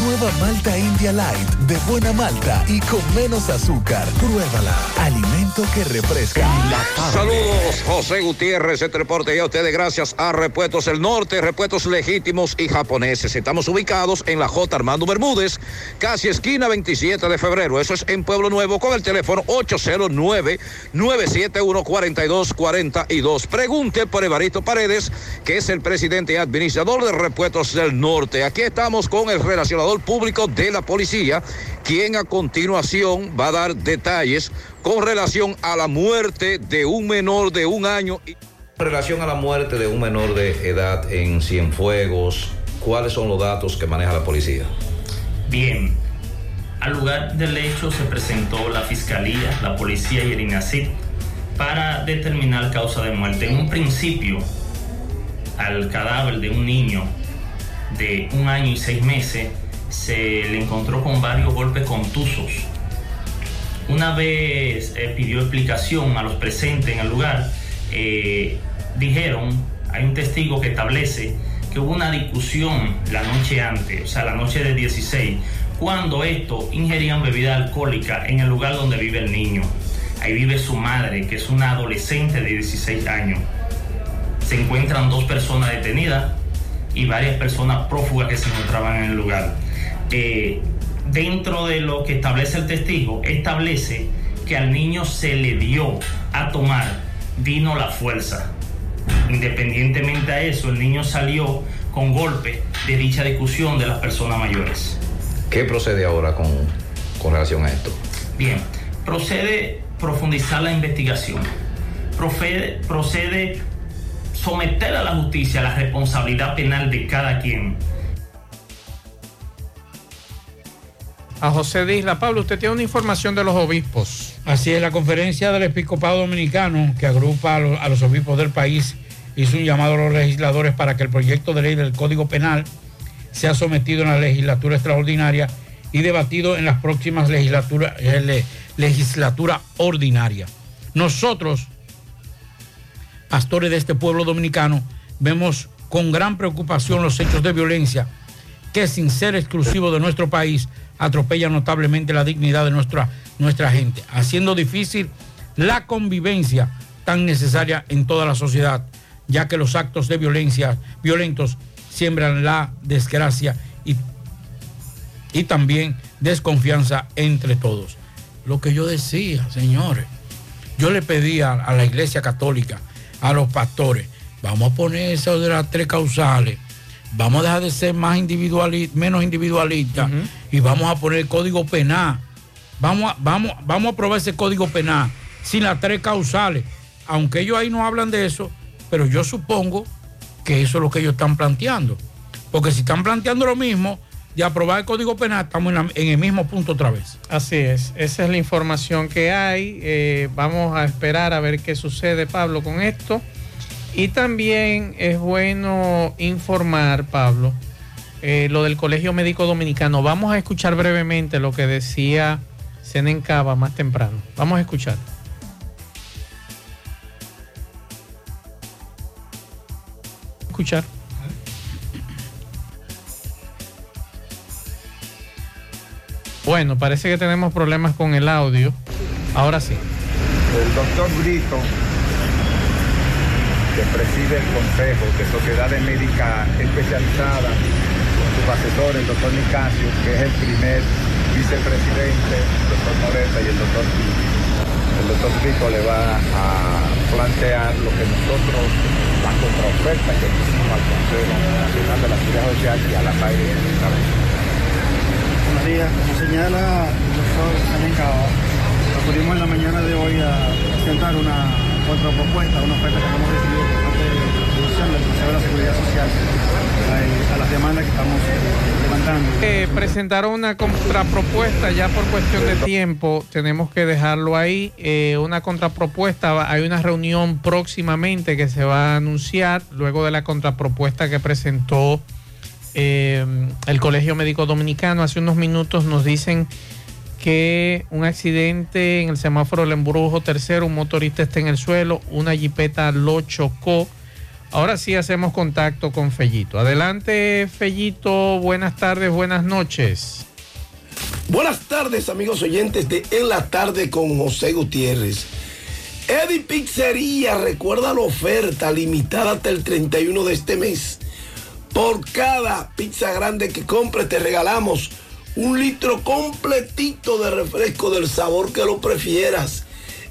Nueva Malta India Light, de buena malta y con menos azúcar. Pruébala. Alimento que refresca la tarde. Saludos, José Gutiérrez, este reporte y a ustedes gracias a Repuestos El Norte, Repuestos Legítimos y Japoneses. Estamos ubicados en la J. Armando Bermúdez, casi esquina 27 de febrero. Eso es en Pueblo Nuevo con el teléfono 809-971-4242. Pregunte por Evaristo Paredes, que es el presidente y administrador de Repuestos del Norte. Aquí estamos con el relacionador público de la policía, quien a continuación va a dar detalles con relación a la muerte de un menor de un año. En relación a la muerte de un menor de edad en Cienfuegos, ¿cuáles son los datos que maneja la policía? Bien, al lugar del hecho se presentó la fiscalía, la policía y el INACID para determinar causa de muerte. En un principio, al cadáver de un niño de un año y seis meses se le encontró con varios golpes contusos. Una vez eh, pidió explicación a los presentes en el lugar, eh, dijeron, hay un testigo que establece que hubo una discusión la noche antes, o sea, la noche del 16, cuando estos ingerían bebida alcohólica en el lugar donde vive el niño. Ahí vive su madre, que es una adolescente de 16 años. Se encuentran dos personas detenidas y varias personas prófugas que se encontraban en el lugar. Eh, dentro de lo que establece el testigo, establece que al niño se le dio a tomar vino la fuerza. Independientemente a eso, el niño salió con golpe de dicha discusión de las personas mayores. ¿Qué procede ahora con, con relación a esto? Bien, procede profundizar la investigación. Procede, procede someter a la justicia la responsabilidad penal de cada quien. A José de Isla Pablo, usted tiene una información de los obispos. Así es, la conferencia del episcopado dominicano, que agrupa a los, obispos del país, hizo un llamado a los legisladores para que el proyecto de ley del Código Penal sea sometido en la legislatura extraordinaria y debatido en las próximas legislatura, eh, le- legislatura ordinaria. Nosotros, pastores de este pueblo dominicano, vemos con gran preocupación los hechos de violencia que sin ser exclusivo de nuestro país atropellan notablemente la dignidad de nuestra, nuestra gente, haciendo difícil la convivencia tan necesaria en toda la sociedad, ya que los actos de violencia violentos siembran la desgracia y, y también desconfianza entre todos. Lo que yo decía, señores, yo le pedía a la iglesia católica, a los pastores, vamos a poner eso de las tres causales, vamos a dejar de ser más individuali- menos individualistas y vamos a poner el código penal. Vamos a, vamos, vamos a aprobar ese código penal sin las tres causales. Aunque ellos ahí no hablan de eso, pero yo supongo que eso es lo que ellos están planteando. Porque si están planteando lo mismo de aprobar el código penal, estamos en, la- en el mismo punto otra vez. Así es, esa es la información que hay. Eh, vamos a esperar a ver qué sucede, Pablo, con esto. Y también es bueno informar, Pablo, eh, lo del Colegio Médico Dominicano. Vamos a escuchar brevemente lo que decía Senen Cava más temprano. Vamos a escuchar. Escuchar. Bueno, parece que tenemos problemas con el audio. Ahora sí. El doctor Brito, que preside el Consejo de Sociedades Médicas Especializadas, su asesor, el doctor Nicasio, que es el primer vicepresidente, el doctor Moreta y el doctor Gil. El doctor Brito le va a plantear lo que nosotros, la contraoferta que hicimos al Consejo Nacional de la Seguridad Social y a la PAE. Buenos días, como señala el doctor Cava, acudimos en la mañana de hoy a presentar una contrapropuesta, una oferta que hemos recibido por parte de la Comisión del Consejo de la Seguridad Social a, a las demandas que estamos eh, levantando. Eh, presentaron una contrapropuesta ya por cuestión de tiempo, tenemos que dejarlo ahí. Eh, una contrapropuesta, hay una reunión próximamente que se va a anunciar luego de la contrapropuesta que presentó eh, el Colegio Médico Dominicano. Hace unos minutos nos dicen que un accidente en el semáforo del embrujo tercero, un motorista está en el suelo, una jipeta lo chocó. Ahora sí hacemos contacto con Fellito. Adelante, Fellito. Buenas tardes, buenas noches. Buenas tardes, amigos oyentes de En la Tarde con José Gutiérrez. Eddie Pizzería recuerda la oferta limitada hasta el 31 de este mes. Por cada pizza grande que compres te regalamos un litro completito de refresco del sabor que lo prefieras.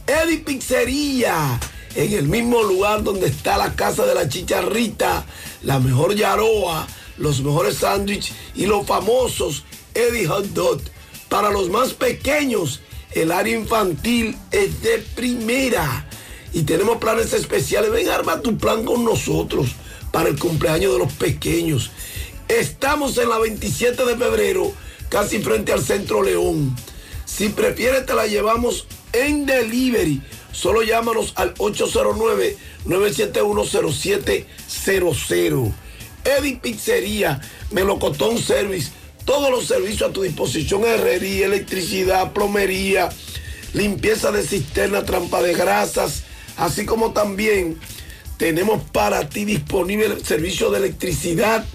Eddie Pizzería, en el mismo lugar donde está la casa de la chicharrita, la mejor yaroa, los mejores sándwiches y los famosos Eddie Hot Dog. Para los más pequeños, el área infantil es de primera. Y tenemos planes especiales. Ven, arma tu plan con nosotros para el cumpleaños de los pequeños. Estamos en la 27 de febrero, casi frente al Centro León. Si prefieres, te la llevamos en delivery. Solo llámanos al 809-971-0700. Eddie Pizzería, Melocotón Service, todos los servicios a tu disposición, herrería, electricidad, plomería, limpieza de cisterna, trampa de grasas, así como también tenemos para ti disponible el servicio de electricidad,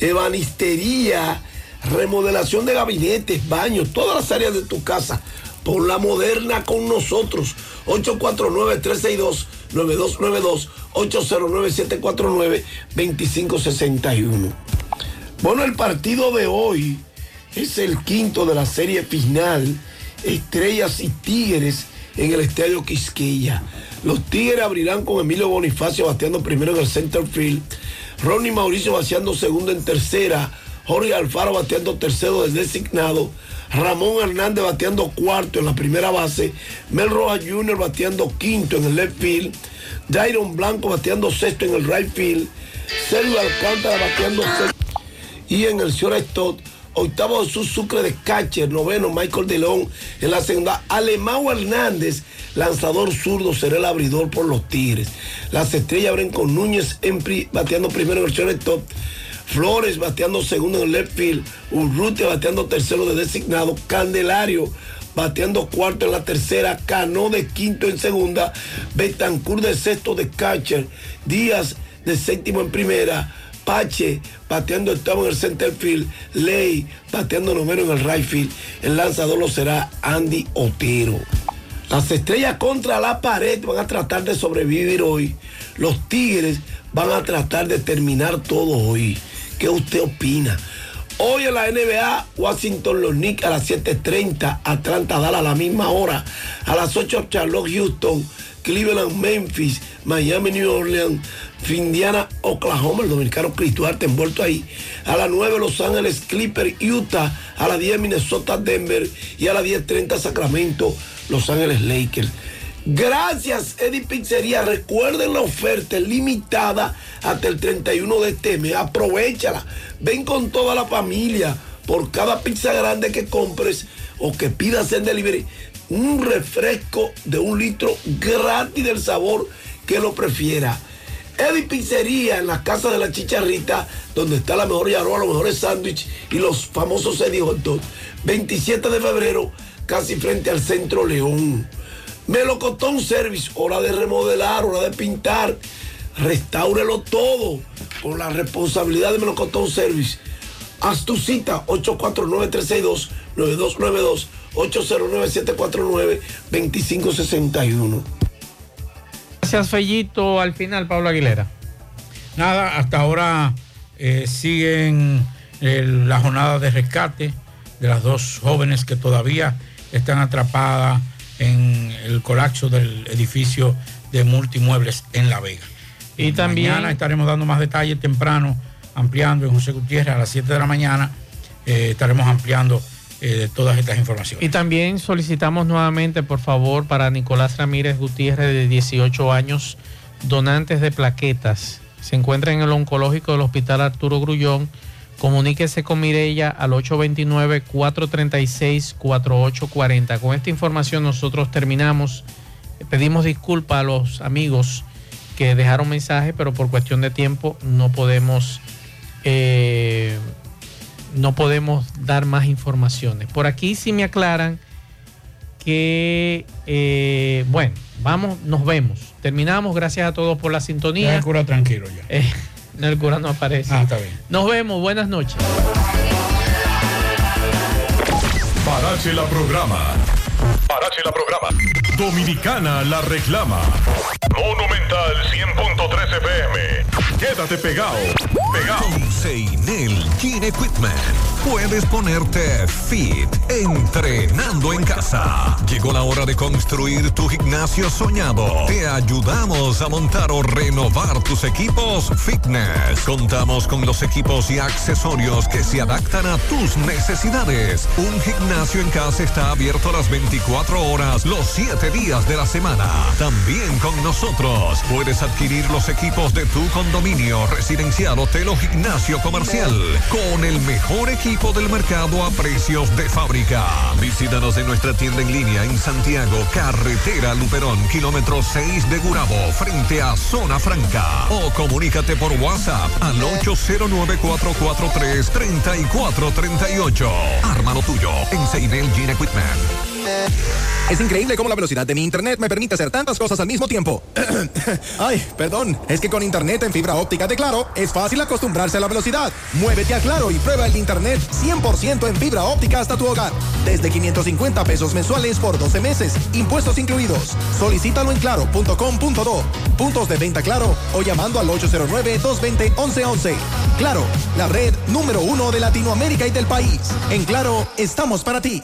ebanistería, remodelación de gabinetes, baños, todas las áreas de tu casa. Por la moderna con nosotros. 849-362-9292, 809-749-2561. Bueno, el partido de hoy es el quinto de la serie final. Estrellas y Tigres en el Estadio Quisqueya. Los Tigres abrirán con Emilio Bonifacio bateando primero en el center field. Ronnie Mauricio bateando segundo en tercera. Jorge Alfaro bateando tercero del designado. Ramón Hernández bateando cuarto en la primera base. Mel Rojas Jr. bateando quinto en el left field. Dairon Blanco bateando sexto en el right field. Sergio Alcántara bateando sexto. Y en el shortstop, octavo Jesús Sucre de catcher, noveno Michael de León en la segunda. Alemão Hernández, lanzador zurdo, será el abridor por los Tigres. Las estrellas abren con Núñez en pri- bateando primero en el shortstop. Flores bateando segundo en el left field, Urrutia bateando tercero de designado, Candelario bateando cuarto en la tercera, Cano de quinto en segunda, Betancourt de sexto de catcher, Díaz de séptimo en primera, Pache bateando octavo en el center field, Ley bateando noveno en el right field, el lanzador lo será Andy Otero. Las estrellas contra la pared van a tratar de sobrevivir hoy. Los Tigres van a tratar de terminar todo hoy. ¿Qué usted opina? Hoy en la NBA, Washington los Knicks a las 7.30, Atlanta Dallas a la misma hora, a las 8 Charlotte Houston, Cleveland Memphis, Miami New Orleans, Indiana Oklahoma, el dominicano Cristo Arte envuelto ahí, a las 9 Los Ángeles Clippers Utah, a las 10 Minnesota Denver y a las 10.30 Sacramento Los Ángeles Lakers. Gracias, Eddie Pizzería. Recuerden la oferta limitada hasta el 31 de este mes. Aprovechala. Ven con toda la familia. Por cada pizza grande que compres o que pidas en delivery, un refresco de un litro gratis del sabor que lo prefiera. Eddie Pizzería en la casa de la chicharrita, donde está la mejor yaroa, los mejores sándwiches y los famosos Eddie Hot Dog. 27 de febrero, casi frente al Centro León. Melocotón Service, hora de remodelar, hora de pintar. Restáurelo todo con la responsabilidad de Melocotón Service. Haz tu cita 849-362-9292, 809-749-2561. Gracias, Fellito. Al final, Pablo Aguilera. Nada, hasta ahora eh, siguen eh, la jornada de rescate de las dos jóvenes que todavía están atrapadas en el colapso del edificio de multimuebles en La Vega. Y también- Mañana estaremos dando más detalles temprano, ampliando en José Gutiérrez a las 7 de la mañana. eh, estaremos ampliando eh, todas estas informaciones. Y también solicitamos nuevamente, por favor, para Nicolás Ramírez Gutiérrez, de 18 años, donantes de plaquetas. Se encuentra en el oncológico del Hospital Arturo Grullón. Comuníquese con Mirella al 829-436-4840. Con esta información nosotros terminamos. Pedimos disculpas a los amigos que dejaron mensaje, pero por cuestión de tiempo no podemos eh, no podemos dar más informaciones. Por aquí sí me aclaran que, eh, bueno, vamos, nos vemos. Terminamos, gracias a todos por la sintonía. Ya cura tranquilo ya. Eh, no, el cura no aparece. Ah, está bien. Nos vemos, buenas noches. Parache la programa. Parache la programa. Dominicana la reclama. Monumental 100.13 FM. Quédate pegado. Pegado. Con Seinel Gene Equipment puedes ponerte fit entrenando en casa. Llegó la hora de construir tu gimnasio soñado. Te ayudamos a montar o renovar tus equipos fitness. Contamos con los equipos y accesorios que se adaptan a tus necesidades. Un gimnasio en casa está abierto las 24 horas, los 7 días de la semana. También con nosotros puedes adquirir los equipos de tu condominio, residencial, hotel o gimnasio comercial con el mejor equipo del mercado a precios de fábrica. Visítanos en nuestra tienda en línea en Santiago, carretera Luperón, kilómetro 6 de Gurabo, frente a Zona Franca. O comunícate por WhatsApp al 809-443-3438. Arma lo tuyo en Seidel Gene Equipment. Es increíble cómo la velocidad de mi internet me permite hacer tantas cosas al mismo tiempo. Ay, perdón. Es que con internet en fibra óptica de Claro es fácil acostumbrarse a la velocidad. Muévete a Claro y prueba el internet 100% en fibra óptica hasta tu hogar. Desde 550 pesos mensuales por 12 meses, impuestos incluidos. Solicítalo en claro.com.do, puntos de venta Claro o llamando al 809-220-1111. Claro, la red número uno de Latinoamérica y del país. En Claro, estamos para ti.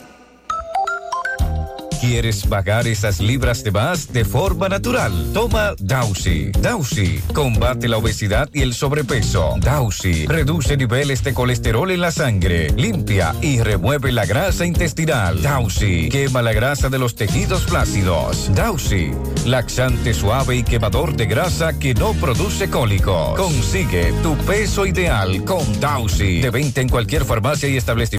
¿Quieres pagar esas libras de más de forma natural? Toma Dausi. Dausi combate la obesidad y el sobrepeso. Dausi reduce niveles de colesterol en la sangre, limpia y remueve la grasa intestinal. Dausi quema la grasa de los tejidos flácidos. Dausi, laxante suave y quemador de grasa que no produce cólicos. Consigue tu peso ideal con Dausi. De venta en cualquier farmacia y establecimiento